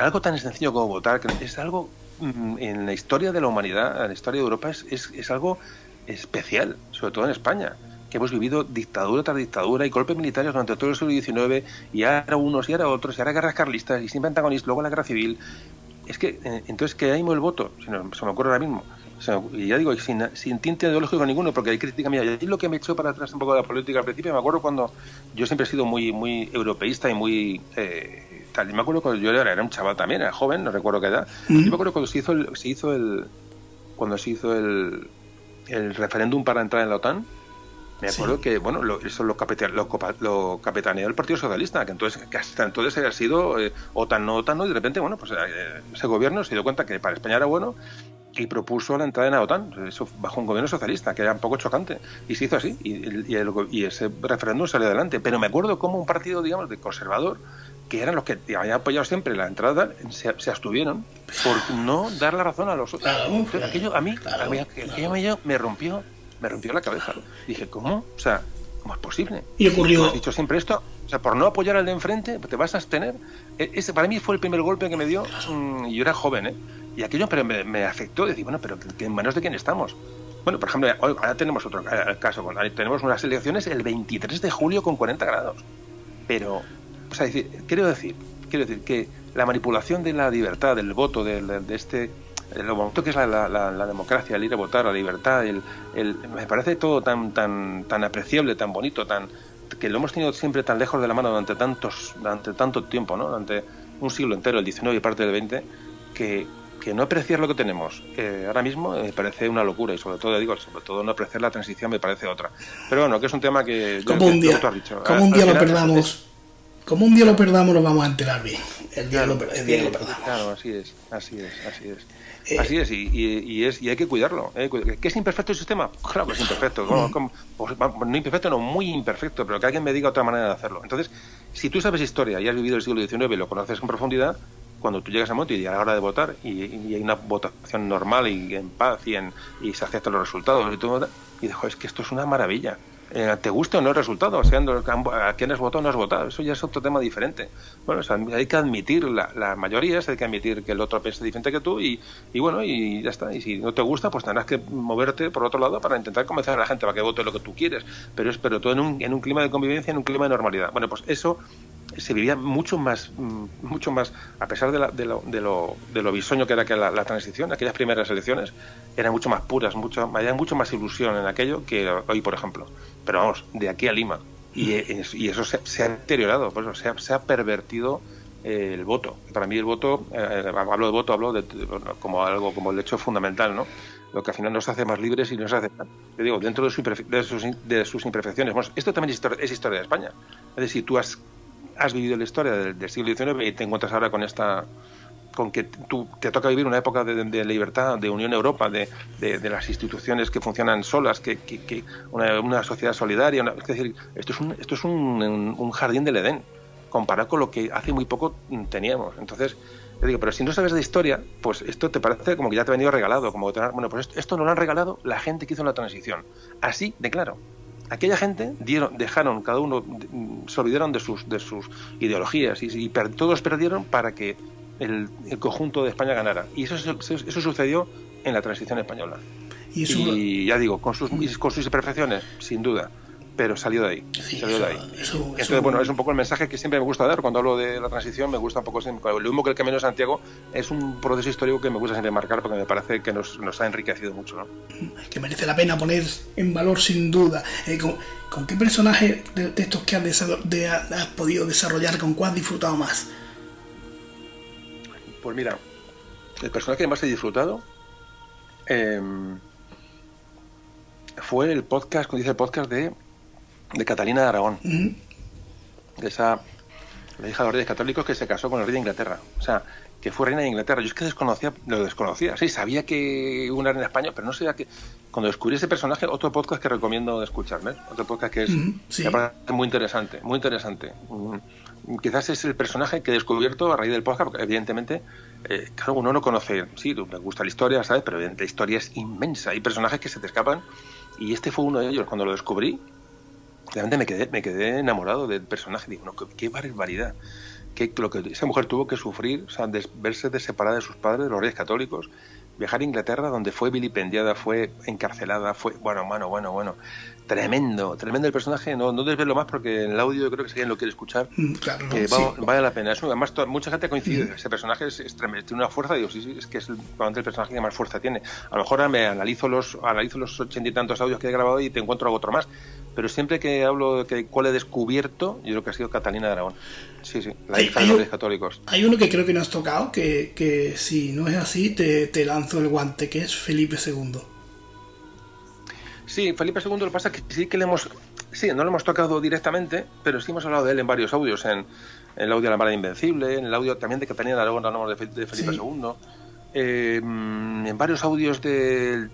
Algo tan sencillo como votar que es algo Mm, en la historia de la humanidad, en la historia de Europa, es, es, algo especial, sobre todo en España, que hemos vivido dictadura tras dictadura y golpes militares durante todo el siglo XIX, y ahora unos y ahora otros, y ahora guerras carlistas, y siempre antagonistas, luego la guerra civil. Es que, eh, entonces, que hay el voto, se me, ocurre ahora mismo. y ya digo, sin, sin tinte ideológico ninguno, porque hay crítica mía. Y lo que me echó para atrás un poco de la política al principio, me acuerdo cuando yo siempre he sido muy, muy europeísta y muy. Eh, yo me acuerdo cuando yo era, era un chaval también, era joven, no recuerdo qué edad. Yo me acuerdo cuando se hizo el, se hizo el cuando se hizo el, el referéndum para entrar en la OTAN. Me acuerdo que, bueno, lo, eso lo, lo, capitaneó el Partido Socialista, que entonces que hasta entonces había sido eh, OTAN, no OTAN, no, y de repente, bueno, pues eh, ese gobierno se dio cuenta que para España era bueno y propuso la entrada en la OTAN, eso bajo un gobierno socialista, que era un poco chocante, y se hizo así, y, y, y ese referéndum salió adelante. Pero me acuerdo como un partido, digamos, de conservador, que eran los que habían apoyado siempre la entrada, se, abstuvieron por no dar la razón a los otros. aquello a mí, aquello me rompió, me rompió la cabeza. Dije, ¿cómo? O sea, ¿cómo es posible? Y ocurrió. Has dicho siempre esto, o sea, por no apoyar al de enfrente, te vas a abstener. E, ese para mí fue el primer golpe que me dio, mm, y yo era joven, ¿eh? Y aquello pero me, afectó, decir, bueno, pero ¿en manos de quién estamos? Bueno, por ejemplo, ahora tenemos otro caso, tenemos unas elecciones el 23 de julio con 40 grados. Pero o sea, quiero decir, quiero decir que la manipulación de la libertad, del voto, de, de, este lo bonito que es la, democracia, el ir a votar, la libertad, el, me parece todo tan tan tan apreciable, tan bonito, tan que lo hemos tenido siempre tan lejos de la mano durante tantos durante tanto tiempo, ¿no? Durante un siglo entero, el 19 y parte del 20, que, que no apreciar lo que tenemos eh, ahora mismo me parece una locura y sobre todo digo sobre todo no apreciar la transición me parece otra. Pero bueno que es un tema que como un día, como un día lo perdamos como un día lo perdamos, nos vamos a enterar bien. El día, lo, perdamos. Claro, así es, así es, así es. Eh, así es, y, y, es, y hay que cuidarlo. ¿eh? ¿Que es imperfecto el sistema? Claro que es imperfecto. Pues, no imperfecto, no, muy imperfecto, pero que alguien me diga otra manera de hacerlo. Entonces, si tú sabes historia y has vivido el siglo XIX y lo conoces con profundidad, cuando tú llegas a momento y a la hora de votar y, hay una votación normal y en paz y, en, y se aceptan los resultados y todo, y dijo, es que esto es una maravilla eh, te guste o no el resultado, o sea, a quién has votado o no has votado, eso ya es otro tema diferente. Bueno, hay que admitir la, las mayorías, hay que admitir que el otro piensa diferente que tú y, y, bueno, y ya está. Y si no te gusta, pues tendrás que moverte por otro lado para intentar convencer a la gente para que vote lo que tú quieres, pero es pero todo en un, en un clima de convivencia, en un clima de normalidad. Bueno, pues eso se vivía mucho más, mm, mucho más, a pesar de, de, lo, de, lo, de lo bisoño que era que la, la, transición, aquellas primeras elecciones eran mucho más puras, mucho, había mucho más ilusión en aquello que hoy, por ejemplo. Pero vamos, de aquí a Lima. Y, y eso se, ha deteriorado, por eso se ha, se ha pervertido el voto. Para mí el voto, eh, hablo de voto, hablo de, como algo, como el hecho fundamental, ¿no? Lo que al final nos hace más libres y nos hace, te digo, dentro de, sus, de sus imperfecciones. Bueno, esto también es historia, es historia de España. Es decir, tú has has vivido la historia del, siglo XIX y te encuentras ahora con esta con que tú te toca vivir una época de, libertad, de Unión Europa, de, de, las instituciones que funcionan solas, que, que, una, sociedad solidaria. es decir, esto es, un, esto es un, jardín del Edén, comparado con lo que hace muy poco teníamos. Entonces, te digo, pero si no sabes de historia, pues esto te parece como que ya te ha venido regalado. Como bueno, pues esto, esto no lo han regalado la gente que hizo la transición. Así de claro aquella gente dieron, dejaron, cada uno se olvidaron de sus, de sus ideologías y, todos perdieron para que el, conjunto de España ganara. Y eso, eso, sucedió en la transición española. Y, ya digo, con sus, con sus imperfecciones, sin duda pero salió de ahí. salió de ahí. Entonces, bueno, es un poco el mensaje que siempre me gusta dar cuando hablo de la transición, me gusta un poco, lo mismo que el Camino de Santiago, es un proceso histórico que me gusta siempre marcar porque me parece que nos, nos ha enriquecido mucho. ¿no? Que merece la pena poner en valor sin duda. Eh, ¿con, qué personaje de, estos que has, has, podido desarrollar, con cuál has disfrutado más? Pues mira, el personaje que más he disfrutado em, fue el podcast, como dice el podcast de, de Catalina de Aragón. De esa la hija de los reyes católicos que se casó con el rey de Inglaterra. O sea, que fue reina de Inglaterra. Yo es que desconocía, lo desconocía. Sí, sabía que una reina de España, pero no sabía que. Cuando descubrí ese personaje, otro podcast que recomiendo escucharme. Otro podcast que es muy interesante, muy interesante. Mm, quizás es el personaje que he descubierto a raíz del podcast, porque evidentemente, eh, claro, uno no conoce. Sí, me gusta la historia, ¿sabes? Pero la historia es inmensa. Hay personajes que se te escapan. Y este fue uno de ellos. Cuando lo descubrí, realmente me quedé, me quedé enamorado del personaje. Digo, no, qué, qué barbaridad que lo que esa mujer tuvo que sufrir, o sea, verse de separada de sus padres, los reyes católicos, viajar a Inglaterra donde fue vilipendiada, fue encarcelada, fue, bueno, bueno, bueno, bueno, tremendo, tremendo el personaje, no, no debes verlo más porque en el audio yo creo que si alguien lo quiere escuchar, mm, claro, vale la pena. además, mucha gente coincide, mm. ese personaje es, tiene una fuerza, digo, sí, sí, es que es el, el personaje que más fuerza tiene. A lo mejor me analizo los, analizo los ochenta y tantos audios que he grabado y te encuentro algo otro más, pero siempre que hablo de que, cuál he descubierto, yo creo que ha sido Catalina de Aragón. Sí, sí, la hija de los católicos. Hay uno que creo que no has tocado, que, que si no es así, te, te lanzo el guante, que es Felipe II. Sí, Felipe II lo que pasa es que sí que le hemos, sí, no lo hemos tocado directamente, pero sí hemos hablado de él en varios audios, en, el audio de la Mara Invencible, en el audio también de Catalina de Aragón hablamos de, de Felipe II. Eh, en varios audios de,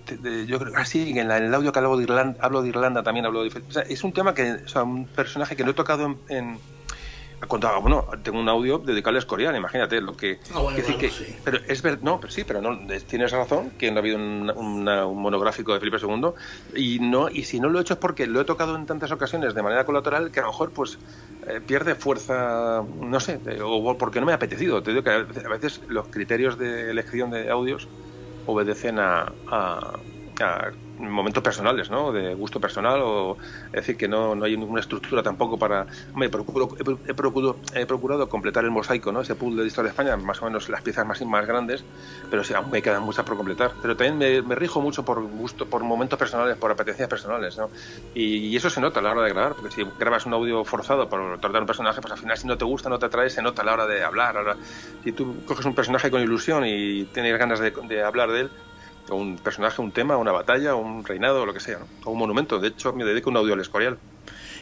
yo creo ah, en, en, el audio que hablo de Irlanda hablo de Irlanda también hablo de o sea, es un tema que o sea, un personaje que no he tocado en contaba, bueno, tengo un audio dedicado a Escorial, imagínate lo que... Ah, que, Pero es verdad, no, pero sí, pero no, tienes razón que no ha habido un, monográfico de Felipe II y no y si no lo he hecho es porque lo he tocado en tantas ocasiones de manera colateral que a lo mejor pues eh, pierde fuerza, no sé, o porque no me ha apetecido. Te digo que a veces los criterios de elección de audios obedecen a momentos personales, ¿no? De gusto personal o es decir que no, no hay ninguna estructura tampoco para me procuro, he, procurado, he completar el mosaico, ¿no? Ese pool de historia de España, más o menos las piezas más más grandes, pero sí, aún me quedan muchas por completar. Pero también me, rijo mucho por gusto, por momentos personales, por apetencias personales, ¿no? Y, eso se nota a la hora de grabar, porque si grabas un audio forzado por tratar un personaje, pues al final si no te gusta, no te atrae, se nota a la hora de hablar. Ahora, si tú coges un personaje con ilusión y tienes ganas de hablar de él, o un personaje, un tema, una batalla, un reinado, o lo que sea, ¿no? o un monumento. De hecho, me dedico un audio al Escorial.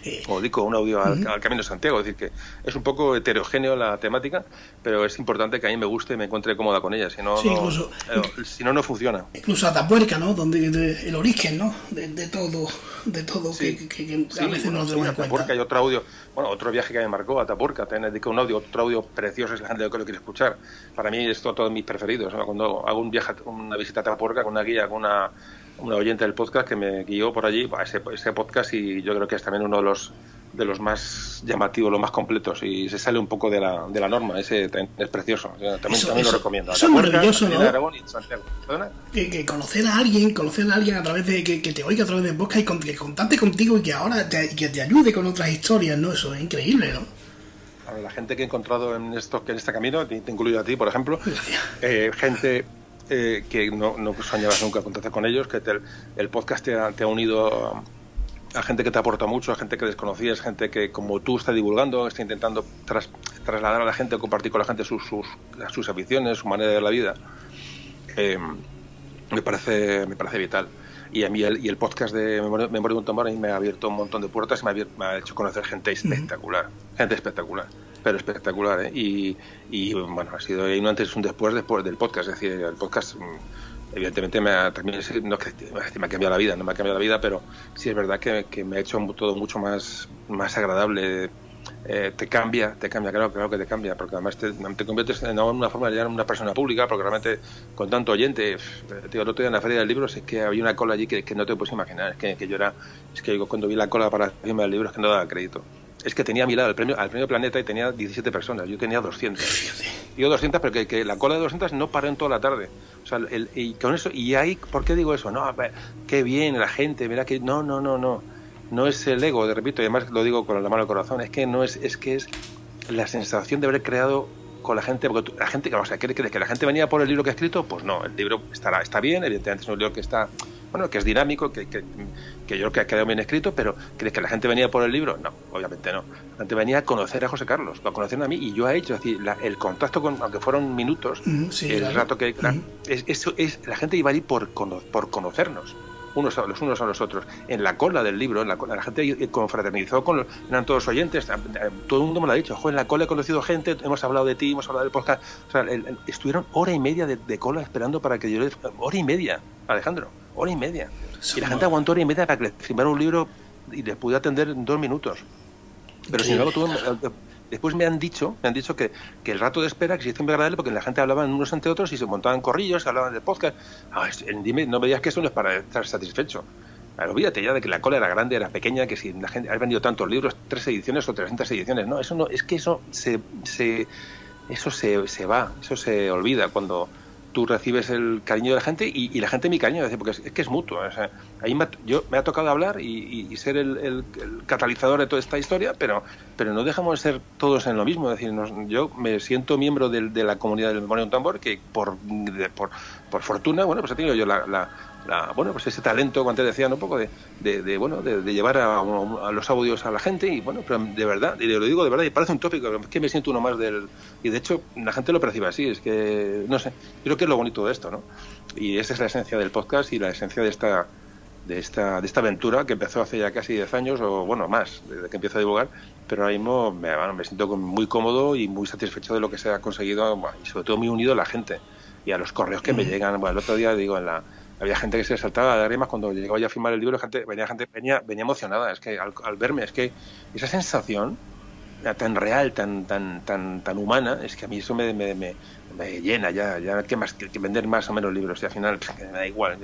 Eh, o dedico un audio al, Camino de Santiago, es decir, que es un poco heterogéneo la temática, pero es importante que a mí me guste y me encuentre cómoda con ella, si no, no, eh, si no, no funciona. Incluso Atapuerca, ¿no? Donde el origen, ¿no? De, todo, de todo que, a veces no nos. Atapuerca y otro audio, bueno, otro viaje que me marcó, Atapuerca, también dedico un audio, otro audio precioso, es la gente que lo quiere escuchar. Para mí es todo, mis preferidos, cuando hago un viaje, una visita a Atapuerca con una guía, con una una oyente del podcast que me guió por allí, ese, ese podcast y yo creo que es también uno de los de los más llamativos, los más completos y se sale un poco de la, de la norma, ese es precioso, también, también lo recomiendo. Eso es maravilloso, ¿no? Que, conocer a alguien, conocer a alguien a través de, que, te oiga a través de podcast y que contacte contigo y que ahora te, que te ayude con otras historias, ¿no? Eso es increíble, ¿no? la gente que he encontrado en, esto, en este camino, te, incluyo a ti, por ejemplo, eh, gente eh, que no, no soñabas nunca contactar con ellos, que el podcast te ha, unido a, gente que te aporta mucho, a gente que desconocías, gente que como tú está divulgando, está intentando trasladar a la gente, compartir con la gente sus, sus, sus aficiones, su manera de la vida. Eh, me parece me parece vital. Y a mí el, y el podcast de Memoria, de un Tambor me ha abierto un montón de puertas y me ha, me ha hecho conocer gente espectacular gente espectacular pero espectacular. ¿eh? Y, y, bueno, ha sido un antes y un después, después del podcast. Es decir, el podcast, mm, evidentemente, me ha, también no que me ha cambiado la vida, no me ha cambiado la vida, pero sí es verdad que, que me ha hecho todo mucho más, más agradable. Eh, te cambia, te cambia, claro, claro que te cambia, porque además te, te conviertes en una forma de llegar a una persona pública, porque realmente con tanto oyente, tío, el otro día en la feria del libro es que había una cola allí que, que no te puedes imaginar, es que, que yo era, es que cuando vi la cola para firmar el libro es que no daba crédito es que tenía a mi lado el premio, al premio Planeta y tenía 17 personas, yo tenía 200. Digo 200, pero que, la cola de 200 no paró en toda la tarde. O sea, el, y con eso, y ahí, ¿por qué digo eso? No, qué bien la gente, mira que. No, no, no, no. No es el ego, de repito, y además lo digo con la mano al corazón, es que no es, es que es la sensación de haber creado con la gente, porque la gente, o sea. ¿Que la gente venía por el libro que he escrito? Pues no, el libro estará, está bien, evidentemente es un libro que está, bueno, que es dinámico, que, que, que yo creo que ha quedado bien escrito, pero ¿crees que la gente venía por el libro? No, obviamente no. La gente venía a conocer a José Carlos, a conocerme a mí, y yo he hecho, es decir, el contacto con, aunque fueron minutos, el rato que, es, eso es, la gente iba a ir por, por conocernos unos a los unos a los otros. En la cola del libro, en la, la gente confraternizó con eran todos oyentes, todo el mundo me lo ha dicho, en la cola he conocido gente, hemos hablado de ti, hemos hablado del podcast, o sea, estuvieron hora y media de, cola esperando para que yo les... Hora y media, Alejandro, hora y media. y la gente aguantó hora y media para que les firmara un libro y les pude atender en dos minutos. Pero sin embargo, tuve, Después me han dicho, me han dicho que, que el rato de espera que se hizo muy agradable porque la gente hablaba unos entre otros y se montaban corrillos, hablaban de podcast. Ah, dime, no me digas que eso no es para estar satisfecho. olvídate ya de que la cola era grande, era pequeña, que si la gente ha vendido tantos libros, tres ediciones o 300 ediciones. No, eso no, es que eso se, se eso se, se va, eso se olvida cuando, tú recibes el cariño de la gente y, la gente mi cariño, porque es, que es mutuo. ahí me, yo, me ha tocado hablar y, ser el, catalizador de toda esta historia, pero, pero no dejamos de ser todos en lo mismo. Es yo me siento miembro de, la comunidad del Memoria un Tambor que por, por, por, fortuna, bueno, pues he tenido yo la bueno pues ese talento como te decía un poco de, de, bueno de, llevar a, los audios a la gente y bueno pero de verdad y lo digo de verdad y parece un tópico es que me siento uno más del y de hecho la gente lo percibe así es que no sé creo que es lo bonito de esto no y esa es la esencia del podcast y la esencia de esta de esta de esta aventura que empezó hace ya casi 10 años o bueno más desde que empiezo a divulgar pero ahora mismo me, me siento muy cómodo y muy satisfecho de lo que se ha conseguido y sobre todo muy unido a la gente y a los correos que me llegan. Bueno, el otro día digo en la había gente que se saltaba de lágrimas cuando llegaba ya a firmar el libro, gente, venía gente venía, venía emocionada, es que al, verme, es que esa sensación tan real, tan tan tan tan humana, es que a mí eso me, me, me, llena ya, ya que más que, vender más o menos libros y al final me da igual.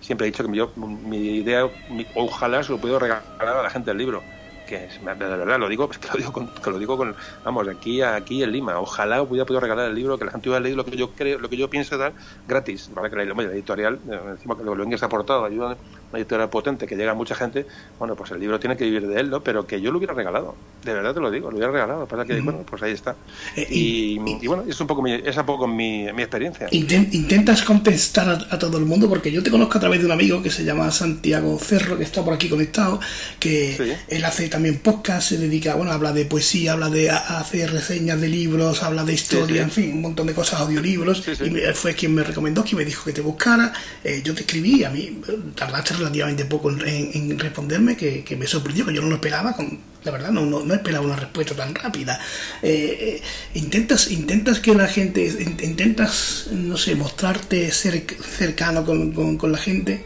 Siempre he dicho que yo mi idea, ojalá se lo puedo regalar a la gente el libro que de verdad lo digo, que lo digo con, lo digo con vamos, aquí aquí en Lima. Ojalá hubiera podido regalar el libro, que la gente hubiera leído lo que yo creo, lo que yo pienso dar gratis, ¿vale? Que la, la editorial, eh, encima que lo vengas aportado, ayuda una editorial potente que llega a mucha gente, bueno, pues el libro tiene que vivir de él, ¿no? Pero que yo lo hubiera regalado, de verdad te lo digo, lo hubiera regalado. Pasa que, bueno, pues ahí está. Eh, y, bueno, es un poco mi, es un poco mi, mi experiencia. Intentas contestar a, todo el mundo, porque yo te conozco a través de un amigo que se llama Santiago Cerro, que está por aquí conectado, que él hace también podcast, se dedica, bueno, habla de poesía, habla de hacer reseñas de libros, habla de historia, en fin, un montón de cosas, audiolibros, y fue quien me recomendó, que me dijo que te buscara, eh, yo te escribí, a mí tardaste relativamente poco en, responderme, que, me sorprendió, que yo no lo esperaba, con, la verdad no, no, no esperaba una respuesta tan rápida. Eh, eh, intentas, intentas que la gente, intentas, no sé, mostrarte ser, cercano con, con, la gente.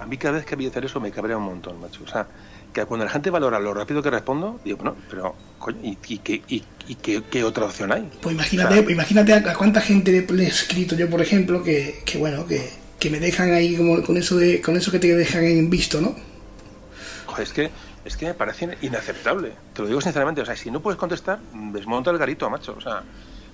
A mí cada vez que voy a hacer eso me cabrea un montón, macho. O sea, que cuando la gente valora lo rápido que respondo, digo, bueno, pero, coño, ¿y, y, y, y qué, otra opción hay? Pues imagínate, imagínate a, cuánta gente le he escrito yo, por ejemplo, que, que bueno, que, que me dejan ahí como con eso de con eso que te dejan en visto, ¿no? es que es que me parece inaceptable. Te lo digo sinceramente, o sea, si no puedes contestar, desmonta el garito, macho, o sea,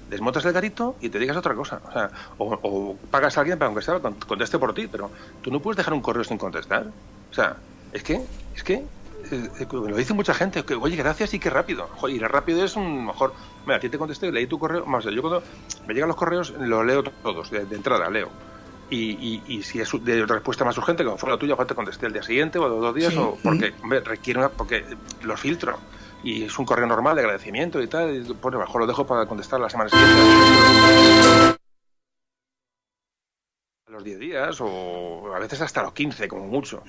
desmontas el garito y te digas otra cosa, o sea, o, pagas a alguien para sea conteste por ti, pero tú no puedes dejar un correo sin contestar. O sea, es que es que eh, eh, lo dice mucha gente, que oye, gracias y qué rápido. Oye, y rápido es mejor. Mira, aquí te contesté, leí tu correo. Más, yo cuando me llegan los correos, los leo todos, de entrada, leo y, si es de otra respuesta más urgente, como fuera la tuya, pues te contesté el día siguiente o dos días, o porque requiere una, porque lo filtro. Y es un correo normal de agradecimiento y tal, y, pues mejor lo dejo para contestar la semana siguiente. A los 10 días o a veces hasta los 15 como mucho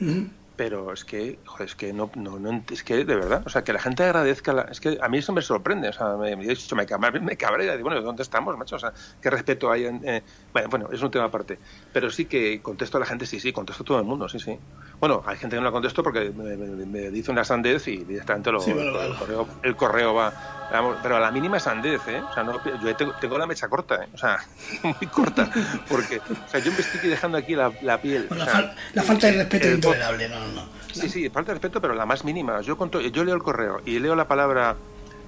pero es que joder, es que no, no, no, es que de verdad o sea que la gente agradezca la, es que a mí eso me sorprende o sea me, me, me, me cabrea bueno dónde estamos macho o sea qué respeto hay en eh, bueno bueno es un tema aparte pero sí que contesto a la gente sí sí contesto a todo el mundo sí sí. Bueno hay gente que no la contesto porque me, dice una sandez y directamente lo, el, correo, el correo va pero a la mínima sandez, ¿eh? O sea, no, yo tengo, la mecha corta, ¿eh? O sea, muy corta. Porque, o sea, yo me estoy dejando aquí la, la piel. la, falta de respeto es intolerable, no, no. Sí, sí, falta de respeto, pero la más mínima. Yo, yo leo el correo y leo la palabra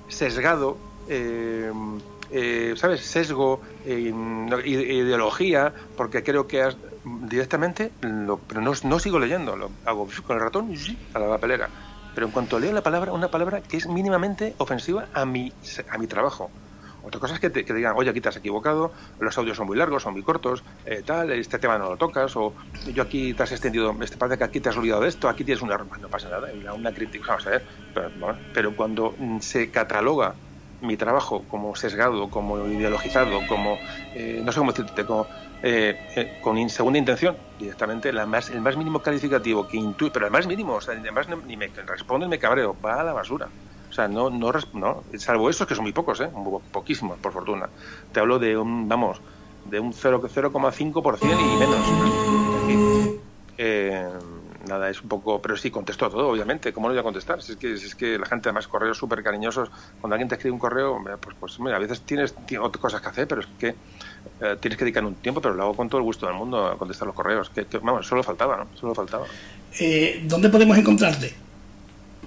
sesgado, eh, eh, ¿sabes? Sesgo, eh, ideología, porque creo que directamente, pero no, sigo leyendo, lo hago con el ratón a la papelera. Pero en cuanto leo la palabra, una palabra que es mínimamente ofensiva a mi, a mi trabajo. Otra cosa es que te, digan, oye, aquí te has equivocado, los audios son muy largos, son muy cortos, eh, tal, este tema no lo tocas, o yo aquí te has extendido, este parece que aquí te has olvidado de esto, aquí tienes una... No pasa nada, una crítica, vamos a ver, pero, pero cuando se cataloga mi trabajo como sesgado, como ideologizado, como, eh, no sé cómo decirte, como, eh, eh, con segunda intención, directamente la más, el más mínimo calificativo que intuye, pero el más mínimo, o sea, ni me responde me cabreo, va a la basura. O sea, no, no, no salvo esos que son muy pocos, ¿eh? poquísimos, por fortuna. Te hablo de un, vamos, de un 0,5% y menos. Eh, nada, es un poco, pero sí, contesto todo, obviamente, ¿cómo no voy a contestar? Si es que, es que la gente, además, correos súper cariñosos, cuando alguien te escribe un correo, pues, pues mira, a veces tienes, otras cosas que hacer, pero es que eh, tienes que dedicar un tiempo, pero lo hago con todo el gusto del mundo a contestar los correos, que, vamos, solo faltaba, ¿no? Solo faltaba. Eh, ¿Dónde podemos encontrarte?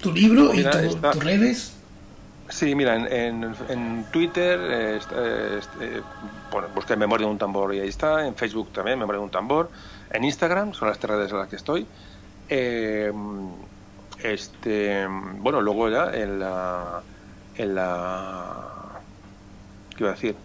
¿Tu libro pues y tus redes? Sí, mira, en, en, Twitter, eh, eh, bueno, busqué Memoria de un tambor y ahí está. En Facebook también, Memoria de un tambor. En Instagram, son las tres redes en las que estoy. Eh, este, bueno, luego ya en la, en la, ¿qué iba a decir?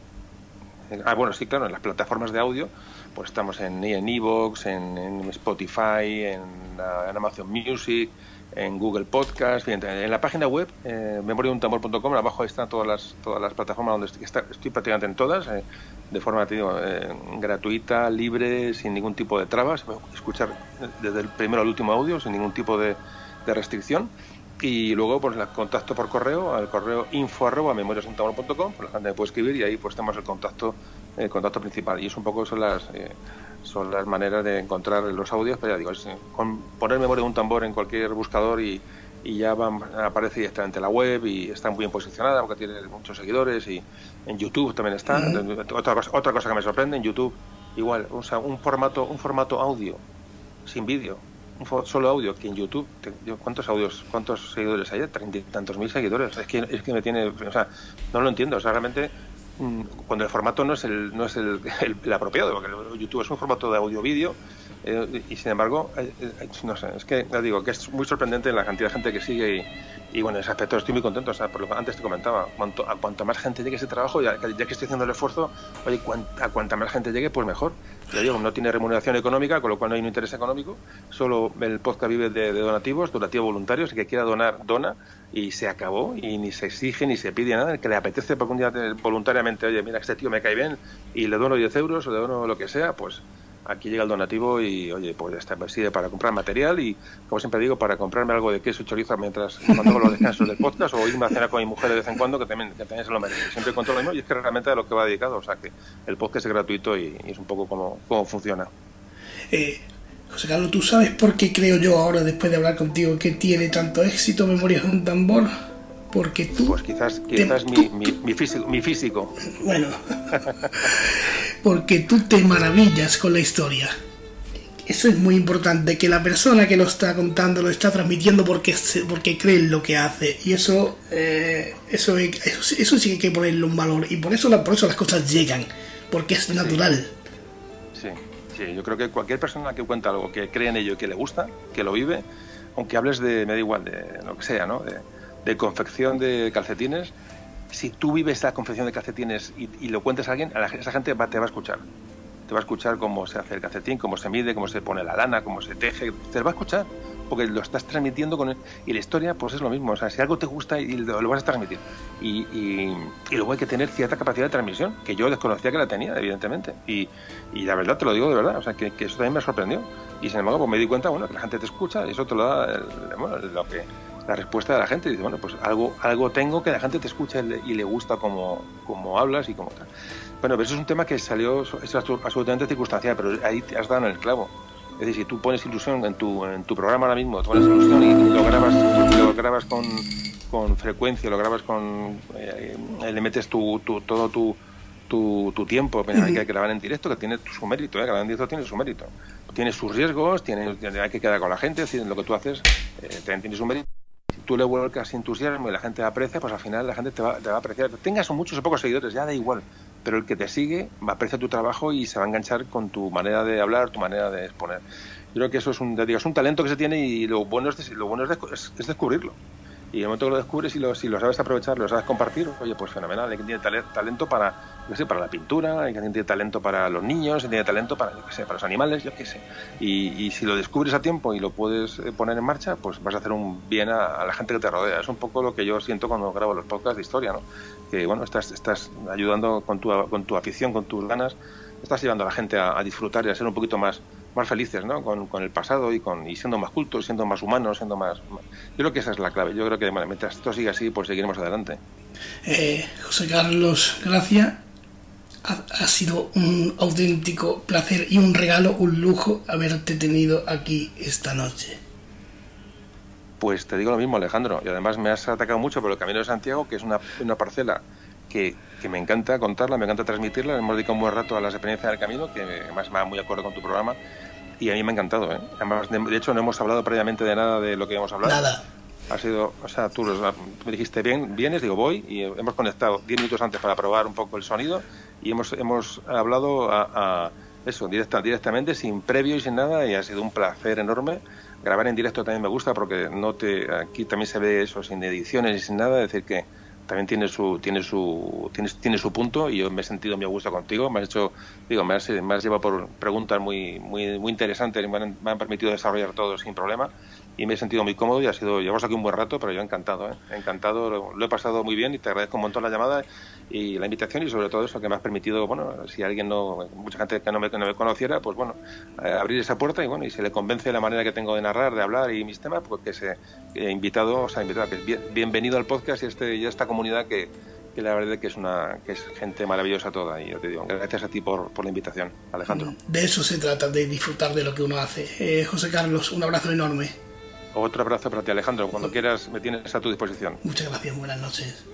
Ah, bueno, sí, claro, en las plataformas de audio, pues estamos en en Evox, en, Spotify, en, en, Amazon Music, en Google Podcast, en la página web, eh, memoriaduntambor.com, abajo están todas las, todas las plataformas donde estoy, estoy prácticamente en todas. Eh, de forma eh, gratuita, libre, sin ningún tipo de trabas. Escuchar desde el primero al último audio sin ningún tipo de, restricción. Y luego, pues, la contacto por correo, al correo info arroba memoriasuntamor.com, pues la gente me puede escribir y ahí pues tenemos el contacto, el contacto principal. Y es un poco son las, eh, son las maneras de encontrar los audios, pero ya digo, es, con poner memoria de un tambor en cualquier buscador y, y ya van, aparece directamente en la web y está muy bien posicionada porque tiene muchos seguidores y en YouTube también está. otra, cosa, otra cosa que me sorprende, en YouTube igual, o sea, un formato, un formato audio, sin vídeo, un solo audio, que en YouTube, ¿cuántos audios, cuántos seguidores hay? Treinta y tantos mil seguidores. Es que, es que me tiene, o sea, no lo entiendo, o sea, realmente cuando el formato no es el, no es el, apropiado, porque YouTube es un formato de audio-vídeo eh, y sin embargo, eh, eh, no sé, es que digo que es muy sorprendente la cantidad de gente que sigue y, bueno, en ese aspecto estoy muy contento. O sea, por lo que antes te comentaba, cuanto, a cuanto más gente llegue a ese trabajo, ya, ya que estoy haciendo el esfuerzo, oye, a cuanta más gente llegue, pues mejor. Ya digo, no tiene remuneración económica, con lo cual no hay un interés económico, solo el podcast vive de, donativos, donativos voluntarios, el que quiera donar, dona y se acabó y ni se exige ni se pide nada, el que le apetece por un día voluntariamente, oye, mira, este tío me cae bien y le dono 10 euros o le dono lo que sea, pues aquí llega el donativo y, oye, pues está sirve para comprar material y, como siempre digo, para comprarme algo de queso y chorizo mientras cuando los descansos del podcast o irme a cenar con mi mujer de vez en cuando, que también, que también se lo merece. Siempre con todo lo mismo y es que realmente a lo que va dedicado, o sea, que el podcast es gratuito y, es un poco como, cómo funciona. Eh, José Carlos, ¿tú sabes por qué creo yo ahora, después de hablar contigo, que tiene tanto éxito Memorias de un tambor? Porque tú... Pues quizás, quizás mi, mi, físico, mi físico. Bueno, porque tú te maravillas con la historia. Eso es muy importante, que la persona que lo está contando lo está transmitiendo porque, porque cree en lo que hace. Y eso, eh, eso, eso, sí que hay que ponerle un valor. Y por eso, por eso las cosas llegan, porque es natural. Sí, sí, yo creo que cualquier persona que cuenta algo, que cree en ello y que le gusta, que lo vive, aunque hables de, me da igual, de lo que sea, ¿no? De, confección de calcetines, si tú vives la confección de calcetines y, lo cuentas a alguien, a esa gente te va a escuchar. Te va a escuchar cómo se hace el calcetín, cómo se mide, cómo se pone la lana, cómo se teje. Te va a escuchar porque lo estás transmitiendo con él. Y la historia, pues es lo mismo. O sea, si algo te gusta y lo, vas a transmitir. Y, luego hay que tener cierta capacidad de transmisión, que yo desconocía que la tenía, evidentemente. Y, la verdad, te lo digo de verdad. O sea, que, eso también me sorprendió. Y sin embargo, pues me di cuenta, bueno, que la gente te escucha y eso te lo da lo que la respuesta de la gente. Dice, bueno, pues algo, algo tengo que la gente te escucha y le, gusta como, como hablas y como tal. Bueno, pero eso es un tema que salió, es absolutamente circunstancial, pero ahí te has dado en el clavo. Es decir, si tú pones ilusión en tu, en tu programa ahora mismo, pones ilusión y lo grabas, lo grabas con, con frecuencia, lo grabas con. Eh, le metes tu, tu, todo tu, tu, tu tiempo, hay que grabar en directo, que tiene su mérito, ¿eh? grabar en directo tiene su mérito. Tiene sus riesgos, tiene, hay que quedar con la gente, es decir, lo que tú haces eh, tiene su mérito tú le vuelcas entusiasmo y la gente aprecia, pues al final la gente te va, te va a apreciar. Tengas muchos o pocos seguidores, ya da igual, pero el que te sigue va a apreciar tu trabajo y se va a enganchar con tu manera de hablar, tu manera de exponer. Yo creo que eso es un, digo, es un talento que se tiene y lo bueno es, lo bueno es, es descubrirlo. Y el momento que lo descubres y lo, si lo sabes aprovechar, lo sabes compartir, oye, pues fenomenal. Hay quien tiene talento para, yo sé, para la pintura, hay quien tiene talento para los niños, hay quien tiene talento para, yo sé, para los animales, yo qué sé. Y, y, si lo descubres a tiempo y lo puedes eh, poner en marcha, pues vas a hacer un bien a, la gente que te rodea. Es un poco lo que yo siento cuando grabo los podcasts de historia, ¿no? Que, bueno, estás, estás ayudando con tu, con tu afición, con tus ganas, estás llevando a la gente a, a disfrutar y a ser un poquito más más felices ¿no? con, con, el pasado y, con, y siendo más cultos, siendo más humanos, siendo más... Yo creo que esa es la clave. Yo creo que mientras esto siga así, pues seguiremos adelante. Eh, José Carlos, gracias. Ha, ha, sido un auténtico placer y un regalo, un lujo haberte tenido aquí esta noche. Pues te digo lo mismo, Alejandro. Y además me has atacado mucho por el Camino de Santiago, que es una, una parcela que, que, me encanta contarla, me encanta transmitirla. Hemos dedicado un buen rato a las experiencias del camino, que además va muy acuerdo con tu programa y a mí me ha encantado. ¿eh? Además, de, de, hecho, no hemos hablado previamente de nada de lo que íbamos a hablar. Nada. Ha sido, o sea, tú me dijiste, bien, vienes, digo, voy, y hemos conectado 10 minutos antes para probar un poco el sonido y hemos, hemos hablado a, a eso, directa, directamente, sin previo y sin nada, y ha sido un placer enorme. Grabar en directo también me gusta porque no te, aquí también se ve eso, sin ediciones y sin nada, es decir que también tiene su tiene su tiene, tiene su punto y yo me he sentido muy a gusto contigo. Me has hecho digo me has, me has llevado por preguntas muy muy muy interesantes y me han, me han, permitido desarrollar todo sin problema y me he sentido muy cómodo y ha sido llevamos aquí un buen rato pero yo encantado ¿eh? encantado lo, he pasado muy bien y te agradezco un montón la llamada y la invitación y sobre todo eso que me has permitido bueno si alguien no mucha gente que no me, que no me conociera pues bueno eh, abrir esa puerta y bueno y se le convence la manera que tengo de narrar de hablar y mis temas pues que se he invitado o sea invitado que es bien, bienvenido al podcast y este ya esta comunidad que, que la verdad que es una que es gente maravillosa toda y yo te digo gracias a ti por, por la invitación Alejandro. De eso se trata de disfrutar de lo que uno hace. Eh, José Carlos un abrazo enorme otro abrazo para ti Alejandro. Cuando quieras me tienes a tu disposición. Muchas gracias buenas noches.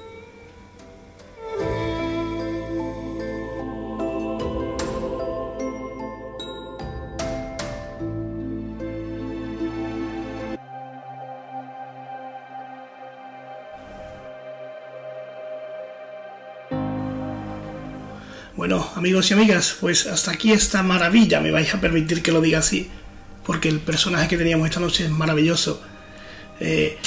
Bueno, amigos y amigas, pues hasta aquí esta maravilla, me vais a permitir que lo diga así, porque el personaje que teníamos esta noche es maravilloso. Eh,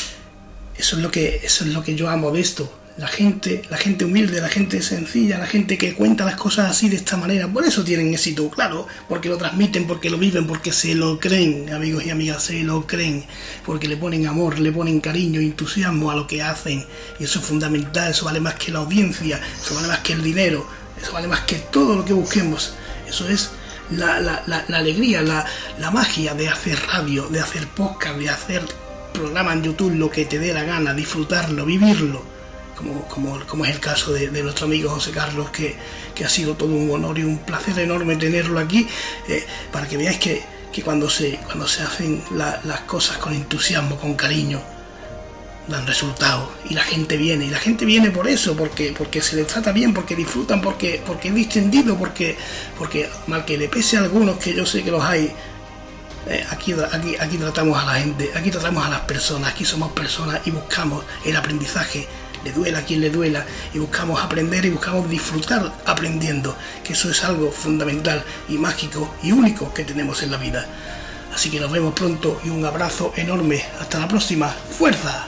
eso es lo que eso es lo que yo amo de esto. La gente, la gente humilde, la gente sencilla, la gente que cuenta las cosas así de esta manera, por eso tienen éxito, claro, porque lo transmiten, porque lo viven, porque se lo creen, amigos y amigas, se lo creen, porque le ponen amor, le ponen cariño, entusiasmo a lo que hacen, y eso es fundamental, eso vale más que la audiencia, eso vale más que el dinero, eso vale más que todo lo que busquemos. Eso es la, la, la, la alegría, la, magia de hacer radio, de hacer podcast, de hacer programa en YouTube, lo que te dé la gana, disfrutarlo, vivirlo. Como, como, como es el caso de, de, nuestro amigo José Carlos, que, que, ha sido todo un honor y un placer enorme tenerlo aquí, eh, para que veáis que, que, cuando, se, cuando se hacen las cosas con entusiasmo, con cariño, dan resultados y la gente viene y la gente viene por eso porque porque se les trata bien porque disfrutan porque porque es distendido porque porque mal que le pese a algunos que yo sé que los hay eh, aquí, aquí aquí tratamos a la gente aquí tratamos a las personas aquí somos personas y buscamos el aprendizaje. Le duela a quien le duela y buscamos aprender y buscamos disfrutar aprendiendo que eso es algo fundamental y mágico y único que tenemos en la vida. Así que nos vemos pronto y un abrazo enorme. Hasta la próxima. Fuerza